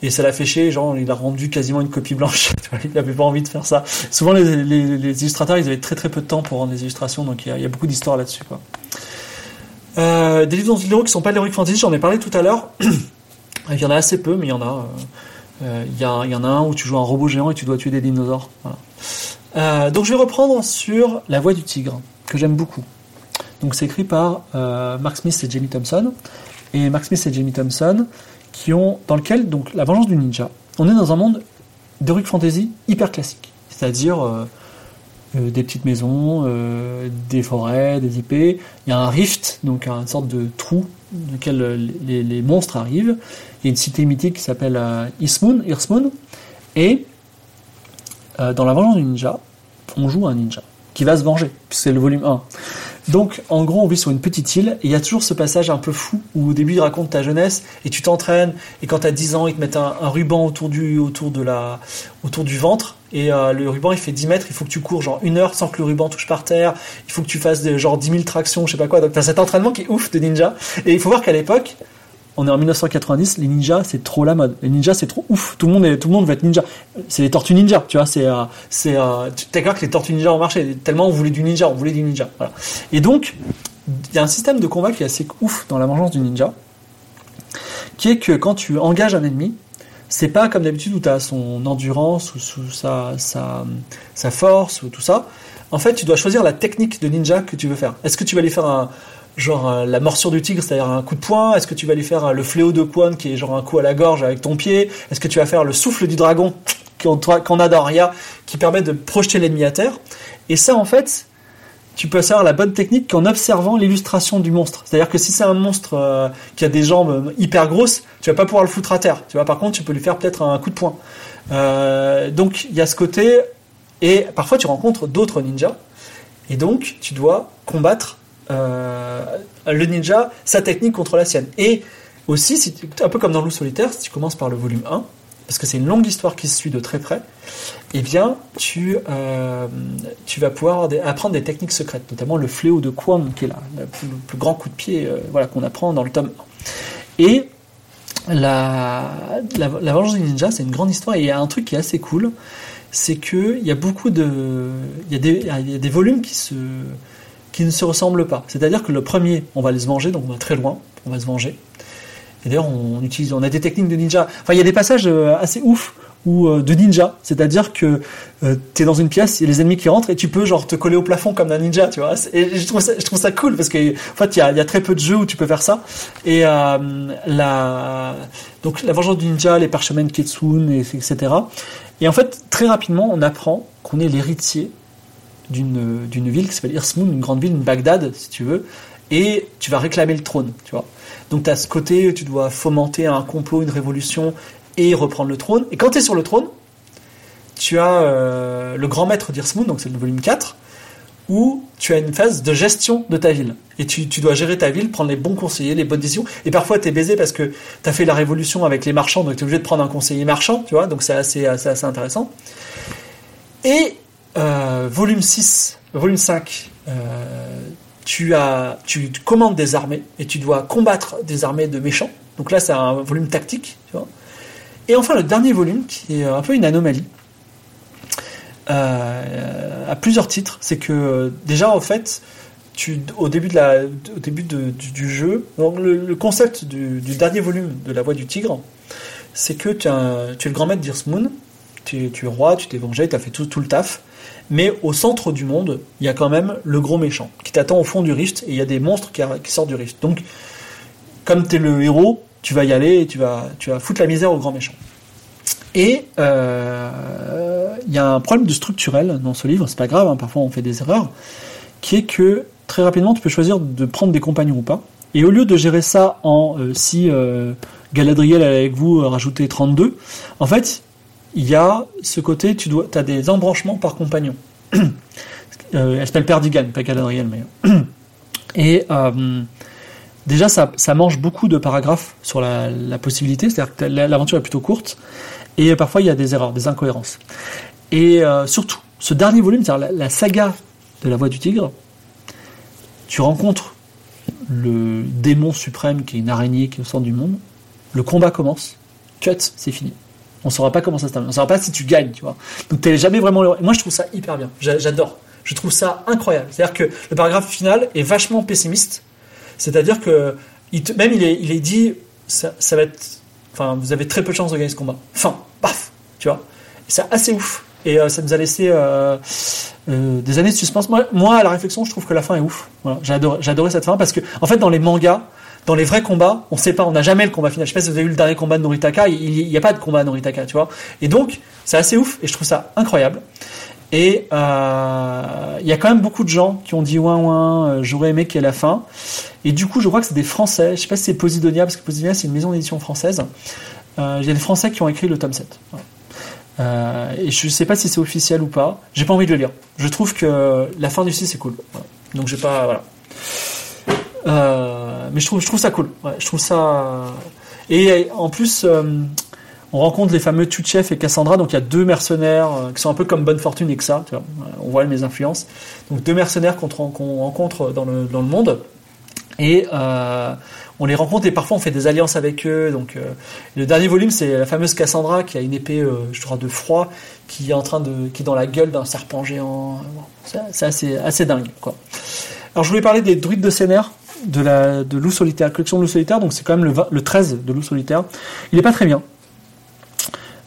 Et ça l'a fait chier, genre il a rendu quasiment une copie blanche. il n'avait pas envie de faire ça. Souvent les, les- les illustrateurs ils avaient très très peu de temps pour rendre des illustrations, donc il y a, il y a beaucoup d'histoires là-dessus. quoi. Euh, des livres dont qui sont pas de l'heroic fantasy, j'en ai parlé tout à l'heure. il y en a assez peu, mais il y en a. euh, euh, Il y, a- il y en a un où tu joues un robot géant et tu dois tuer des dinosaures. Voilà. Euh, donc je vais reprendre sur La Voix du Tigre, que j'aime beaucoup. Donc c'est écrit par euh, Mark Smith et Jamie Thompson. Et Mark Smith et Jamie Thompson, qui ont, dans lequel, donc La Vengeance du Ninja, on est dans un monde d'heroic fantasy hyper classique. C'est-à-dire euh, des petites maisons, des forêts, des IP. Il y a un rift, donc une sorte de trou dans lequel les, monstres arrivent. Il y a une cité mythique qui s'appelle Eastmoon. Et euh, dans La Vengeance du Ninja, on joue un ninja qui va se venger, c'est le volume 1. Donc, en gros, on vit sur une petite île, et il y a toujours ce passage un peu fou, où au début, il raconte ta jeunesse, et tu t'entraînes, et quand t'as 10 ans, ils te mettent un, ruban autour du, autour, de la, autour du ventre, et euh, le ruban, il fait 10 mètres, il faut que tu cours genre une heure sans que le ruban touche par terre, il faut que tu fasses des, genre 10 000 tractions, je sais pas quoi, donc cet entraînement qui est ouf de ninja, et il faut voir qu'à l'époque, on est en 1990, les ninjas c'est trop la mode. Les ninjas c'est trop ouf. Tout le monde tout le monde veut être ninja. C'est les tortues ninja, tu vois. C'est, euh, c'est, euh, t'es clair que les tortues ninja ont marché. Tellement on voulait du ninja, on voulait du ninja. Et donc, il y a un système de combat qui est assez ouf dans la vengeance du ninja, qui est que quand tu engages un ennemi, c'est pas comme d'habitude où tu as son endurance ou sa, sa, sa force ou tout ça. En fait, tu dois choisir la technique de ninja que tu veux faire. Est-ce que tu vas lui faire un, genre euh, la morsure du tigre, c'est-à-dire un coup de poing Est-ce que tu vas lui faire euh, le fléau de Quan, qui est genre un coup à la gorge avec ton pied? Est-ce que tu vas faire le souffle du dragon qu'on a dans Aria qui permet de projeter l'ennemi à terre? Et ça, en fait, tu peux savoir la bonne technique qu'en observant l'illustration du monstre. C'est-à-dire que si c'est un monstre euh, qui a des jambes hyper grosses, tu vas pas pouvoir le foutre à terre. Tu vois, par contre, tu peux lui faire peut-être un coup de poing. Euh, donc il y a ce côté, et parfois tu rencontres d'autres ninjas, et donc tu dois combattre euh, le ninja, sa technique contre la sienne. Et aussi, un peu comme dans Loup solitaire, si tu commences par le volume 1, parce que c'est une longue histoire qui se suit de très près, eh bien, tu, euh, tu vas pouvoir apprendre des techniques secrètes, notamment le fléau de Kwang, qui est là, le plus, grand coup de pied euh, voilà, qu'on apprend dans le tome 1. Et la, la, Vengeance des Ninjas, c'est une grande histoire, et il y a un truc qui est assez cool, c'est qu'il y a beaucoup de... Il y il y a des volumes qui se qui ne se ressemblent pas. C'est-à-dire que le premier, on va les se venger, donc on va très loin, on va se venger. Et d'ailleurs, on utilise, on a des techniques de ninja. Enfin, il y a des passages euh, assez ouf ou euh, de ninja, c'est-à-dire que euh, tu es dans une pièce, il y a les ennemis qui rentrent et tu peux genre te coller au plafond comme un ninja, tu vois. Et je trouve ça, cool parce que fait il y a, très peu de jeux où tu peux faire ça. Et la donc la vengeance du ninja, les parchemins Ketsune, et, etc. Et en fait très rapidement on apprend qu'on est l'héritier d'une ville qui s'appelle Irsmoun, une grande ville, une Bagdad si tu veux, et tu vas réclamer le trône, tu vois. Donc tu as ce côté, tu dois fomenter un complot, une révolution et reprendre le trône. Et quand tu es sur le trône, tu as euh, le grand maître d'Irsmoon, donc c'est le volume 4, où tu as une phase de gestion de ta ville. Et tu, dois gérer ta ville, prendre les bons conseillers, les bonnes décisions. Et parfois, tu es baisé parce que tu as fait la révolution avec les marchands, donc tu es obligé de prendre un conseiller marchand, tu vois, donc c'est assez, assez, intéressant. Et euh, volume 6, volume 5, tu, as, commandes des armées et tu dois combattre des armées de méchants. Donc là, c'est un volume tactique. Et enfin, le dernier volume, qui est un peu une anomalie, euh, à plusieurs titres, c'est que déjà, en fait, au début, du, jeu, le, concept du, dernier volume de La Voix du Tigre, c'est que tu, es le grand maître d'Irsmoon, tu, tu, es roi, tu t'es vengé, tu as fait tout le taf, mais au centre du monde, il y a quand même le gros méchant qui t'attend au fond du rift et il y a des monstres qui, sortent du rift. Donc, comme tu es le héros, tu vas y aller et tu vas, tu foutre la misère au grand méchant. Et euh, il y a un problème de structurel dans ce livre, c'est pas grave, hein, parfois on fait des erreurs, qui est que très rapidement tu peux choisir de prendre des compagnons ou pas. Et au lieu de gérer ça en euh, si euh, Galadriel est avec vous, rajouter 32, en fait, il y a ce côté, tu as des embranchements par compagnon. euh, elle s'appelle Perdigan, pas Galadriel, mais. Et euh, déjà, ça, mange beaucoup de paragraphes sur la, possibilité, c'est-à-dire que l'aventure est plutôt courte, et parfois il y a des erreurs, des incohérences. Et euh, surtout, ce dernier volume, c'est-à-dire la, la, saga de la voix du tigre, tu rencontres le démon suprême qui est une araignée qui est au centre du monde, le combat commence, cut, c'est fini. On saura pas comment ça se termine. On saura pas si tu gagnes, tu vois. Donc t'es jamais vraiment. Moi, je trouve ça hyper bien. J'adore. Je trouve ça incroyable. C'est-à-dire que le paragraphe final est vachement pessimiste. C'est-à-dire que même il est, il est dit, ça, va être, enfin, vous avez très peu de chances de gagner ce combat. Fin, paf, tu vois. C'est assez ouf. Et euh, ça nous a laissé euh, euh, des années de suspense. Moi, à la réflexion, je trouve que la fin est ouf. Voilà. J'ai adoré, cette fin parce que, en fait, dans les mangas, dans les vrais combats, on sait pas, on n'a jamais le combat final. Je sais pas si vous avez vu le dernier combat de Noritaka, il n'y a pas de combat de Noritaka, tu vois. Et donc, c'est assez ouf et je trouve ça incroyable. Et euh, il y a quand même beaucoup de gens qui ont dit ouin ouin, euh, j'aurais aimé qu'il y ait la fin. Et du coup, je crois que c'est des Français, je sais pas si c'est Posidonia, parce que Posidonia c'est une maison d'édition française. Euh, il y a des Français qui ont écrit le tome 7. et je sais pas si c'est officiel ou pas. J'ai pas envie de le lire. Je trouve que la fin du 6 c'est cool. Donc j'ai pas voilà. Euh, mais je trouve, ça cool. je trouve ça. Et en plus, euh, on rencontre les fameux Tuchef et Cassandra. Donc il y a deux mercenaires euh, qui sont un peu comme Bonne Fortune et que ça. on voit mes influences. Donc deux mercenaires qu'on rencontre dans le, dans le monde. Et on les rencontre et parfois on fait des alliances avec eux. Donc le dernier volume, c'est la fameuse Cassandra qui a une épée, je crois, de froid, qui est en train de, qui dans la gueule d'un serpent géant. c'est assez, assez dingue, quoi. Alors je voulais parler des druides de Sénère de la de loup solitaire, collection de loup solitaire, donc c'est quand même le, le 13 de loup solitaire. Il n'est pas très bien,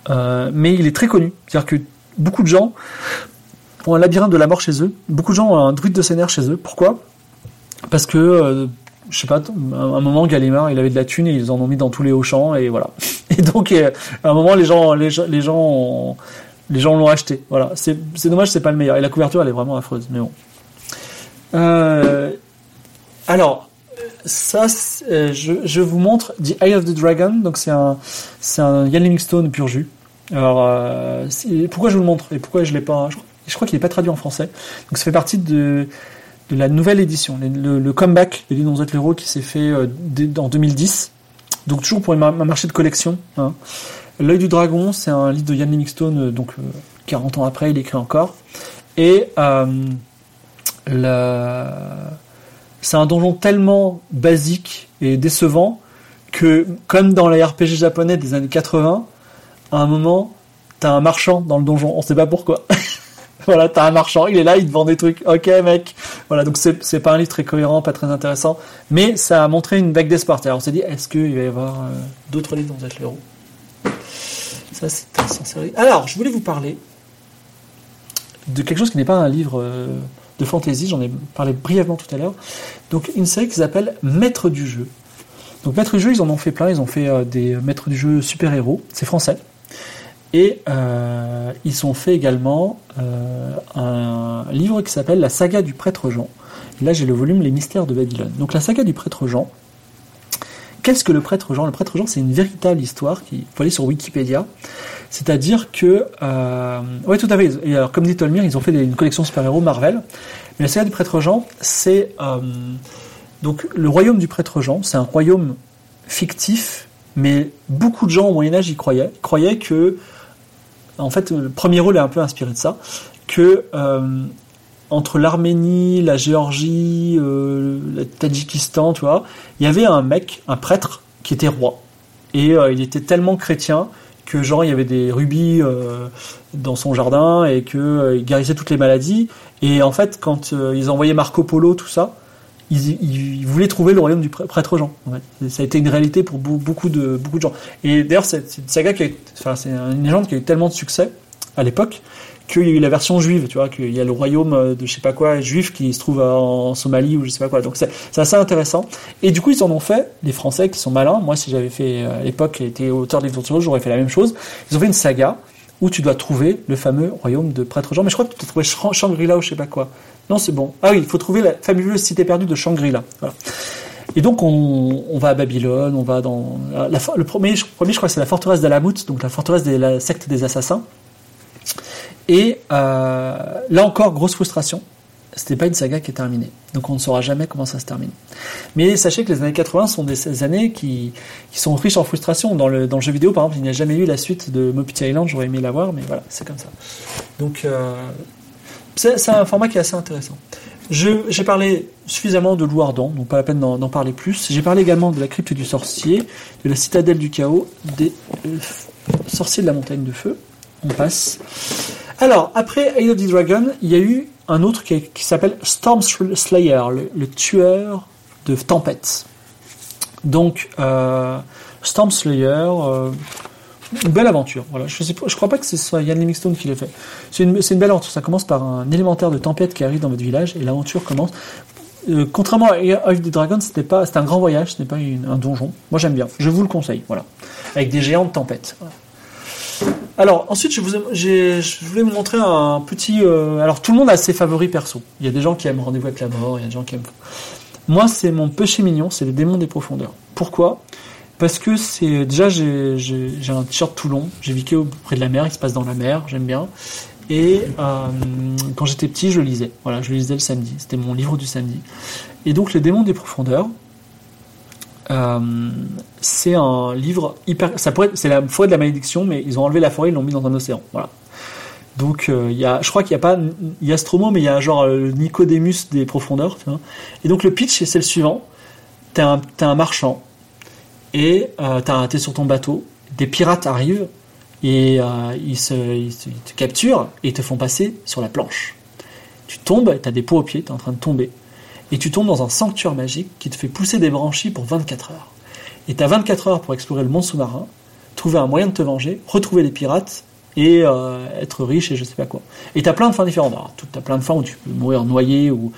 euh, mais il est très connu. C'est-à-dire que beaucoup de gens ont un labyrinthe de la mort chez eux. Beaucoup de gens ont un druide de Sénère chez eux. Pourquoi? Parce que, euh, je sais pas, à un moment, Gallimard, il avait de la thune et ils en ont mis dans tous les hauts champs et voilà. Et donc, euh, à un moment, les gens, les, les gens, les gens l'ont acheté. Voilà. C'est c'est dommage, c'est pas le meilleur. Et la couverture, elle est vraiment affreuse. Mais bon. Alors, ça, euh, je, vous montre The Eye of the Dragon. Donc, c'est un, c'est un Ian Livingstone pur jus. Alors, euh, pourquoi je vous le montre et pourquoi je l'ai pas Je, crois- qu'il n'est pas traduit en français. Donc, ça fait partie de, la nouvelle édition, le, le- le comeback de l'île l'héros qui s'est fait euh, en 2010. Donc, toujours pour un mar- un marché de collection. Hein. L'œil du dragon, c'est un livre de Ian Livingstone, donc euh, 40 ans après, il écrit encore. Et la- c'est un donjon tellement basique et décevant que, comme dans les RPG japonais des années 80, à un moment, t'as un marchand dans le donjon, on sait pas pourquoi. voilà, t'as un marchand, il est là, il te vend des trucs. Ok, mec. Voilà, donc c'est pas un livre très cohérent, pas très intéressant, mais ça a montré une vague d'espoir. Alors on s'est dit, est-ce qu'il va y avoir euh, d'autres livres le héros Ça, c'est série. Alors, je voulais vous parler de quelque chose qui n'est pas un livre euh, fantasy, j'en ai parlé brièvement tout à l'heure. Donc, une série qui s'appelle Maître du jeu. Donc, Maître du jeu, ils en ont fait plein, ils ont fait euh, des Maîtres du jeu super-héros, c'est français. Et euh, ils ont fait également euh, un livre qui s'appelle La saga du prêtre Jean. Là, j'ai le volume Les mystères de Babylone. Donc, la saga du prêtre Jean. Qu'est-ce que le prêtre Jean? Le prêtre Jean, c'est une véritable histoire qui faut aller sur Wikipédia. C'est-à-dire que, euh, ouais, tout à fait. Et comme dit Tolmir, ils ont fait une collection super-héros Marvel. Mais la saga du prêtre Jean, c'est euh, donc le royaume du prêtre Jean. C'est un royaume fictif, mais beaucoup de gens au Moyen Âge y croyaient. Croyaient que, en fait, le premier rôle est un peu inspiré de ça, que euh, entre l'Arménie, la Géorgie, le Tadjikistan, tu vois, il y avait un mec, un prêtre, qui était roi. Et il était tellement chrétien que genre il y avait des rubis euh, dans son jardin et que euh, il guérissait toutes les maladies. Et en fait, quand euh, ils envoyaient Marco Polo, tout ça, ils, voulaient trouver le royaume du prê- prêtre Jean. en fait. Ça a été une réalité pour beau- beaucoup de beaucoup de gens. Et d'ailleurs, c'est saga qui c'est une légende qui a eu tellement de succès à l'époque qu'il y a eu la version juive, tu vois, qu'il y a le royaume euh, de je sais pas quoi juif qui se trouve en Somalie ou je sais pas quoi. Donc c'est assez intéressant. Et du coup, ils en ont fait, les Français qui sont malins. Moi, si j'avais fait euh, à l'époque, été auteur de livres j'aurais fait la même chose. Ils ont fait une saga où tu dois trouver le fameux royaume de prêtre Jean. Mais je crois que tu dois trouver Shang- Shangri-La ou je sais pas quoi. Non, c'est bon. Ah oui, il faut trouver la fabuleuse cité perdue de Shangri-La. Voilà. Et donc on, va à Babylone, on va dans la, le premier, je, premier, je crois c'est la forteresse d'Alamout, donc la forteresse de la secte des assassins. Et euh, là encore, grosse frustration. C'était pas une saga qui est terminée. Donc on ne saura jamais comment ça se termine. Mais sachez que les années 80 sont des années qui, sont riches en frustration. Dans le, jeu vidéo, par exemple, il n'y a jamais eu la suite de Mopiti Island. J'aurais aimé l'avoir, mais voilà, c'est comme ça. Donc euh, c'est un format qui est assez intéressant. J'ai parlé suffisamment de Lou Ardent, donc pas la peine d'en d'en parler plus. J'ai parlé également de la crypte du sorcier, de la citadelle du chaos, des euh, sorciers de la montagne de feu. On passe. Alors, après Eye of the Dragon, il y a eu un autre qui, s'appelle Storm Slayer, le, tueur de tempête. Donc, euh, Storm Slayer, euh, une belle aventure. Voilà. Je ne crois pas que ce soit Ian Livingstone qui l'ait fait. C'est une, belle aventure. Ça commence par un élémentaire de tempête qui arrive dans votre village et l'aventure commence. Euh, contrairement à Eye of the Dragon, c'était pas, un grand voyage, ce n'est pas un donjon. Moi, j'aime bien. Je vous le conseille. Voilà, avec des géants de tempête. Alors ensuite, je, voulais vous montrer un petit. euh, alors tout le monde a ses favoris perso. Il y a des gens qui aiment Rendez-vous avec la mort, il y a des gens qui aiment. Moi, c'est mon péché mignon, c'est les démons des profondeurs. Pourquoi? Parce que c'est déjà j'ai un t-shirt Toulon, j'ai vécu auprès de la mer, il se passe dans la mer, j'aime bien. Et euh, quand j'étais petit, je lisais. Voilà, je lisais le samedi. C'était mon livre du samedi. Et donc, les démons des profondeurs, euh, c'est un livre hyper. Ça pourrait, c'est la forêt de la malédiction, mais ils ont enlevé la forêt, ils l'ont mis dans un océan. Voilà. Donc, euh, il y a, je crois qu'il n'y a pas, il y a Stromo, mais il y a genre euh, le Nicodémus des profondeurs. Et donc, le pitch, c'est le suivant t'es un, un marchand et t'as- t'es sur ton bateau. Des pirates arrivent et ils, se, te capturent et te font passer sur la planche. Tu tombes, t'as des pots aux pieds, t'es en train de tomber. Et tu tombes dans un sanctuaire magique qui te fait pousser des branchies pour 24 heures. Et t'as 24 heures pour explorer le monde sous-marin, trouver un moyen de te venger, retrouver les pirates et euh, être riche et je sais pas quoi. Et t'as plein de fins différentes. Alors, t'as plein de fins où tu peux mourir noyé ou,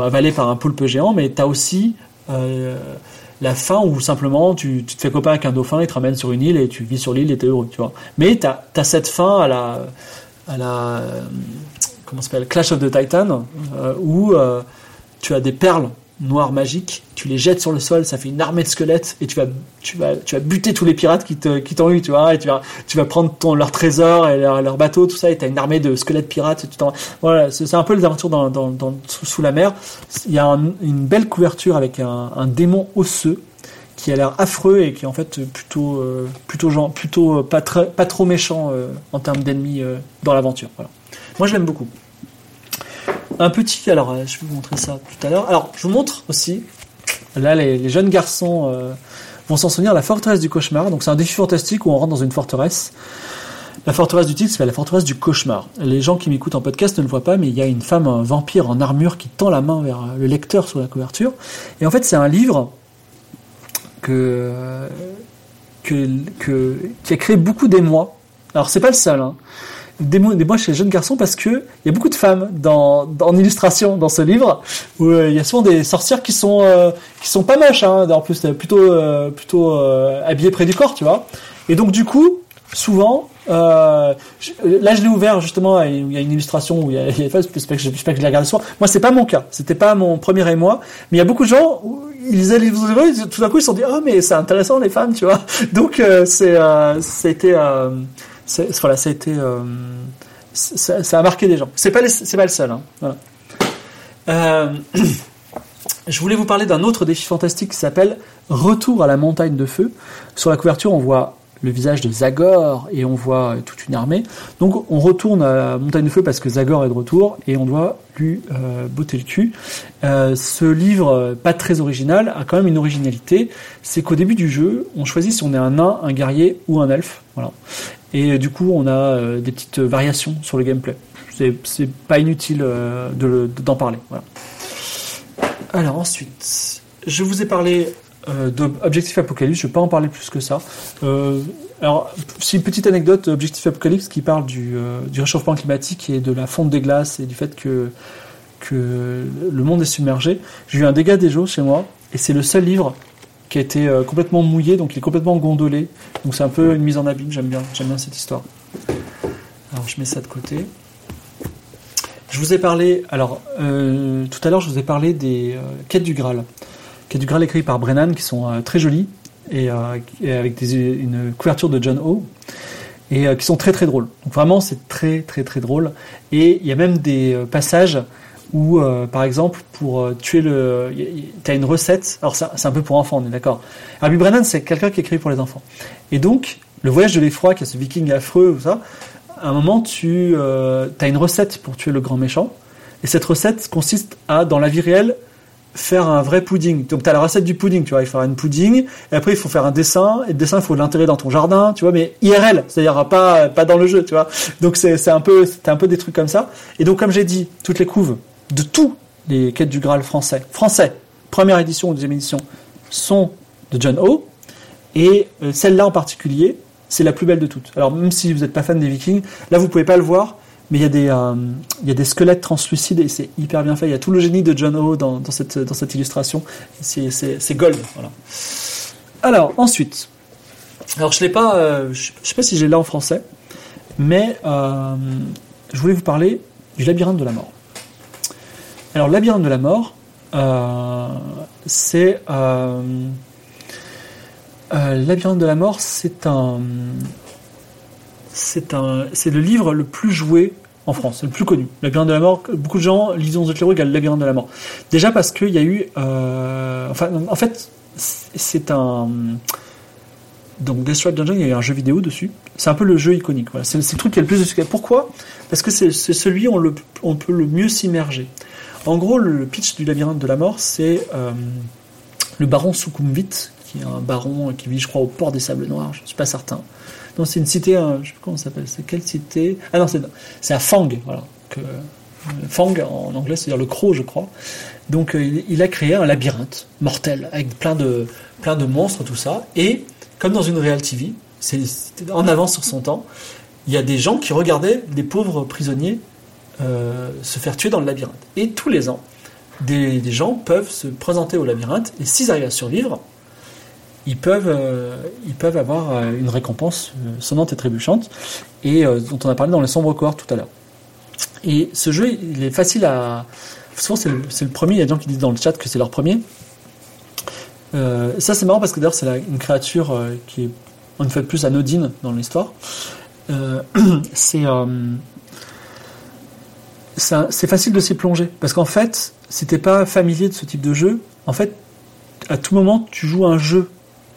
avalé par un poulpe géant, mais t'as aussi euh, la fin où simplement tu, te fais copain avec un dauphin, il te ramène sur une île et tu vis sur l'île et t'es heureux, tu vois. Mais t'as as cette fin à la euh, comment s'appelle Clash of the Titan où tu as des perles noires magiques, tu les jettes sur le sol, ça fait une armée de squelettes et tu vas tu vas tu vas buter tous les pirates qui te qui t'ont eu, tu vois, et tu vas tu vas prendre ton leur trésor et leur, bateau, tout ça, et t'as une armée de squelettes pirates. Voilà, c'est un peu les aventures dans, dans, sous, la mer. Il y a un- une belle couverture avec un, démon osseux qui a l'air affreux et qui est en fait plutôt euh, plutôt genre, plutôt euh, pas très, pas trop méchant euh, en termes d'ennemis dans l'aventure. Voilà. Moi je l'aime beaucoup. Un petit, alors euh, je vais vous montrer ça tout à l'heure. Alors je vous montre aussi, là les, jeunes garçons euh, vont s'en souvenir, la forteresse du cauchemar. Donc c'est un défi fantastique où on rentre dans une forteresse. La forteresse du titre c'est la forteresse du cauchemar. Les gens qui m'écoutent en podcast ne le voient pas, mais il y a une femme un vampire en armure qui tend la main vers euh, le lecteur sur la couverture. Et en fait c'est un livre que, que, que, qui a créé beaucoup d'émoi. Alors c'est pas le seul, hein. D'émoi d'émoi chez les jeunes garçons parce que il y a beaucoup de femmes dans, en illustration dans ce livre où euh, il y a souvent des sorcières qui sont euh, qui sont pas moches, hein. En plus euh, plutôt plutôt habillées près du corps, tu vois. Et donc du coup, souvent, je- là je l'ai ouvert justement, et il y a une illustration où il y a, il y des phases, j'espère que je j'espère que je l'ai regardé ce soir. Moi c'est pas mon cas, c'était pas mon premier émoi, mais il y a beaucoup de gens, où ils ils- tout d'un coup ils se sont dit ah mais c'est intéressant les femmes, tu vois. Donc euh, c'est euh, ça voilà ça a été euh, ça, a marqué des gens. C'est pas c'est pas le seul. Hein. Euh, je voulais vous parler d'un autre défi fantastique qui s'appelle Retour à la montagne de feu. Sur la couverture, on voit le visage de Zagor et on voit euh, toute une armée. Donc on retourne à la montagne de feu parce que Zagor est de retour et on doit lui euh, botter le cul. Ce livre, pas très original, a quand même une originalité. C'est qu'au début du jeu, on choisit si on est un nain, un guerrier ou un elfe. Voilà. Et euh, du coup, on a euh, des petites variations sur le gameplay. C'est pas inutile euh, d'en parler. Voilà. Alors ensuite, je vous ai parlé euh, d'Objectif Apocalypse, je ne vais pas en parler plus que ça. Alors, c'est une petite anecdote, Objectif Apocalypse, qui parle du, du réchauffement climatique et de la fonte des glaces et du fait que, que le monde est submergé. J'ai eu un dégât des eaux chez moi, et c'est le seul livre qui a été euh, complètement mouillé, donc il est complètement gondolé. Donc c'est un peu une mise en abîme, j'aime bien, j'aime bien cette histoire. Alors je mets ça de côté. Je vous ai parlé, alors euh, tout à l'heure je vous ai parlé des euh, quêtes du Graal. Quêtes du Graal écrites par Brennan qui sont très jolies et, avec une couverture de John O. Et qui sont très très drôles. Donc vraiment c'est très très très drôle. Et il y a même des passages où euh, par exemple pour euh, tuer le... Tu as une recette, alors c'est un peu pour enfants on est d'accord. Herbie Brennan c'est quelqu'un qui écrit pour les enfants. Et donc le voyage de l'effroi qui est ce viking affreux ou ça, à un moment, tu euh, as une recette pour tuer le grand méchant. Et cette recette consiste à, dans la vie réelle, faire un vrai pudding. Donc, tu as la recette du pudding, tu vois. Il faut faire une pudding. Et après, il faut faire un dessin. Et le dessin, il faut l'intégrer dans ton jardin, tu vois. Mais IRL, c'est-à-dire pas, pas dans le jeu, tu vois. Donc, c'est un c'est un peu des trucs comme ça. Et donc, comme j'ai dit, toutes les couves de tous les quêtes du Graal français, français, première édition ou deuxième édition, sont de John O. Et euh, celle-là en particulier, c'est la plus belle de toutes. Alors même si vous n'êtes pas fan des Vikings, là vous pouvez pas le voir, mais il y a des euh, il y a des squelettes translucides et c'est hyper bien fait. Il y a tout le génie de John O dans, cette illustration. C'est gold. Alors ensuite, je l'ai euh, sais pas si j'ai là en français, mais je voulais vous parler du labyrinthe de la mort. Alors labyrinthe de la mort, euh, c'est euh, euh, Labyrinthe de la mort, c'est un, c'est un, c'est le livre le plus joué en France, le plus connu. Labyrinthe de la mort, beaucoup de gens lisent Onze de égale Labyrinthe de la mort. Déjà parce qu'il y a eu, enfin, en fait, c'est un, donc Destroy Dungeon, il y a eu un jeu vidéo dessus. C'est un peu le jeu iconique. C'est, le truc qui a le plus de succès. Pourquoi? Parce que c'est, celui où on peut le mieux s'immerger. En gros, le pitch du labyrinthe de la mort, c'est euh, le baron Sukhumvit, qui est un baron qui vit, je crois, au port des Sables Noirs. Je ne suis pas certain. Non, c'est une cité, euh, je sais pas comment ça s'appelle. C'est quelle cité? Ah non, c'est, à Fang, voilà. Que, euh, Fang en anglais, c'est-à-dire le croc, je crois. Donc, il, a créé un labyrinthe mortel avec plein de, plein de monstres, tout ça. Et comme dans une Real TV, c'est, en avance sur son temps. Il y a des gens qui regardaient des pauvres prisonniers euh, se faire tuer dans le labyrinthe. Et tous les ans, des, gens peuvent se présenter au labyrinthe et s'ils arrivent à survivre, ils peuvent, euh, ils peuvent avoir euh, une récompense sonnante et trébuchante, et dont on a parlé dans les sombres cohortes tout à l'heure. Et ce jeu, il est facile à. Souvent, c'est le, le, premier. Il y a des gens qui disent dans le chat que c'est leur premier. ça, c'est marrant parce que d'ailleurs, c'est une créature qui est une fois de plus anodine dans l'histoire. c'est c'est facile de s'y plonger parce qu'en fait, si t'es pas familier de ce type de jeu, en fait, à tout moment, tu joues un jeu.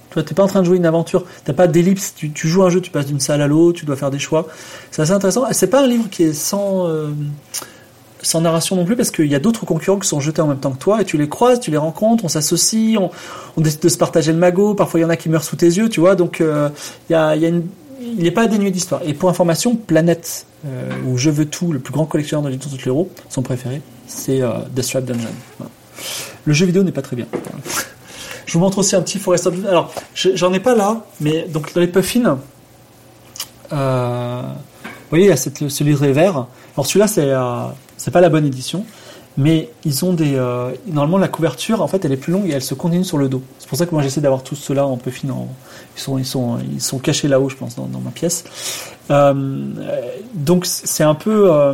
Tu vois, t'es pas en train de jouer une aventure. T'as pas d'ellipse. Tu, joues un jeu. Tu passes d'une salle à l'autre. Tu dois faire des choix. C'est assez intéressant. C'est pas un livre qui est sans euh, sans narration non plus parce qu'il y a d'autres concurrents qui sont jetés en même temps que toi et tu les croises, tu les rencontres, on s'associe, on, décide de se partager le magot. Parfois, il y en a qui meurent sous tes yeux. Tu vois, donc euh, il y a une il n'est pas dénué d'histoire. Et pour information, Planète, euh, où Je veux tout, le plus grand collectionneur de l'histoire de l'euro, son préféré, c'est euh, Strap Dungeon. Le jeu vidéo n'est pas très bien. Je vous montre aussi un petit Forest of Alors, j'en ai pas là, mais donc dans les puffins, euh, vous voyez, il y a ce livret vert. Alors celui-là, c'est euh, pas la bonne édition mais ils ont des. Euh, normalement, la couverture, en fait, elle est plus longue et elle se continue sur le dos. C'est pour ça que moi, j'essaie d'avoir tout cela en peu fin. Ils, sont, ils, sont, ils sont cachés là-haut, je pense, dans, ma pièce. Euh, donc, c'est un peu. Euh,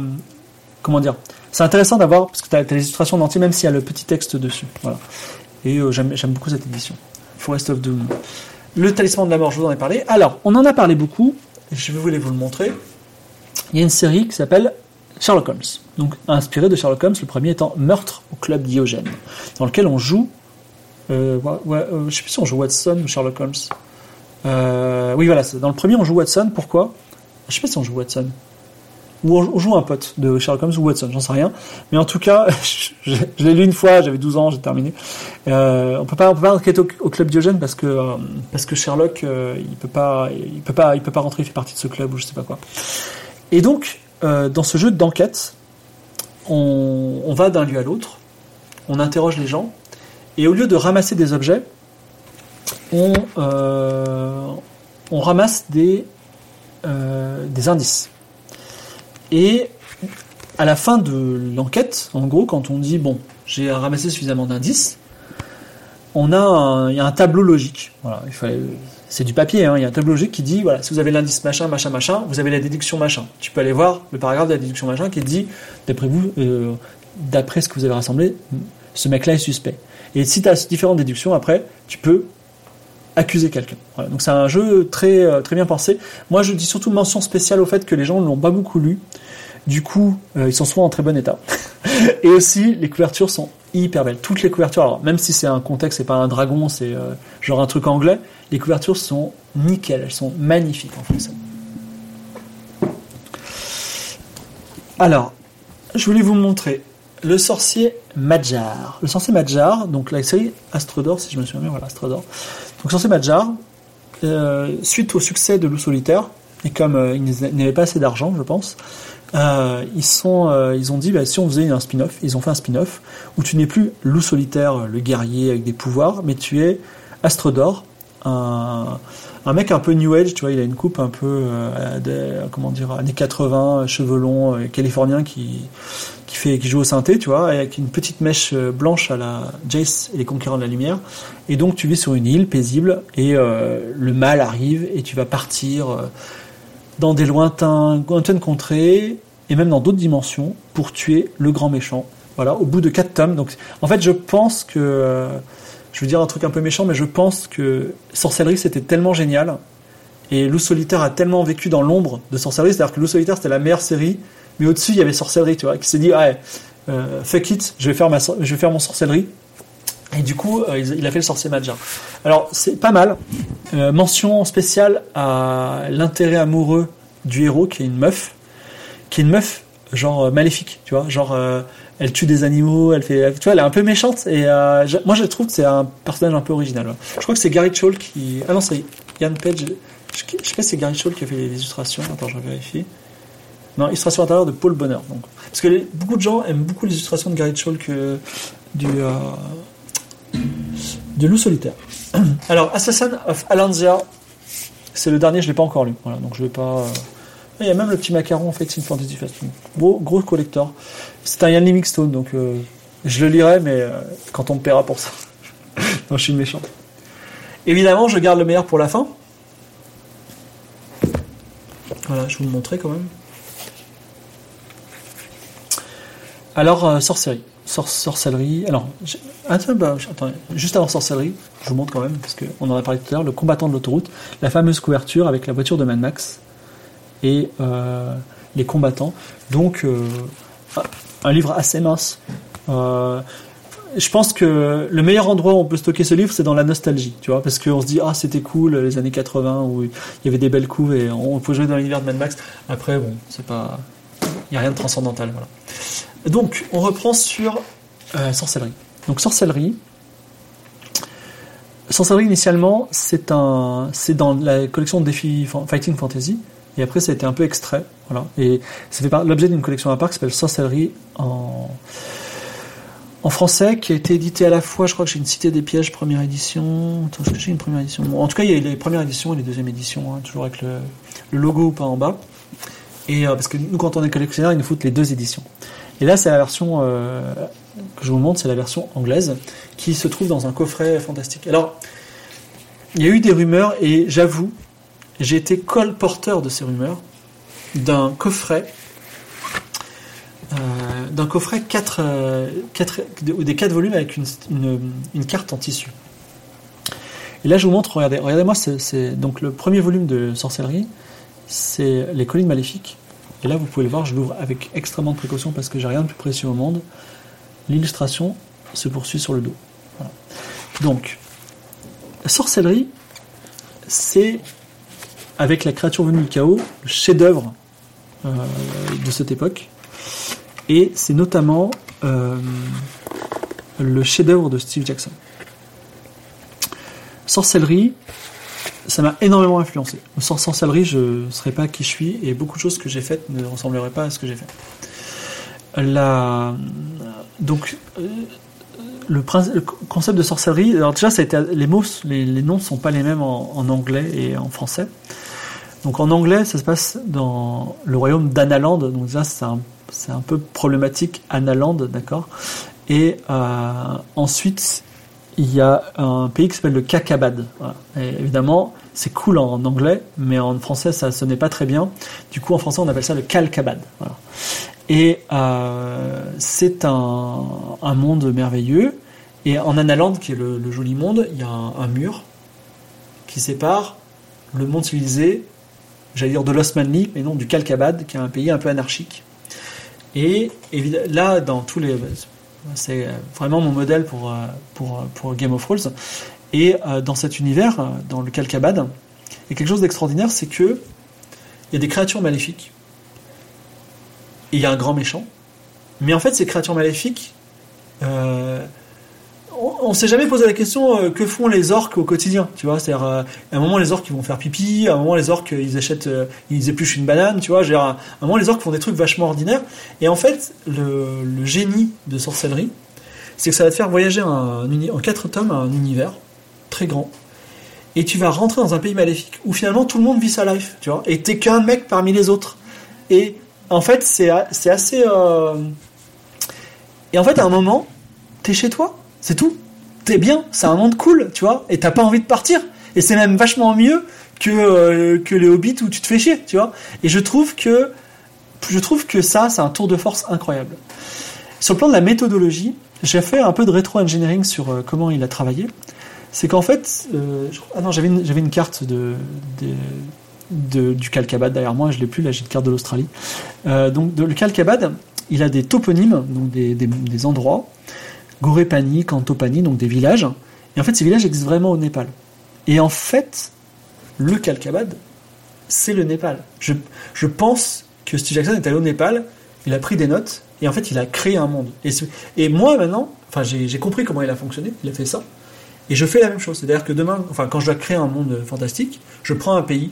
comment dire C'est intéressant d'avoir, parce que tu as, les illustrations même s'il y a le petit texte dessus. Voilà. Et j'aime beaucoup cette édition. Forest of Doom. Le talisman de la mort, je vous en ai parlé. Alors, on en a parlé beaucoup. Je vais vous le montrer. Il y a une série qui s'appelle Sherlock Holmes. Donc inspiré de Sherlock Holmes, le premier étant Meurtre au club Diogène, dans lequel on joue. Euh, ouais, euh, je sais plus si on joue Watson ou Sherlock Holmes. Euh, oui, voilà, dans le premier on joue Watson. Pourquoi? Je sais pas si on joue Watson. Ou on joue un pote de Sherlock Holmes ou Watson, j'en sais rien. Mais en tout cas, je, l'ai lu une fois, j'avais 12 ans, j'ai terminé. Euh, on peut pas, on peut pas enquêter au, club Diogène parce que parce que Sherlock, il peut peut pas, peut pas rentrer, il fait partie de ce club ou je sais pas quoi. Et donc, euh, dans ce jeu d'enquête, on, va d'un lieu à l'autre, on interroge les gens, et au lieu de ramasser des objets, on, euh, ramasse des, euh, des indices. Et à la fin de l'enquête, en gros, quand on dit bon, j'ai ramassé suffisamment d'indices, on a il y a un tableau logique. Voilà, il fallait c'est du papier, hein. il y a un tableau logique qui dit, voilà, si vous avez l'indice machin, machin, machin, vous avez la déduction machin. Tu peux aller voir le paragraphe de la déduction machin qui dit, d'après vous, euh, d'après ce que vous avez rassemblé, ce mec-là est suspect. Et si tu as différentes déductions, après, tu peux accuser quelqu'un. Donc c'est un jeu très, euh, très bien pensé. Moi, je dis surtout mention spéciale au fait que les gens ne l'ont pas beaucoup lu. Du coup, euh, ils sont souvent en très bon état. Et aussi, les couvertures sont hyper belles. Toutes les couvertures, alors même si c'est un contexte, c'est pas un dragon, c'est genre un truc anglais, les couvertures sont nickel, elles sont magnifiques en français. Alors, je voulais vous montrer le sorcier Madjar. Le sorcier Madjar, donc la série Astrodor, si je me souviens bien, voilà, Astrodor. Donc, sorcier Madjar, euh, suite au succès de Loup Solitaire, et comme euh, ils n'avaient pas assez d'argent, je pense, euh, ils, sont, ils ont dit bah, si on faisait un spin-off, ils ont fait un spin-off où tu n'es plus Loup Solitaire, le guerrier avec des pouvoirs, mais tu es Astrodor, un, mec un peu new age, tu vois, il a une coupe un peu, euh, comment dire, années 80, cheveux longs, euh, californien qui, qui, fait, qui joue au synthé, tu vois, avec une petite mèche euh, blanche à la Jace et les conquérants de la lumière. Et donc tu vis sur une île paisible et le mal arrive et tu vas partir dans des lointains, lointaines contrées et même dans d'autres dimensions pour tuer le grand méchant. Voilà, au bout de quatre tomes. Donc, en fait, je pense que je veux dire un truc un peu méchant, mais je pense que Sorcellerie c'était tellement génial et Loup Solitaire a tellement vécu dans l'ombre de Sorcellerie, c'est-à-dire que Loup Solitaire c'était la meilleure série, mais au-dessus il y avait Sorcellerie, tu vois, qui s'est dit ouais, euh, fuck it, je vais faire je vais faire mon Sorcellerie. Et du coup, euh, il a fait le sorcier Madja. Alors, c'est pas mal. Euh, mention spéciale à l'intérêt amoureux du héros, qui est une meuf. Qui est une meuf, genre, maléfique, tu vois. Genre, elle tue des animaux, elle fait, tu vois, elle est un peu méchante et euh, moi je trouve que c'est un personnage un peu original. Je crois que c'est Gary Chol qui, ah non c'est Yann Page, je, sais pas si c'est Gary Chol qui a fait les illustrations. Attends, je vérifie. Non, illustration intérieure de Paul Bonheur. Donc, parce que beaucoup de gens aiment beaucoup les illustrations de Gary Chol que du euh, de loup solitaire. Alors, Assassin of Alanzia, c'est le dernier, je l'ai pas encore lu. Donc je vais pas. Euh, il y a même le petit macaron en fait, c'est une Fantasy Fast. Gros, gros collector. C'est un Yann Livingstone, donc euh, je le lirai, mais euh, quand on me paiera pour ça. non, je suis méchant. Évidemment, je garde le meilleur pour la fin. Voilà, je vais vous le montrer quand même. Alors, sorcellerie. Sorcellerie. Alors, juste avant sorcellerie, je vous montre quand même, parce qu'on en a parlé tout à l'heure, le combattant de l'autoroute, la fameuse couverture avec la voiture de Mad Max et euh, les combattants. Donc, euh, un livre assez mince. je pense que le meilleur endroit où on peut stocker ce livre, c'est dans la nostalgie, tu vois, parce qu'on se dit, ah, c'était cool, les années 80, où il y avait des belles couves et on pouvait jouer dans l'univers de Mad Max. Après, bon, c'est pas. Il n'y a rien de transcendantal, voilà. Donc, on reprend sur euh, sorcellerie. Donc, sorcellerie. Sorcellerie, initialement, c'est dans la collection de défis Fighting Fantasy. Et après, ça a été un peu extrait. Voilà. Et ça fait l'objet d'une collection à part qui s'appelle Sorcellerie en, français, qui a été édité à la fois, je crois que j'ai une Cité des Pièges, première édition. Attends, que j'ai une première édition? En tout cas, il y a les premières éditions et les deuxièmes éditions, hein, toujours avec le, logo pas en bas. Et euh, parce que nous, quand on est collectionneur, il nous faut les deux éditions. Et là, c'est la version euh, que je vous montre, c'est la version anglaise, qui se trouve dans un coffret fantastique. Alors, il y a eu des rumeurs, et j'avoue, j'ai été colporteur de ces rumeurs, d'un coffret, euh, d'un coffret 4, euh, des 4 volumes avec une, une, carte en tissu. Et là, je vous montre, regardez, regardez-moi, c'est donc le premier volume de sorcellerie, c'est Les collines maléfiques. Et là, vous pouvez le voir, je l'ouvre avec extrêmement de précaution parce que j'ai rien de plus précieux au monde. L'illustration se poursuit sur le dos. Donc, la sorcellerie, c'est, avec la créature venue du chaos, le chef-d'œuvre euh, de cette époque. Et c'est notamment euh, le chef-d'œuvre de Steve Jackson. Sorcellerie, ça m'a énormément influencé. Sans sorcellerie, je ne serais pas qui je suis et beaucoup de choses que j'ai faites ne ressembleraient pas à ce que j'ai fait. La... Donc, euh, le, concept de sorcellerie, alors déjà, ça a été, les mots, les, noms ne sont pas les mêmes en, anglais et en français. Donc en anglais, ça se passe dans le royaume d'Analand, donc ça c'est un, un, peu problématique, Analand, d'accord? Et euh, ensuite, il y a un pays qui s'appelle le Kakabad. évidemment, c'est cool en anglais, mais en français, ça sonnait pas très bien. Du coup, en français, on appelle ça le Kalkabad. Et euh, c'est un, monde merveilleux. Et en Analand, qui est le, joli monde, il y a un, mur qui sépare le monde civilisé, j'allais dire de l'Osmanli, mais non du Kalkabad, qui est un pays un peu anarchique. Et là, dans tous les c'est vraiment mon modèle pour, euh, pour Game of Thrones. Et euh, dans cet univers, euh, dans le Calcabad, il y a quelque chose d'extraordinaire, c'est que il y a des créatures maléfiques. Et il y a un grand méchant. Mais en fait, ces créatures maléfiques, on, ne s'est jamais posé la question euh, que font les orques au quotidien, tu vois? C'est-à-dire, euh, à un moment les orques ils vont faire pipi, à un moment les orques ils achètent, euh, ils épluchent une banane, tu vois? à un moment les orques font des trucs vachement ordinaires. Et en fait, le, génie de sorcellerie, c'est que ça va te faire voyager en quatre tomes un univers très grand. Et tu vas rentrer dans un pays maléfique où finalement tout le monde vit sa life, tu vois? Et t'es qu'un mec parmi les autres. Et en fait, c'est assez. Et en fait, à un moment, t'es chez toi c'est tout. T'es bien, c'est un monde cool, tu vois, et t'as pas envie de partir. Et c'est même vachement mieux que, euh, que les hobbits où tu te fais chier, tu vois. Et je trouve que, je trouve que ça, c'est un tour de force incroyable. Sur le plan de la méthodologie, j'ai fait un peu de rétro-engineering sur euh, comment il a travaillé. C'est qu'en fait, euh, ah non, j'avais une, une carte de, de, du Calcabad derrière moi, je l'ai plus, là j'ai une carte de l'Australie. donc le Calcabad, il a des toponymes, donc des, des endroits, Gorepani, Kantopani, donc des villages. Et en fait, ces villages existent vraiment au Népal. Et en fait, le Kalkabad, c'est le Népal. Je, je, pense que Steve Jackson est allé au Népal, il a pris des notes, et en fait, il a créé un monde. Et, moi, maintenant, enfin, j'ai compris comment il a fonctionné, il a fait ça, et je fais la même chose. C'est-à-dire que demain, enfin, quand je dois créer un monde fantastique, je prends un pays,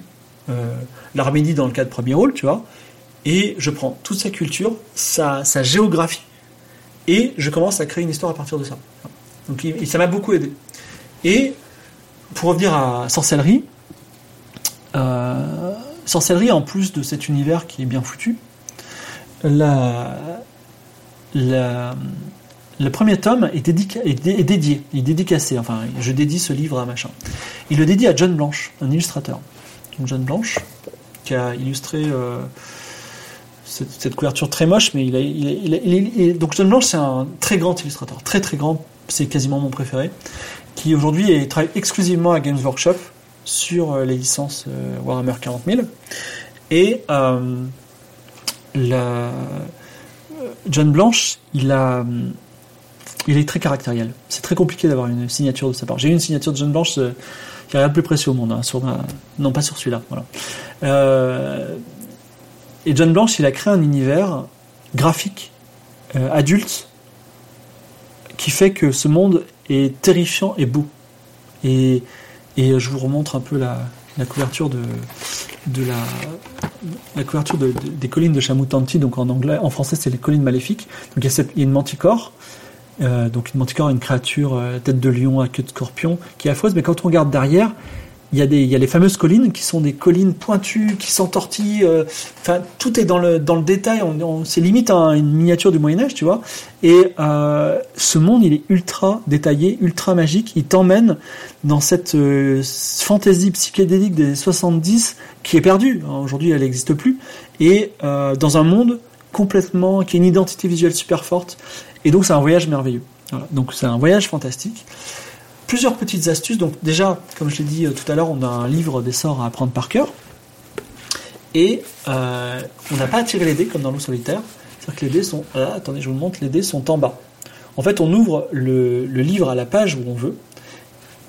euh, l'Arménie dans le cas de premier rôle, tu vois, et je prends toute sa culture, sa, sa géographie, et je commence à créer une histoire à partir de ça. Donc ça m'a beaucoup aidé. Et pour revenir à sorcellerie, euh, sorcellerie en plus de cet univers qui est bien foutu, le premier tome est, dédié, est, dédié, est dédicacé. Enfin, je dédie ce livre à machin. Il le dédie à John Blanche, un illustrateur. Donc John Blanche, qui a illustré euh, cette, couverture très moche, mais il, a, donc John Blanche, c'est un très grand illustrateur, très très grand. C'est quasiment mon préféré, qui aujourd'hui travaille exclusivement à Games Workshop sur euh, les licences euh, Warhammer 40 000. Et la, John Blanche, il a il est très caractériel. C'est très compliqué d'avoir une signature de sa part. J'ai eu une signature de John Blanche, euh, n'y a rien de plus précieux au monde. Hein, non, pas sur celui-là. Euh, et John Blanche, il a créé un univers graphique, euh, adulte, qui fait que ce monde est terrifiant et beau. Et, je vous remontre un peu la, couverture de, la, couverture des collines de Chamutanti, donc en anglais, en français c'est les collines maléfiques. Donc il y a, cette, il y a une manticore euh, donc une manticore, une créature euh, tête de lion à queue de scorpion qui est affreuse, mais quand on regarde derrière, il y, a des, il y a les fameuses collines qui sont des collines pointues, qui s'entortillent. Euh, enfin, tout est dans le, dans le détail. On, c'est limite une miniature du Moyen Âge, tu vois. Et ce monde, il est ultra détaillé, ultra magique. Il t'emmène dans cette fantaisie psychédélique des 70 qui est perdue. Aujourd'hui, elle n'existe plus. Et dans un monde complètement qui a une identité visuelle super forte et donc c'est un voyage merveilleux. Donc c'est un voyage fantastique. Plusieurs petites astuces. Donc déjà, comme je l'ai dit euh, tout à l'heure, on a un livre des sorts à apprendre par cœur. Et euh, on n'a pas à tirer les dés comme dans l'eau solitaire. C'est-à-dire que les dés sont... Ah, attendez, je vous montre, les dés sont en bas. En fait, on ouvre le, livre à la page où on veut.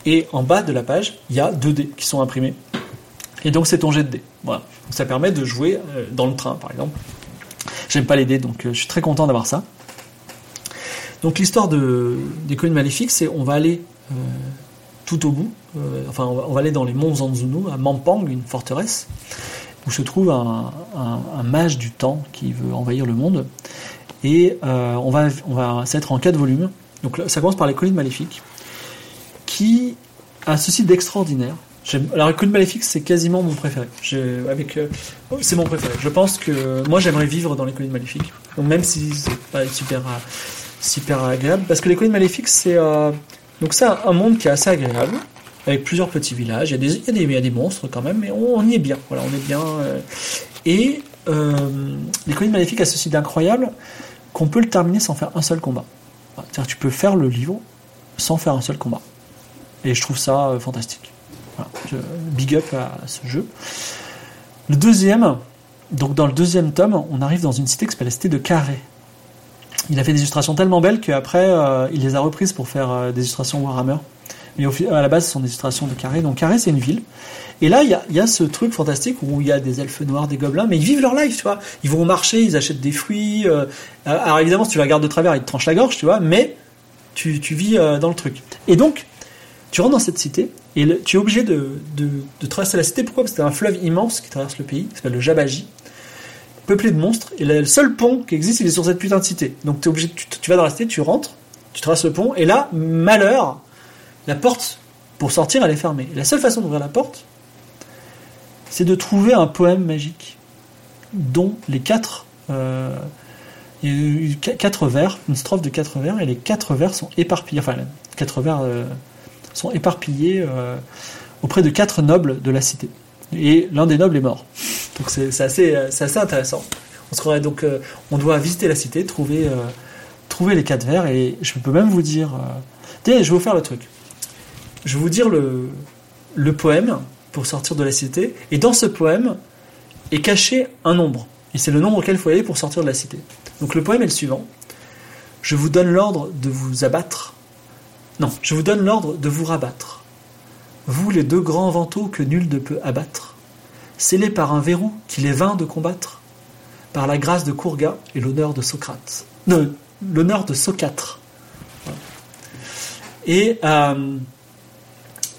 Et en bas de la page, il y a deux dés qui sont imprimés. Et donc c'est ton jet de dés. Voilà. ça permet de jouer euh, dans le train, par exemple. J'aime pas les dés, donc je suis très content d'avoir ça. Donc l'histoire de, des collines maléfiques, c'est on va aller euh, tout au bout, euh, enfin on va, aller dans les monts Zanzunu, à Mampang, une forteresse, où se trouve un, mage du temps qui veut envahir le monde. Et euh, on va, on va en quatre volumes. Donc ça commence par les collines maléfiques, qui a ceci d'extraordinaire. Alors, les collines maléfiques, c'est quasiment mon préféré. C'est mon préféré. Je pense que moi, j'aimerais vivre dans les collines maléfiques. Donc, même si c'est pas super super agréable parce que les collines maléfiques c'est euh, donc c'est un, monde qui est assez agréable avec plusieurs petits villages. Il y a des, monstres quand même, mais on, y est bien. Voilà, on est bien. Euh, et euh, les collines maléfiques a ceci d'incroyable qu'on peut le terminer sans faire un seul combat. C'est-à-dire tu peux faire le livre sans faire un seul combat. Et je trouve ça fantastique. Voilà, big up à ce jeu. Le deuxième, donc dans le deuxième tome, on arrive dans une cité qui s'appelle la cité de Carré il a fait des illustrations tellement belles qu'après, euh, il les a reprises pour faire euh, des illustrations Warhammer. Mais à la base, ce sont des illustrations de Carré. Donc Carré, c'est une ville. Et là, il y a, y a, ce truc fantastique où il y a des elfes noirs, des gobelins, mais ils vivent leur life, tu vois. Ils vont marcher, ils achètent des fruits. Euh, alors évidemment, si tu la regardes de travers, ils te tranchent la gorge, tu vois, mais tu, tu vis dans le truc. Et donc, tu rentres dans cette cité, et tu es obligé de, de, de, traverser la cité. Pourquoi? Parce que c'est un fleuve immense qui traverse le pays, qui s'appelle le Jabaji peuplé de monstres, et le seul pont qui existe, il est sur cette putain de cité. Donc es obligé, tu, vas dans la cité, tu rentres, tu traverses le pont, et là, malheur, la porte pour sortir, elle est fermée. la seule façon d'ouvrir la porte, c'est de trouver un poème magique dont les quatre, euh, quatre vers, une strophe de quatre vers, et les quatre vers sont éparpillés, enfin, quatre vers euh, sont éparpillés euh, auprès de quatre nobles de la cité. Et l'un des nobles est mort. Donc c'est assez, assez, intéressant. On, donc, euh, on doit visiter la cité, trouver, euh, trouver les quatre vers, et je peux même vous dire... Euh, je vais vous faire le truc. Je vais vous dire le, le poème pour sortir de la cité, et dans ce poème est caché un nombre. Et c'est le nombre auquel il faut aller pour sortir de la cité. Donc le poème est le suivant. Je vous donne l'ordre de vous abattre. Non, je vous donne l'ordre de vous rabattre. Vous les deux grands vantaux que nul ne peut abattre scellé par un verrou qu'il est vain de combattre, par la grâce de Courga et l'honneur de Socrate. Non, l'honneur de Socatre. Et euh,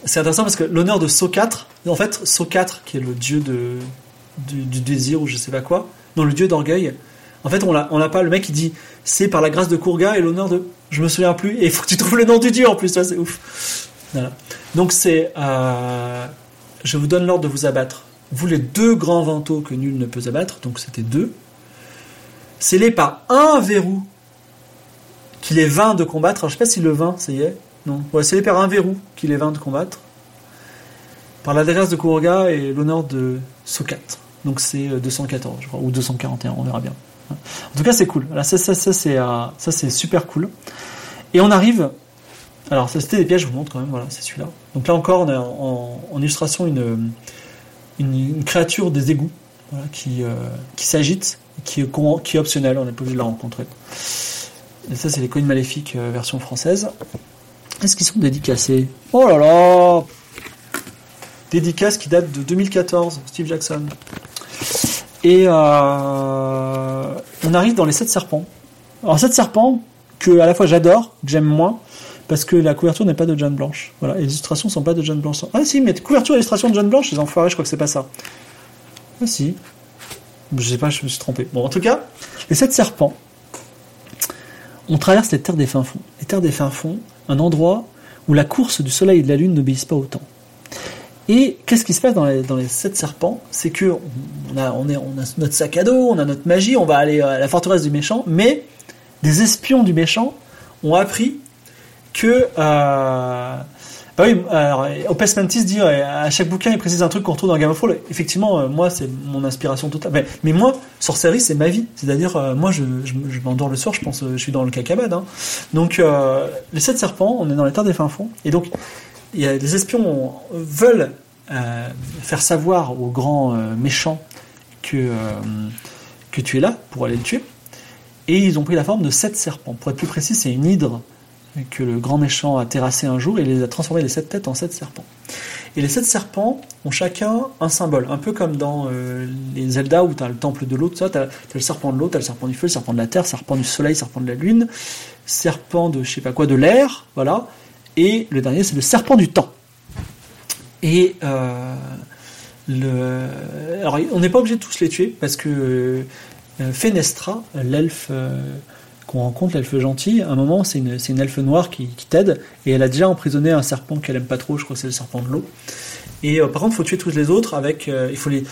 c'est intéressant parce que l'honneur de Socatre, en fait, Socatre, qui est le dieu de, du, désir ou je sais pas quoi, non, le dieu d'orgueil, en fait, on l'a, pas. Le mec, il dit, c'est par la grâce de Courga et l'honneur de, je me souviens plus. Et il faut que tu trouves le nom du dieu en plus. c'est ouf. Voilà. Donc c'est, euh, je vous donne l'ordre de vous abattre vous les deux grands vantaux que nul ne peut abattre, donc c'était deux, scellés par un verrou qu'il est vain de combattre. Alors, je sais pas si le vain, ça y est. Non. Ouais, c'est les pères verrou qu'il est vain de combattre. Par la grâce de Kuroga et l'honneur de Sokat. Donc c'est 214, je crois, ou 241, on verra bien. En tout cas, c'est cool. Là, ça, ça, ça c'est ça, c'est super cool. Et on arrive. Alors, ça c'était des pièges, je vous montre quand même. Voilà, c'est celui-là. Donc là encore, on a en, illustration une, une, créature des égouts qui, qui s'agite, qui, qui est optionnelle. On n'est pas obligé de la rencontrer. Et ça, c'est les coins maléfiques version française. Est-ce qu'ils sont dédicacés? Oh là là Dédicace qui date de 2014, Steve Jackson. Et euh, on arrive dans les sept serpents. Alors sept serpents que à la fois j'adore, que j'aime moins, parce que la couverture n'est pas de John Blanche. Voilà, les illustrations sont pas de John Blanche. Ah si, mais couverture et illustration de John Blanche, les enfoirés, je crois que c'est pas ça. Ah si. Je sais pas, je me suis trompé. Bon, en tout cas, les sept serpents, on traverse les terres des fins fonds. Les terres des fins fonds, un endroit où la course du soleil et de la lune n'obéissent pas autant. Et qu'est-ce qui se passe dans les, dans les sept serpents? C'est que on a, on, est, on a notre sac à dos, on a notre magie, on va aller à la forteresse du méchant, mais des espions du méchant ont appris que euh, bah oui, alors, Opes Mantis dit à chaque bouquin, il précise un truc qu'on retrouve dans Game of Thrones. Effectivement, euh, moi, c'est mon inspiration totale. Mais, mais moi, sorcellerie, c'est ma vie. C'est-à-dire, euh, moi, je, je, m'endors le soir, je pense, je suis dans le cacabade. Hein. Donc, euh, les sept serpents, on est dans les terres des fins fonds. Et donc, y a, les espions veulent faire savoir aux grands méchants que, que tu es là pour aller le tuer. Et ils ont pris la forme de sept serpents. Pour être plus précis, c'est une hydre que le grand méchant a terrassé un jour et les a transformés les sept têtes en sept serpents. Et les sept serpents ont chacun un symbole, un peu comme dans euh, les Zelda où tu as le temple de l'eau, tu as, le serpent de l'eau, tu as le serpent du feu, le serpent de la terre, le serpent du soleil, le serpent de la lune, serpent de je sais pas quoi, de l'air, voilà. Et le dernier, c'est le serpent du temps. Et euh. Alors, on n'est pas obligé de tous les tuer parce que euh, Fenestra, l'elfe qu'on rencontre, l'elfe gentille, à un moment, c'est une, elfe noire qui, t'aide, et elle a déjà emprisonné un serpent qu'elle aime pas trop, je crois que c'est le serpent de l'eau. Et euh, par contre, il faut tuer tous les autres avec. Euh, il faut les.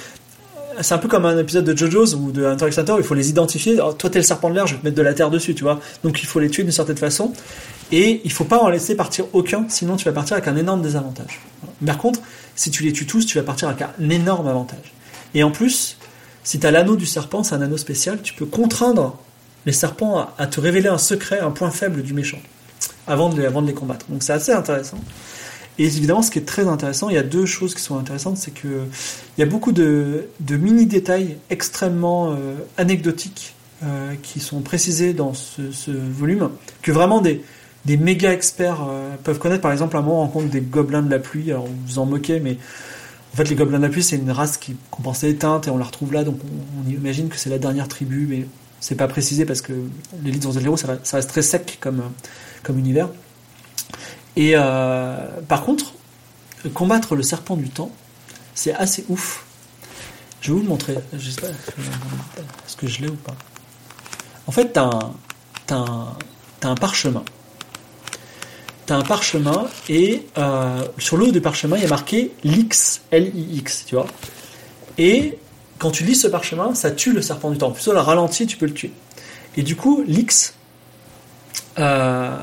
C'est un peu comme un épisode de JoJo's ou de Hunter il faut les identifier. toi, t'es le serpent de l'air, je vais te mettre de la terre dessus, tu vois. Donc il faut les tuer d'une certaine façon. Et il faut pas en laisser partir aucun, sinon tu vas partir avec un énorme désavantage. Par contre, si tu les tues tous, tu vas partir avec un énorme avantage. Et en plus, si tu as l'anneau du serpent, c'est un anneau spécial, tu peux contraindre les serpents à, te révéler un secret, un point faible du méchant, avant de avant de les combattre. Donc c'est assez intéressant. Et évidemment, ce qui est très intéressant, il y a deux choses qui sont intéressantes, c'est que il y a beaucoup de, mini détails extrêmement euh, anecdotiques euh, qui sont précisés dans ce, volume, que vraiment des, des méga experts euh, peuvent connaître. Par exemple, un moment, on rencontre des gobelins de la pluie. Alors, vous en moquez, mais en fait, les gobelins de la pluie, c'est une race qu'on pensait éteinte et on la retrouve là, donc on, on imagine que c'est la dernière tribu, mais c'est pas précisé parce que l'élite dans Zero, ça, ça reste très sec comme, univers. Et euh, par contre, combattre le serpent du temps, c'est assez ouf. Je vais vous le montrer. Je est-ce que je l'ai ou pas? En fait, t'as un, un, parchemin. T'as un parchemin et euh, sur le haut du parchemin, il y a marqué LIX, L-I-X, tu vois. Et quand tu lis ce parchemin, ça tue le serpent du temps. Plutôt la ralenti, tu peux le tuer. Et du coup, l'X, euh,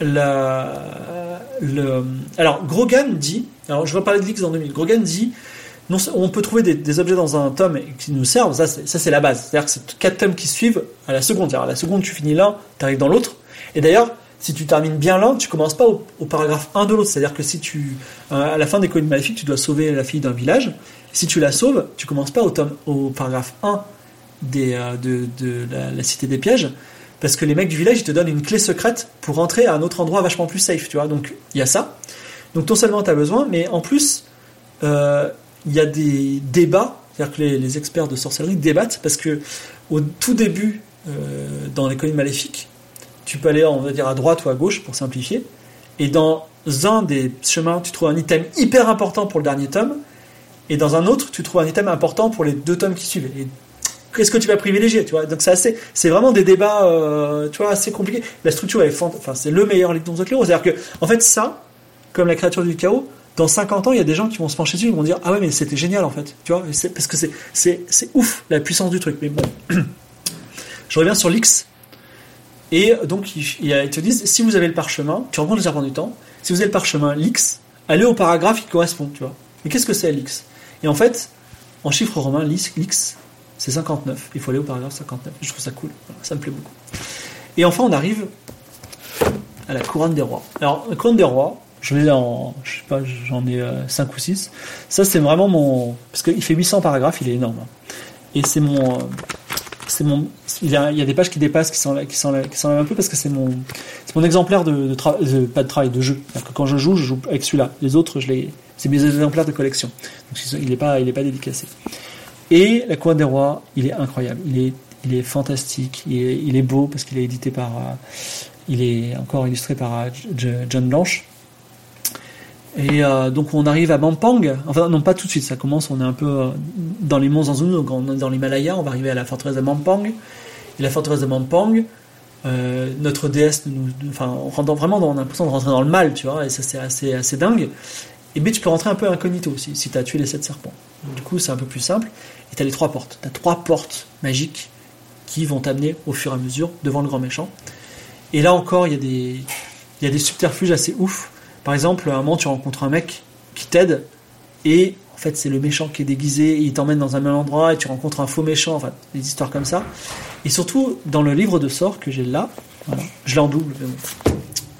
le, alors Grogan dit, alors je vais parler de l'X en 2000, Grogan dit, on peut trouver des, objets dans un tome qui nous servent, ça c'est la base. C'est-à-dire que c'est quatre tomes qui suivent à la seconde. À la seconde, tu finis l'un, tu arrives dans l'autre. Et d'ailleurs, si tu termines bien l'un, tu commences pas au, paragraphe 1 de l'autre. C'est-à-dire que si tu, euh, à la fin des collines maléfiques, tu dois sauver la fille d'un village. Si tu la sauves, tu commences pas au, tome, au paragraphe 1 des, euh, de, de la, cité des pièges, parce que les mecs du village, ils te donnent une clé secrète pour rentrer à un autre endroit vachement plus safe, tu vois. Donc, il y a ça. Donc, non seulement tu as besoin, mais en plus, euh, il y a des débats, c'est-à-dire que les, experts de sorcellerie débattent, parce que au tout début, dans les collines maléfiques, tu peux aller, on va dire, à droite ou à gauche, pour simplifier, et dans un des chemins, tu trouves un item hyper important pour le dernier tome, et dans un autre, tu trouves un item important pour les deux tomes qui suivent. qu'est-ce que tu vas privilégier, tu vois? Donc c'est assez, c'est vraiment des débats, euh, tu vois, assez compliqués. La structure est, enfin, c'est le meilleur livre de Cléro. C'est-à-dire que, en fait, ça, comme la créature du chaos, dans 50 ans, il y a des gens qui vont se pencher dessus, ils vont dire ah ouais mais c'était génial en fait, tu vois, parce que c'est c'est ouf la puissance du truc. Mais bon, je reviens sur l'X. Et donc, ils, ils te disent, si vous avez le parchemin, tu rencontres le serpent du temps, si vous avez le parchemin l'X, allez au paragraphe qui correspond, tu vois. Mais qu'est-ce que c'est l'X Et en fait, en chiffre romain, l'X, c'est 59. Il faut aller au paragraphe 59. Je trouve ça cool. ça me plaît beaucoup. Et enfin, on arrive à la couronne des rois. Alors, la couronne des rois, je vais en, je sais pas, j'en ai 5 euh, ou 6. Ça, c'est vraiment mon, parce qu'il fait 800 paragraphes, il est énorme. Et c'est mon, c'est mon, il y, a, des pages qui dépassent, qui s'enlèvent, qui qui un peu parce que c'est mon, c'est mon exemplaire de, pas de travail, de jeu. Que quand je joue, je joue avec celui-là. Les autres, je les, c'est mes exemplaires de collection. Donc, il n'est pas, il est pas dédicacé. Et La Couronne des Rois, il est incroyable. Il est, il est fantastique. Il est, il est beau parce qu'il est édité par, euh, il est encore illustré par euh, John Blanche. Et euh, donc on arrive à Mampang, enfin non pas tout de suite, ça commence, on est un peu dans les monts Zanzunu, donc on est dans l'Himalaya, on va arriver à la forteresse de Mampang. Et la forteresse de Mampang, notre déesse, enfin on rentre vraiment dans, a l'impression de rentrer dans le mal, tu vois, et ça c'est assez, assez dingue. Et B, tu peux rentrer un peu incognito aussi, si tu as tué les sept serpents. Du coup, c'est un peu plus simple. Et tu as les trois portes. Tu as trois portes magiques qui vont t'amener au fur et à mesure devant le grand méchant. Et là encore, il y, il y a des subterfuges assez ouf. Par exemple, un moment, tu rencontres un mec qui t'aide et en fait, c'est le méchant qui est déguisé, et il t'emmène dans un même endroit et tu rencontres un faux méchant, enfin, des histoires comme ça. Et surtout, dans le livre de sorts que j'ai là, je l'ai en double,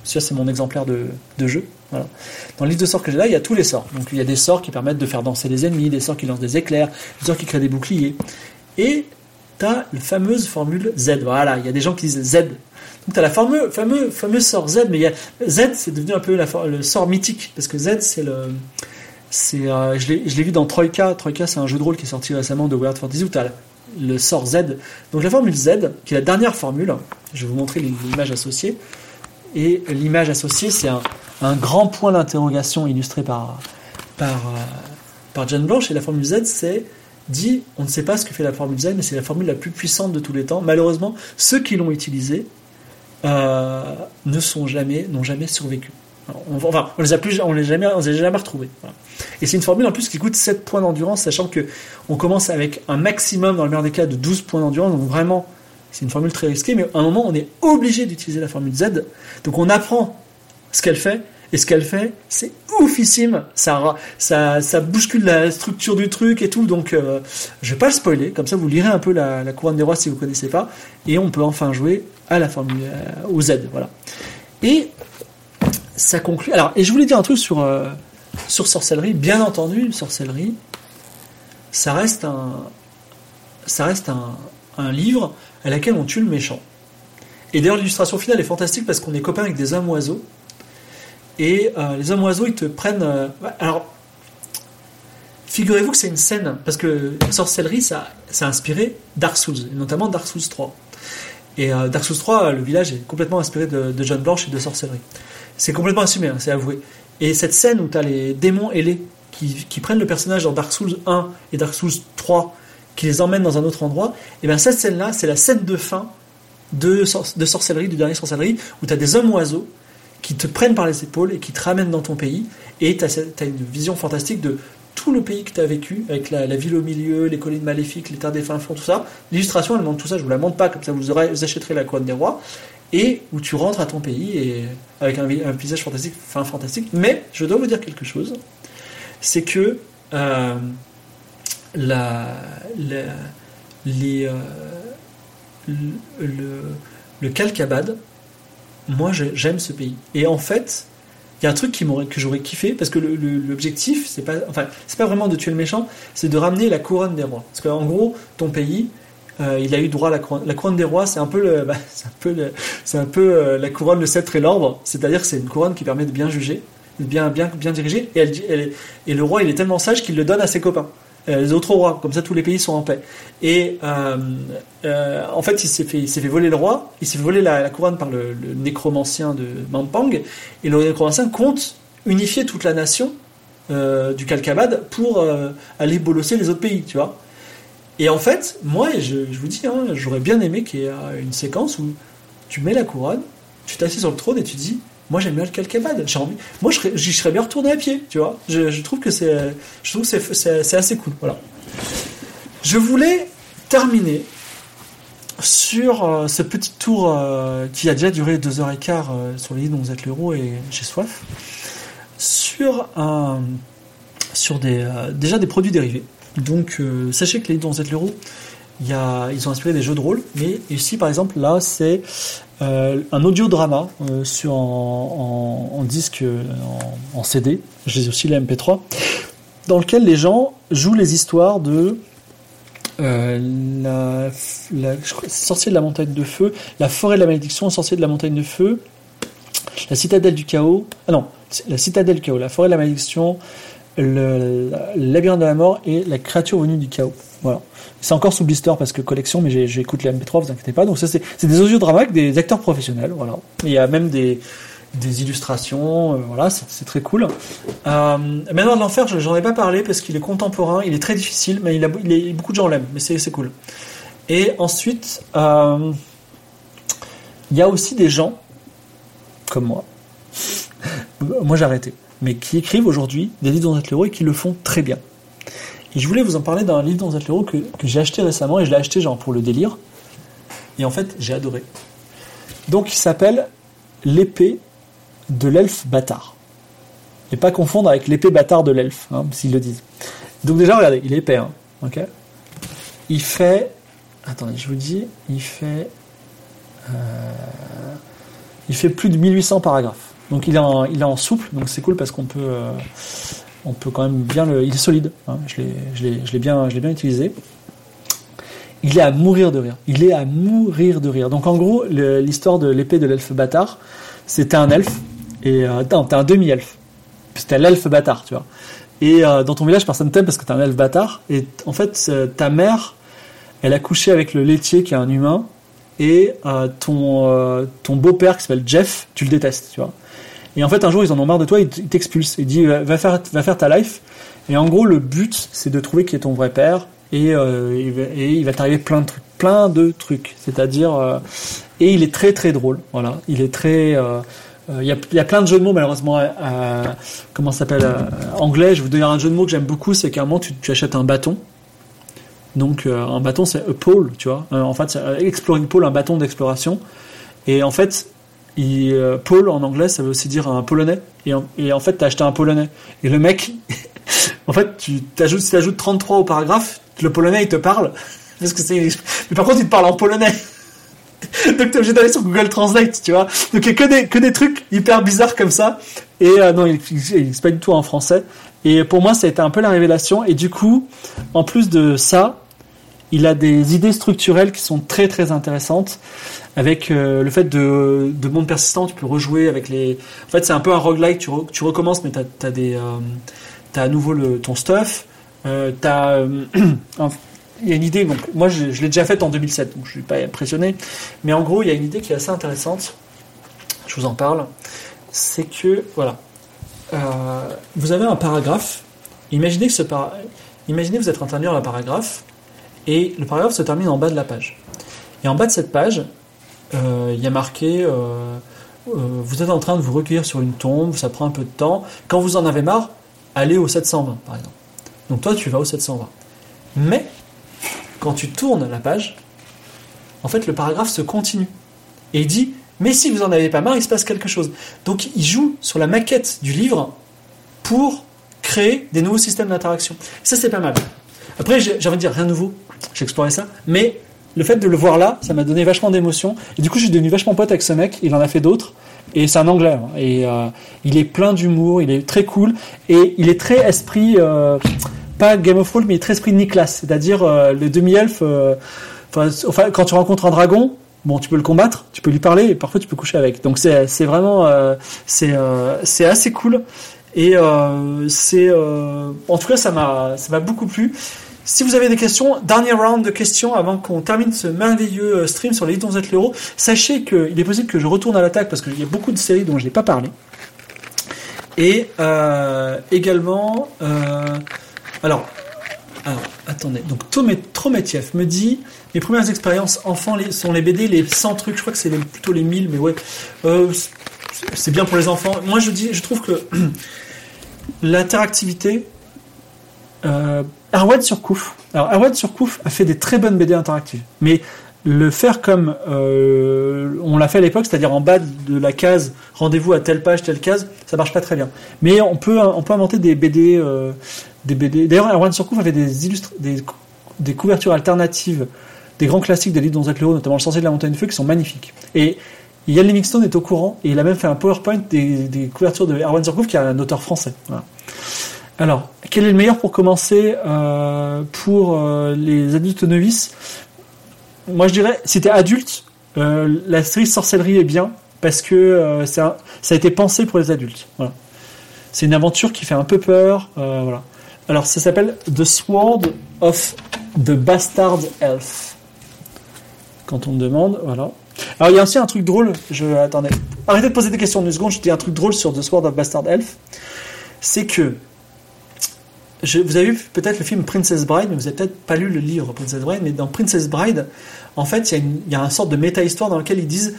ça, c'est mon exemplaire de, jeu. Dans le livre de sorts que j'ai là, il y a tous les sorts. Donc il y a des sorts qui permettent de faire danser les ennemis, des sorts qui lancent des éclairs, des sorts qui créent des boucliers. Et tu as la fameuse formule Z. Voilà, il y a des gens qui disent Z. Donc tu as la fameux, fameuse sort Z, mais Z, c'est devenu un peu le sort mythique, parce que Z, c'est le... Euh, je l'ai vu dans Troika. Troika, c'est un jeu de rôle qui est sorti récemment de World Fantasy où tu as le sort Z. Donc la formule Z, qui est la dernière formule, je vais vous montrer l'image associée. Et l'image associée, c'est un, grand point d'interrogation illustré par, par, euh, par John Blanche. Et la formule Z, c'est dit on ne sait pas ce que fait la formule Z, mais c'est la formule la plus puissante de tous les temps. Malheureusement, ceux qui l'ont utilisée euh, ne sont jamais, n'ont jamais survécu. On, enfin, on les a plus, on les jamais, on les a jamais retrouvés. Et c'est une formule en plus qui coûte 7 points d'endurance, sachant que on commence avec un maximum dans le meilleur des cas de 12 points d'endurance. Donc vraiment, c'est une formule très risquée, mais à un moment, on est obligé d'utiliser la formule Z. Donc on apprend ce qu'elle fait, et ce qu'elle fait, c'est oufissime. Ça, ça, ça bouscule la structure du truc et tout. Donc, euh, je vais pas le spoiler. Comme ça, vous lirez un peu la, couronne des rois si vous connaissez pas. Et on peut enfin jouer à la formule, euh, au Z. Voilà. Et ça conclut. Alors, et je voulais dire un truc sur, euh, sur sorcellerie. Bien entendu, sorcellerie, ça reste un, ça reste un, un livre à laquelle on tue le méchant. Et d'ailleurs, l'illustration finale est fantastique parce qu'on est copains avec des hommes oiseaux. Et euh, les hommes oiseaux, ils te prennent. Alors, figurez-vous que c'est une scène, parce que sorcellerie, ça, ça a inspiré Dark Souls, et notamment Dark Souls 3. Et euh, Dark Souls 3, le village est complètement inspiré de, John Blanche et de sorcellerie. C'est complètement assumé, hein, c'est avoué. Et cette scène où tu as les démons ailés qui, qui prennent le personnage dans Dark Souls 1 et Dark Souls 3 qui les emmène dans un autre endroit, et bien cette scène-là, c'est la scène de fin de, de sorcellerie, du dernier sorcellerie, où tu as des hommes oiseaux qui te prennent par les épaules et qui te ramènent dans ton pays, et tu as, une vision fantastique de tout le pays que tu as vécu, avec la, ville au milieu, les collines maléfiques, les terres des fins fonds, tout ça. L'illustration, elle montre tout ça, je vous la montre pas, comme ça vous, aurez, achèterez la couronne des rois, et où tu rentres à ton pays et avec un, un paysage fantastique, fin fantastique. Mais je dois vous dire quelque chose, c'est que euh, euh, le, le Calcabad, moi j'aime ce pays. Et en fait, il y a un truc qui que j'aurais kiffé, parce que l'objectif, c'est pas, enfin, c'est pas vraiment de tuer le méchant, c'est de ramener la couronne des rois. Parce qu'en gros, ton pays, euh, il a eu droit à la couronne. La couronne des rois, c'est un peu, le, bah, c'est un peu, c'est un peu euh, la couronne, le sceptre et l'ordre. C'est-à-dire que c'est une couronne qui permet de bien juger, de bien, bien, bien diriger. Et, le roi, il est tellement sage qu'il le donne à ses copains. Euh, les autres rois, comme ça tous les pays sont en paix. Et euh, euh, en fait, il s'est fait, fait voler le roi, il s'est fait voler la, couronne par le, nécromancien de Mampang, et le nécromancien compte unifier toute la nation du Kalkabad pour aller bolosser les autres pays, tu vois. Et en fait, moi, je, vous dis, hein, j'aurais bien aimé qu'il y ait une séquence où tu mets la couronne, tu t'assieds sur le trône et tu dis, moi, j'aime bien le Calcabad. Envie. Moi, j'y serais bien retourné à pied, tu vois. Je, trouve que c'est, je trouve c'est, assez cool. Voilà. Je voulais terminer sur euh, ce petit tour euh, qui a déjà duré deux heures et quart euh, sur les livres dont vous êtes l'héros et j'ai soif, sur un, sur des, déjà des produits dérivés. Donc sachez que les livres dont vous êtes a, ils ont inspiré des jeux de rôle, mais ici par exemple là c'est un audio drama sur en, disque en, en, CD, j'ai aussi les MP3, dans lequel les gens jouent les histoires de euh, la, la sorcier de la montagne de feu, la forêt de la malédiction, sorcier de la montagne de feu, la citadelle du chaos, ah non, la citadelle du chaos, la forêt de la malédiction, le, labyrinthe de la mort et la créature venue du chaos. Voilà. C'est encore sous blister parce que collection, mais j'écoute les MP3, vous inquiétez pas. Donc ça, c'est des audiodramas avec des acteurs professionnels. Voilà. Il y a même des, illustrations, euh, voilà, c'est très cool. Euh, Maintenant de l'enfer, j'en ai pas parlé parce qu'il est contemporain, il est très difficile, mais beaucoup de gens l'aiment, mais c'est cool. Et ensuite, euh, il y a aussi des gens comme moi, moi j'ai arrêté, mais qui écrivent aujourd'hui des livres dans l'euro et qui le font très bien. Et je voulais vous en parler d'un livre dans l'euro que, que j'ai acheté récemment et je l'ai acheté genre pour le délire. Et en fait, j'ai adoré. Donc il s'appelle L'épée de l'elfe bâtard. Et pas confondre avec l'épée bâtard de l'elfe, hein, s'ils le disent. Donc déjà, regardez, il est épais, hein, Il fait... Attendez, je vous dis, il fait... Euh, il fait plus de 1800 paragraphes. Donc il est en, il est en souple, donc c'est cool parce qu'on peut, euh, on peut quand même bien le. Il est solide. Hein, je l'ai bien, bien utilisé. Il est à mourir de rire. Il est à mourir de rire. Donc en gros, l'histoire de l'épée de l'elfe bâtard, c'était un elfe et euh, t'es un demi-elfe. C'était l'elfe bâtard, tu vois. Et euh, dans ton village, personne t'aime parce que t'es un elfe bâtard. Et en fait, euh, ta mère, elle a couché avec le laitier qui est un humain. Et euh, ton, ton beau-père qui s'appelle Jeff, tu le détestes, tu vois. Et en fait, un jour, ils en ont marre de toi, ils t'expulsent. Ils disent, va faire, ta life. Et en gros, le but, c'est de trouver qui est ton vrai père. Et, et il va t'arriver plein de trucs. Plein de trucs. C'est-à-dire. et il est très très drôle. Voilà. Il est très. Il euh, y, a, plein de jeux de mots malheureusement euh, comment s'appelle euh, anglais je vous donner un jeu de mots que j'aime beaucoup c'est qu'à un moment tu, achètes un bâton donc un bâton c'est a pole tu vois en fait c'est exploring pole un bâton d'exploration et en fait il, pole en anglais ça veut aussi dire un polonais et en, et en fait t'as acheté un polonais et le mec en fait tu t'ajoutes si t'ajoutes 33 au paragraphe le polonais il te parle parce que c'est mais par contre il te parle en polonais Donc t'es obligé d'aller sur Google Translate, tu vois. Donc il y a que des, que des trucs hyper bizarres comme ça. Et euh, non, il c'est pas du tout en français. Et pour moi, ça a été un peu la révélation. Et du coup, en plus de ça, il a des idées structurelles qui sont très très intéressantes. Avec euh, le fait de, de monde persistant, tu peux rejouer avec les. En fait, c'est un peu un roguelike. Tu, recommences, mais t'as as euh, à nouveau ton stuff. Euh, t'as il y a une idée, moi je, l'ai déjà faite en 2007, donc je ne suis pas impressionné, mais en gros il y a une idée qui est assez intéressante, je vous en parle, c'est que, voilà, vous avez un paragraphe, imaginez que ce imaginez vous êtes de lire un paragraphe, et le paragraphe se termine en bas de la page. Et en bas de cette page, il y a marqué, euh, vous êtes en train de vous recueillir sur une tombe, ça prend un peu de temps, quand vous en avez marre, allez au 720 par exemple. Donc toi tu vas au 720. Mais quand tu tournes la page, en fait, le paragraphe se continue. Et il dit, mais si vous en avez pas marre, il se passe quelque chose. Donc, il joue sur la maquette du livre pour créer des nouveaux systèmes d'interaction. Ça, c'est pas mal. Après, j'ai envie de dire rien de nouveau. J'ai exploré ça. Mais le fait de le voir là, ça m'a donné vachement d'émotion. Et du coup, je suis devenu vachement pote avec ce mec. Il en a fait d'autres. Et c'est un anglais. Hein. Et euh, il est plein d'humour. Il est très cool. Et il est très esprit. Euh, pas Game of Thrones, mais très esprit Niklas, c'est-à-dire euh, le demi-elfe. Euh, enfin, quand tu rencontres un dragon, bon, tu peux le combattre, tu peux lui parler, et parfois tu peux coucher avec. Donc c'est c'est vraiment euh, c'est c'est assez cool. Et c'est en tout cas ça m'a ça m'a beaucoup plu. Si vous avez des questions, dernier round de questions avant qu'on termine ce merveilleux stream sur les Z l'euro, sachez qu'il est possible que je retourne à l'attaque parce qu'il y a beaucoup de séries dont je n'ai pas parlé. Et également, alors, attendez. Donc, Trometiev me dit mes premières expériences enfants sont les BD, les 100 trucs. Je crois que c'est plutôt les 1000, mais ouais. Euh, c'est bien pour les enfants. Moi, je, dis, je trouve que l'interactivité. Arwad Surcouf. Alors, Arwad Surcouf a fait des très bonnes BD interactives. Mais le faire comme euh, on l'a fait à l'époque, c'est-à-dire en bas de la case rendez-vous à telle page, telle case, ça marche pas très bien. Mais on peut on peut inventer des BD euh, des BD. D'ailleurs, Erwan Surcouf avait des des, couvertures alternatives des grands classiques des livres dont vous notamment Le Sorcier de la Montagne de Feu, qui sont magnifiques. Et Yann Livingstone est au courant et il a même fait un PowerPoint des, couvertures de Erwan Surcouf, qui est un auteur français. Alors, quel est le meilleur pour commencer euh, pour euh, les adultes novices? Moi, je dirais, si t'es adulte, euh, la série Sorcellerie est bien parce que ça, a été pensé pour les adultes. Voilà. C'est une aventure qui fait un peu peur. voilà. Alors, ça s'appelle The Sword of the Bastard Elf. Quand on me demande, voilà. Alors, il y a aussi un truc drôle. Je attendez. Arrêtez de poser des questions en une seconde. Je dis un truc drôle sur The Sword of Bastard Elf. C'est que vous avez vu peut-être le film Princess Bride, mais vous n'avez peut-être pas lu le livre Princess Bride, mais dans Princess Bride, en fait, il y, y, a une sorte de méta-histoire dans laquelle ils disent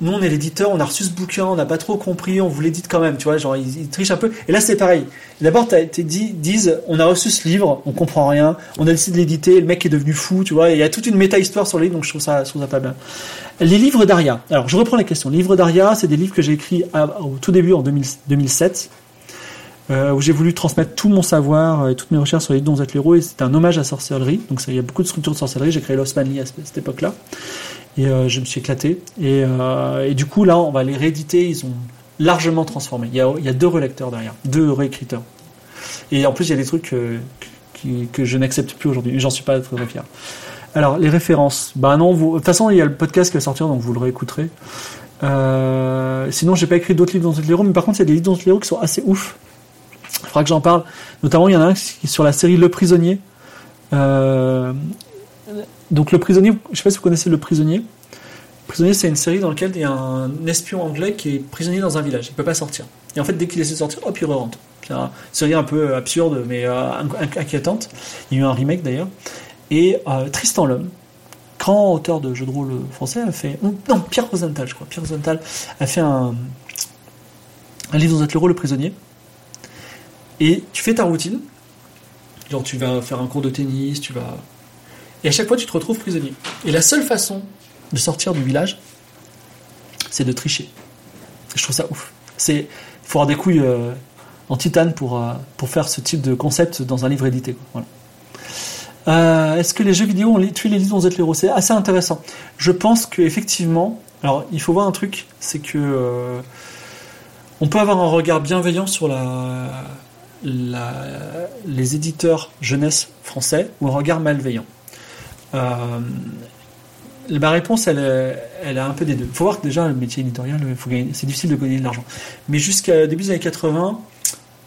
nous on est l'éditeur, on a reçu ce bouquin, on n'a pas trop compris, on vous l'édite quand même, tu vois, genre ils, trichent un peu. Et là c'est pareil. D'abord été dit, disent, on a reçu ce livre, on comprend rien, on a décidé de l'éditer, le mec est devenu fou, tu vois, il y a toute une méta-histoire sur le livre, donc je trouve ça, je trouve ça pas bien. Les livres d'Aria. Alors je reprends la question. Les livres d'Aria, c'est des livres que j'ai écrits au tout début en 2007 euh, où j'ai voulu transmettre tout mon savoir et toutes mes recherches sur les dons héros et c'est un hommage à sorcellerie. Donc il y a beaucoup de structures de sorcellerie. J'ai créé l'Osmanli à cette, époque-là et euh, je me suis éclaté. Et, euh, du coup là, on va les rééditer. Ils sont largement transformés. Il y a, deux relecteurs derrière, deux réécriteurs. Et en plus, il y a des trucs que je n'accepte plus aujourd'hui. J'en suis pas très fier. Alors les références. Bah non, de toute façon, il y a le podcast qui va sortir, donc vous le réécouterez. Euh, sinon, j'ai pas écrit d'autres livres dans héros, mais par contre, il y a des livres dans héros qui sont assez ouf. Il faudra que j'en parle. Notamment, il y en a un sur la série Le Prisonnier. Euh, donc, Le Prisonnier, je ne sais pas si vous connaissez Le Prisonnier. Le Prisonnier, c'est une série dans laquelle il y a un espion anglais qui est prisonnier dans un village. Il ne peut pas sortir. Et en fait, dès qu'il essaie de sortir, hop, il rentre. C'est une série un peu absurde, mais euh, inquiétante. Il y a eu un remake d'ailleurs. Et euh, Tristan Lhomme, grand auteur de jeux de rôle français, a fait. Non, Pierre Rosenthal, je crois. Pierre Rosenthal a fait un, livre dans le rôle, Le Prisonnier. Et tu fais ta routine. Genre, tu vas faire un cours de tennis, tu vas. Et à chaque fois, tu te retrouves prisonnier. Et la seule façon de sortir du village, c'est de tricher. Je trouve ça ouf. C'est. faut avoir des couilles euh, en titane pour, euh, pour faire ce type de concept dans un livre édité. Euh, est-ce que les jeux vidéo ont tué les livres dans héros C'est assez intéressant. Je pense qu'effectivement, alors il faut voir un truc, c'est que on peut avoir un regard bienveillant sur la, les éditeurs jeunesse français ou un regard malveillant euh, Ma réponse, elle, elle a un peu des deux. Il faut voir que déjà, le métier éditorial, c'est difficile de gagner de l'argent. Mais jusqu'à début des années 80,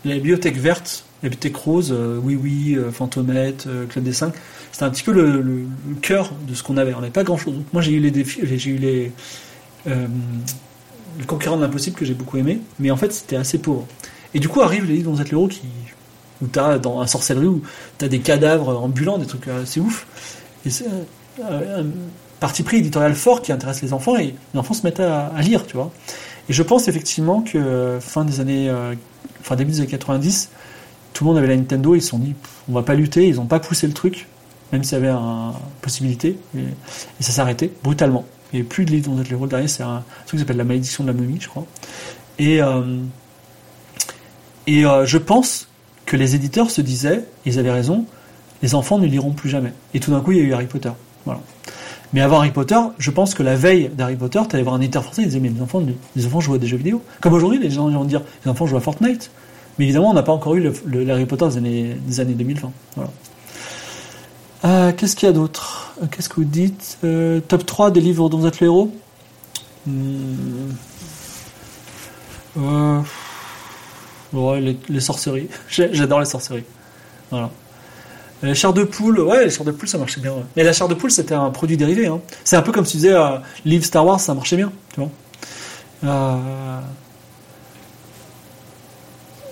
la bibliothèque verte, la bibliothèque rose, euh, Oui Oui, euh, Fantomette, euh, Club des 5, c'était un petit peu le, cœur de ce qu'on avait. On n'avait pas grand-chose. Moi, j'ai eu les défis, j'ai eu les, le de l'impossible que j'ai beaucoup aimé, mais en fait, c'était assez pauvre. Et du coup arrivent les livres dans héros qui où t'as dans un sorcellerie où t'as des cadavres ambulants, des trucs assez ouf. Et c'est un parti pris éditorial fort qui intéresse les enfants et les enfants se mettent à, lire, tu vois. Et je pense effectivement que fin des années, euh, fin début des années 90, tout le monde avait la Nintendo, ils se sont dit on va pas lutter, ils ont pas poussé le truc, même s'il y avait une possibilité, et, ça s'est arrêté brutalement. Il n'y avait plus de livres dans héros derrière, c'est un, truc qui s'appelle la malédiction de la momie, je crois. Et euh, et euh, je pense que les éditeurs se disaient, ils avaient raison, les enfants ne liront plus jamais. Et tout d'un coup, il y a eu Harry Potter. Voilà. Mais avant Harry Potter, je pense que la veille d'Harry Potter, tu allais voir un éditeur français, ils disaient, mais les enfants, les enfants jouent à des jeux vidéo. Comme aujourd'hui, les gens vont dire, les enfants jouent à Fortnite. Mais évidemment, on n'a pas encore eu le, Harry Potter des années, des années 2020. Voilà. Euh, Qu'est-ce qu'il y a d'autre? Euh, Qu'est-ce que vous dites? Top 3 des livres dont vous êtes le héros? Hmm. Ouais, les, sorceries. J'adore les sorceries. Voilà. La chair de poule, ouais, la chair de poule, ça marchait bien. Mais la chair de poule, c'était un produit dérivé. Hein. C'est un peu comme si tu disais, euh, livre Star Wars, ça marchait bien. Euh,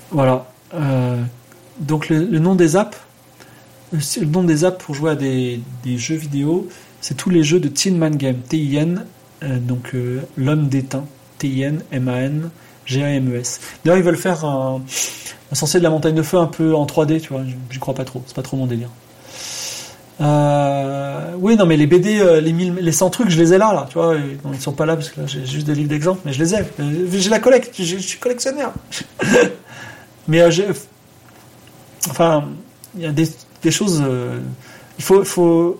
Voilà. Euh, donc le, nom des apps, le nom des apps pour jouer à des, jeux vidéo, c'est tous les jeux de Tin Man Game, T-I-N, donc l'homme d'étain, T-I-N, M-A-N, G-A-M-E-S. D'ailleurs, ils veulent faire un, un de la montagne de feu un peu en 3D, tu vois. J'y crois pas trop. C'est pas trop mon délire. Euh, oui, non, mais les BD, euh, les, 1000, les 100 trucs, je les ai là, là, tu vois. Ils, sont pas là parce que là, j'ai juste des livres d'exemple, mais je les ai. J'ai la collecte, je suis collectionneur. mais euh, j'ai. Enfin, il y a des, choses. Euh, il faut, faut,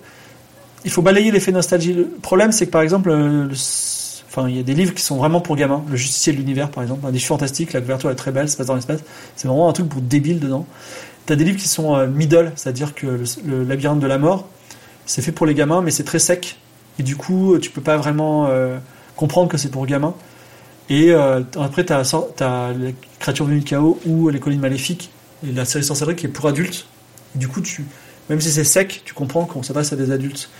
il faut balayer l'effet nostalgie. Le problème, c'est que par exemple, le, enfin, il y a des livres qui sont vraiment pour gamins. Le Justicier de l'univers, par exemple, un des fantastique, la couverture est très belle, c'est pas dans l'espace. C'est vraiment un truc pour débile dedans. T'as des livres qui sont euh, middle, c'est-à-dire que le, labyrinthe de la mort, c'est fait pour les gamins, mais c'est très sec. Et du coup, tu peux pas vraiment euh, comprendre que c'est pour gamins. Et euh, après, tu as, la créature venue du chaos ou les collines maléfiques et la série sorcellerie qui est pour adultes. du coup, tu, même si c'est sec, tu comprends qu'on s'adresse à des adultes.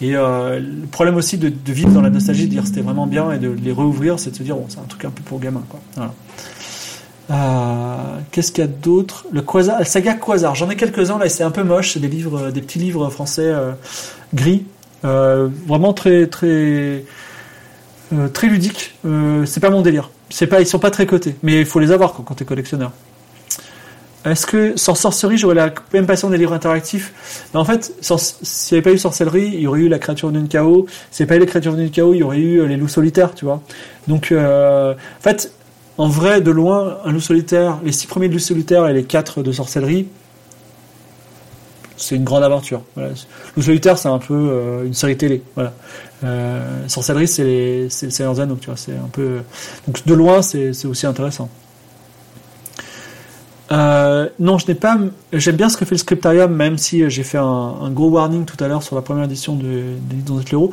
Et le problème aussi de, vivre dans la nostalgie, de dire c'était vraiment bien et de les rouvrir, c'est de se dire bon, c'est un truc un peu pour gamins. Quoi. Euh, qu'est-ce qu'il y a d'autre? Le Quasar, saga Quasar. J'en ai quelques-uns là, c'est un peu moche. C'est des livres, des petits livres français euh, gris, euh, vraiment très très très ludiques. c'est pas mon délire. C'est pas, ils sont pas très cotés, mais il faut les avoir quand, quand t'es collectionneur. Est-ce que sans sorcerie, j'aurais la même passion des livres interactifs? En fait, s'il n'y avait pas eu sorcellerie, il y aurait eu la créature d'une chaos. S'il n'y avait pas eu les créatures d'une chaos, il y aurait eu les loups solitaires, tu vois. Donc, en fait, en vrai, de loin, un loup solitaire, les six premiers de loup solitaire et les quatre de sorcellerie, c'est une grande aventure. Voilà. Loup solitaire, c'est un peu euh, une série télé. Euh, sorcellerie, c'est les, c'est Anneaux, tu vois. C'est un peu. Donc de loin, c'est, aussi intéressant. Euh, non, je n'ai pas. J'aime bien ce que fait le Scriptarium, même si j'ai fait un, gros warning tout à l'heure sur la première édition de, de l'Héros.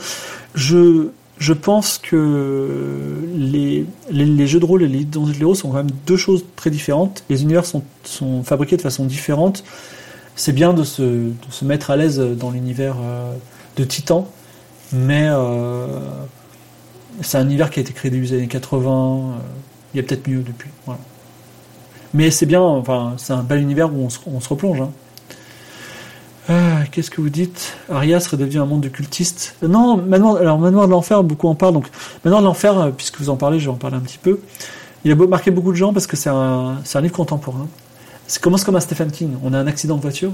Je je pense que les, les, jeux de rôle et les Donjons et sont quand même deux choses très différentes. Les univers sont, sont fabriqués de façon différente. C'est bien de se, de se, mettre à l'aise dans l'univers euh, de Titan, mais euh, c'est un univers qui a été créé début des années 80. Euh, il y a peut-être mieux depuis. Voilà. Mais c'est bien, enfin, c'est un bel univers où on se, on se replonge. Hein. Ah, qu'est-ce que vous dites? Aria serait devenu un monde de cultistes. Euh, non, Manoir, alors Manoir de l'Enfer, beaucoup en parlent. Donc, Manoir de l'Enfer, euh, puisque vous en parlez, je vais en parler un petit peu. Il a marqué beaucoup de gens parce que c'est un, livre contemporain. Ça commence comme un Stephen King. On a un accident de voiture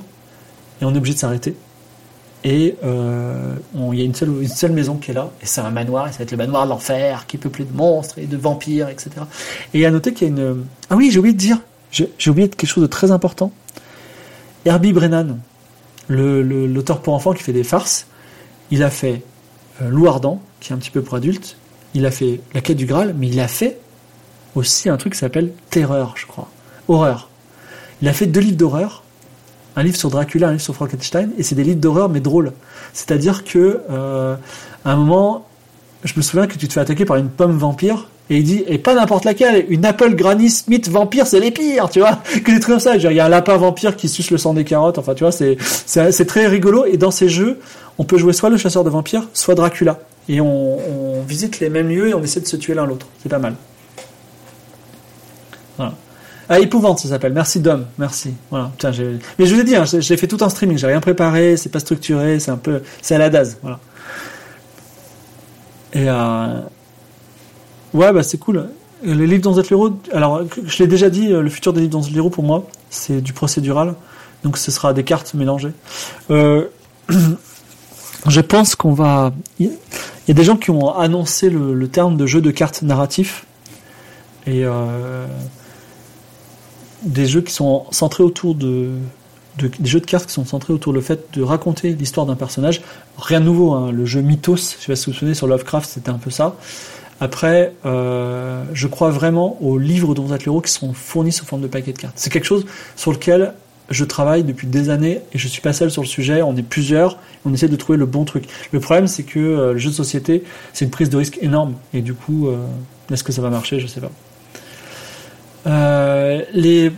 et on est obligé de s'arrêter. Et euh, il y a une seule, une seule maison qui est là, et c'est un manoir, et ça va être le manoir de l'enfer, qui est peuplé de monstres et de vampires, etc. Et à noter qu'il y a une... Ah oui, j'ai oublié de dire, j'ai oublié quelque chose de très important. Herbie Brennan, l'auteur pour enfants qui fait des farces, il a fait euh, Loup Ardent, qui est un petit peu pour adultes, il a fait La quête du Graal, mais il a fait aussi un truc qui s'appelle Terreur, je crois. Horreur. Il a fait deux livres d'horreur, un livre sur Dracula, un livre sur Frankenstein, et c'est des livres d'horreur mais drôles. C'est-à-dire que euh, à un moment, je me souviens que tu te fais attaquer par une pomme vampire, et il dit, et pas n'importe laquelle, une Apple Granny Smith vampire, c'est les pires, tu vois, que des trucs comme ça. Il y a un lapin vampire qui suce le sang des carottes, enfin, tu vois, c'est, très rigolo. Et dans ces jeux, on peut jouer soit le chasseur de vampires, soit Dracula. Et on, visite les mêmes lieux et on essaie de se tuer l'un l'autre. C'est pas mal. Voilà. Ah, épouvante, ça s'appelle. Merci Dom, merci. Voilà. Mais je vous ai dit, hein, j'ai fait tout en streaming, j'ai rien préparé, c'est pas structuré, c'est un peu, c'est à la dase, voilà. Et euh, Ouais, bah c'est cool. Les livres dans héros, alors je l'ai déjà dit, le futur des livres dans héros pour moi, c'est du procédural. Donc ce sera des cartes mélangées. Euh, je pense qu'on va. Il y a des gens qui ont annoncé le, terme de jeu de cartes narratif. Et euh, des jeux qui sont centrés autour de, des jeux de cartes qui sont centrés autour du fait de raconter l'histoire d'un personnage. Rien de nouveau, hein. le jeu Mythos, je sais pas si vous vous souvenez, sur Lovecraft, c'était un peu ça. Après, euh, je crois vraiment aux livres dont l'héros qui sont fournis sous forme de paquets de cartes. C'est quelque chose sur lequel je travaille depuis des années et je suis pas seul sur le sujet. On est plusieurs. On essaie de trouver le bon truc. Le problème, c'est que euh, le jeu de société, c'est une prise de risque énorme. Et du coup, euh, est-ce que ça va marcher? Je sais pas.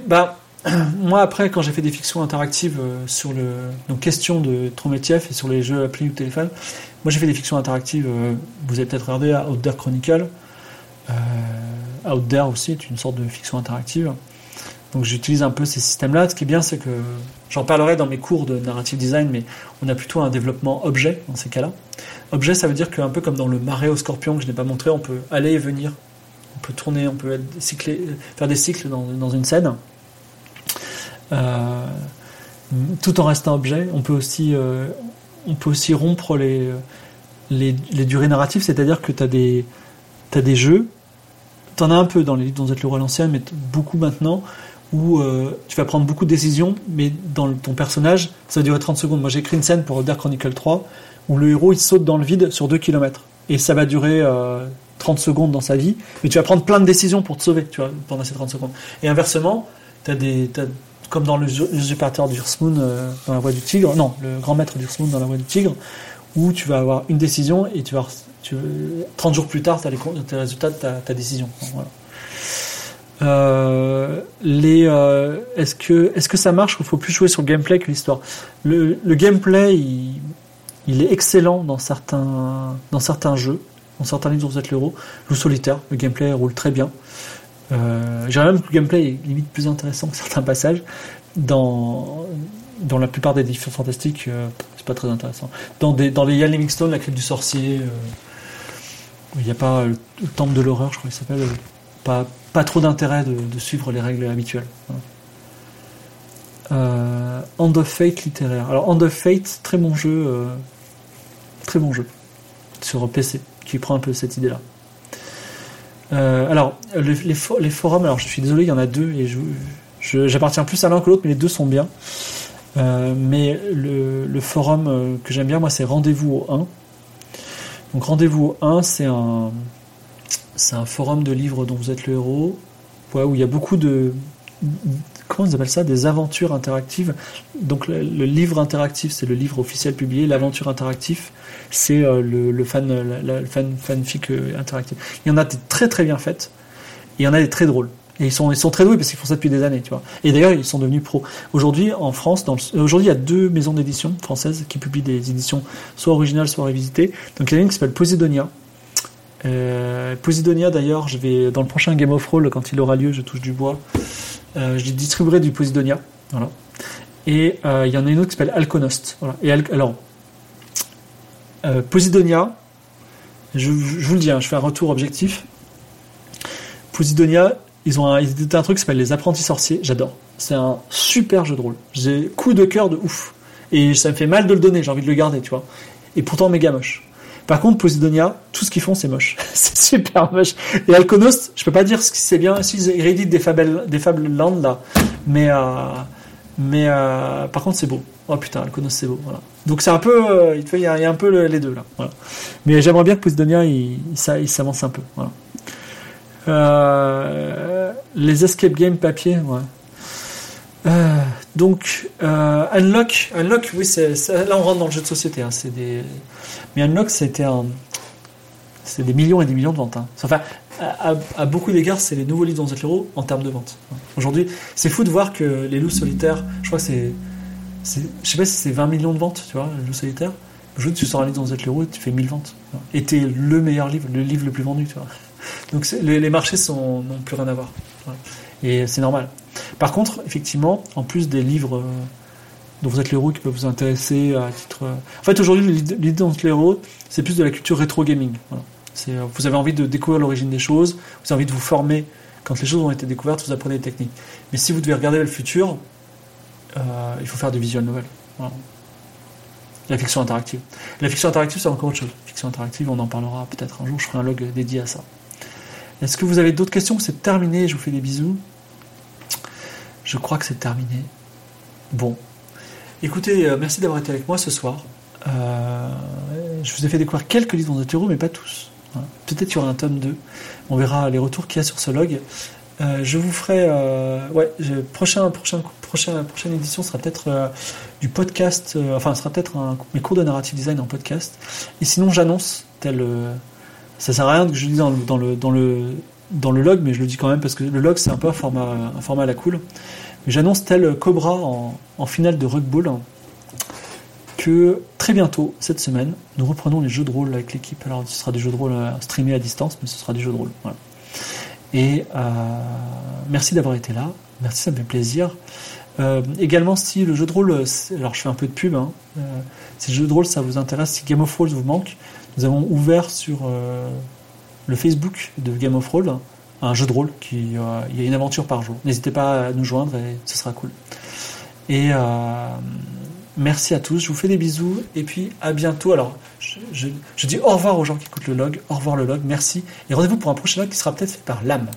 bah, moi après, quand j'ai fait des fictions interactives sur le donc question de Trometiev et sur les jeux appli ou téléphone, moi, j'ai fait des fictions interactives. Euh, vous avez peut-être regardé Out There Chronicle. Euh, Out There aussi est une sorte de fiction interactive. Donc, j'utilise un peu ces systèmes-là. Ce qui est bien, c'est que j'en parlerai dans mes cours de narrative design, mais on a plutôt un développement objet dans ces cas-là. Objet, ça veut dire qu'un peu comme dans le marais au scorpion que je n'ai pas montré, on peut aller et venir. On peut tourner, on peut faire des cycles dans, une scène. Euh, tout en restant objet. On peut aussi on peut aussi rompre les, les, durées narratives, c'est-à-dire que tu as des, t'as des jeux, tu en as un peu dans les livres dont vous êtes le roi l'ancien, mais beaucoup maintenant, où euh, tu vas prendre beaucoup de décisions, mais dans ton personnage, ça va durer 30 secondes. Moi j'ai écrit une scène pour Dark Chronicle 3, où le héros il saute dans le vide sur 2 km. Et ça va durer 30 secondes dans sa vie, mais tu vas prendre plein de décisions pour te sauver, tu vois, pendant ces 30 secondes. Et inversement, tu as des, comme dans le usurpateur d'Ursmoon euh, dans la voie du tigre, non, le grand maître d'Ursmoon dans la voie du tigre, où tu vas avoir une décision et tu vas, tu, 30 jours plus tard, tu as les, résultats de ta, décision. Euh, euh, est-ce que, est-ce que ça marche ou faut plus jouer sur le gameplay que l'histoire? Le, gameplay, il, est excellent dans certains, dans certains jeux, dans certains livres où vous êtes l'euro. Le solitaire, le gameplay roule très bien. Euh, J'ai même que le gameplay est limite plus intéressant que certains passages. Dans, dans la plupart des éditions fantastiques, euh, c'est pas très intéressant. Dans, les Ian Livingstone, la crypte du sorcier, euh, il n'y a pas le, temple de l'horreur, je crois qu'il s'appelle. Pas, pas trop d'intérêt de, suivre les règles habituelles. Euh, End of Fate littéraire. Alors End of Fate, très bon jeu, euh, très bon jeu sur PC, qui prend un peu cette idée-là. Euh, alors, les, forums, alors je suis désolé, il y en a deux et je, j'appartiens plus à l'un que l'autre, mais les deux sont bien. Euh, mais le, forum euh, que j'aime bien, moi, c'est Rendez-vous au 1. Donc, Rendez-vous au 1, c'est un, un forum de livres dont vous êtes le héros, où il y a beaucoup de, comment ils appellent ça? Des aventures interactives. Donc le, livre interactif, c'est le livre officiel publié. L'aventure interactive, c'est euh, le, fan, la, fan, fanfic euh, interactif. Il y en a des très très bien faites, il y en a des très drôles. Et ils sont, ils sont très doués parce qu'ils font ça depuis des années, tu vois. Et d'ailleurs, ils sont devenus pros. Aujourd'hui, en France, aujourd'hui, il y a deux maisons d'édition françaises qui publient des éditions soit originales, soit révisitées. Donc, il y en a une qui s'appelle Posidonia. Euh, Posidonia, d'ailleurs, je vais, dans le prochain Game of Roll, quand il aura lieu, je touche du bois, euh, je distribuerai du Posidonia. Voilà. Et euh, il y en a une autre qui s'appelle Alconost. Voilà. Et alors, Posidonia, je, vous le dis, hein, je fais un retour objectif. Posidonia, ils ont un, ils un truc qui s'appelle les apprentis sorciers. J'adore. C'est un super jeu de rôle. J'ai coup de cœur de ouf. Et ça me fait mal de le donner, j'ai envie de le garder, tu vois. Et pourtant méga moche. Par contre, Posidonia, tout ce qu'ils font, c'est moche. c'est super moche. Et Alconost, je peux pas dire si c'est bien, s'ils héréditent des fables, des fables land, là. Mais, euh, mais euh, par contre, c'est beau. Oh putain, Alconost, c'est beau. Voilà. Donc c'est un peu, euh, il y, a, un peu les deux, là. Mais j'aimerais bien que Posidonia, il, il, s'avance un peu. Voilà. Les escape games papier, donc, Unlock, Unlock, oui, c'est, là on rentre dans le jeu de société. Hein, c'est des... Mais Unlock, c'était des millions et des millions de ventes. Hein. Enfin, à, beaucoup d'égards, c'est les nouveaux livres dans Z héros en termes de vente. Aujourd'hui, c'est fou de voir que les loups solitaires, je crois que c'est, je sais pas si c'est 20 millions de ventes, tu vois, les loups solitaires. Aujourd'hui, tu sors un livre dans Z héros, tu fais 1000 ventes. Et t'es le meilleur livre, le livre le plus vendu, tu vois. Donc les, marchés n'ont plus rien à voir. Et c'est normal. Par contre, effectivement, en plus des livres euh, dont vous êtes l'héros qui peuvent vous intéresser à titre. Euh, en fait, aujourd'hui, l'idée dont l'héros, c'est plus de la culture rétro gaming. Euh, vous avez envie de découvrir l'origine des choses, vous avez envie de vous former. Quand les choses ont été découvertes, vous apprenez les techniques. Mais si vous devez regarder le futur, il faut faire des visual novels. La fiction interactive. La fiction interactive, c'est encore autre chose. Fiction interactive, on en parlera peut-être un jour. Je ferai un log dédié à ça. Est-ce que vous avez d'autres questions? C'est terminé. Je vous fais des bisous. Je crois que c'est terminé. Bon. Écoutez, euh, merci d'avoir été avec moi ce soir. Euh, je vous ai fait découvrir quelques livres dans héros, mais pas tous. Peut-être qu'il y aura un tome 2. On verra les retours qu'il y a sur ce log. Euh, je vous ferai. ouais, prochain, prochain, prochain, prochaine édition sera peut-être du podcast. enfin, sera peut-être mes cours de narrative design en podcast. Et sinon, j'annonce tel. ça sert à rien que je dise dans dans le, dans le dans le log, mais je le dis quand même parce que le log c'est un peu un format, un format à la cool. J'annonce tel Cobra en, finale de Rugby que très bientôt, cette semaine, nous reprenons les jeux de rôle avec l'équipe. Alors ce sera des jeux de rôle euh, streamés à distance, mais ce sera des jeux de rôle. Et euh, merci d'avoir été là. Merci, ça me fait plaisir. Euh, également, si le jeu de rôle, alors je fais un peu de pub, hein, si le jeu de rôle ça vous intéresse, si Game of Thrones vous manque, nous avons ouvert sur le Facebook de Game of Roll, un jeu de rôle qui euh, il y a une aventure par jour. N'hésitez pas à nous joindre et ce sera cool. Et, euh, Merci à tous, je vous fais des bisous et puis à bientôt. Alors, je, dis au revoir aux gens qui écoutent le log, au revoir le log, merci et rendez-vous pour un prochain log qui sera peut-être fait par l'âme.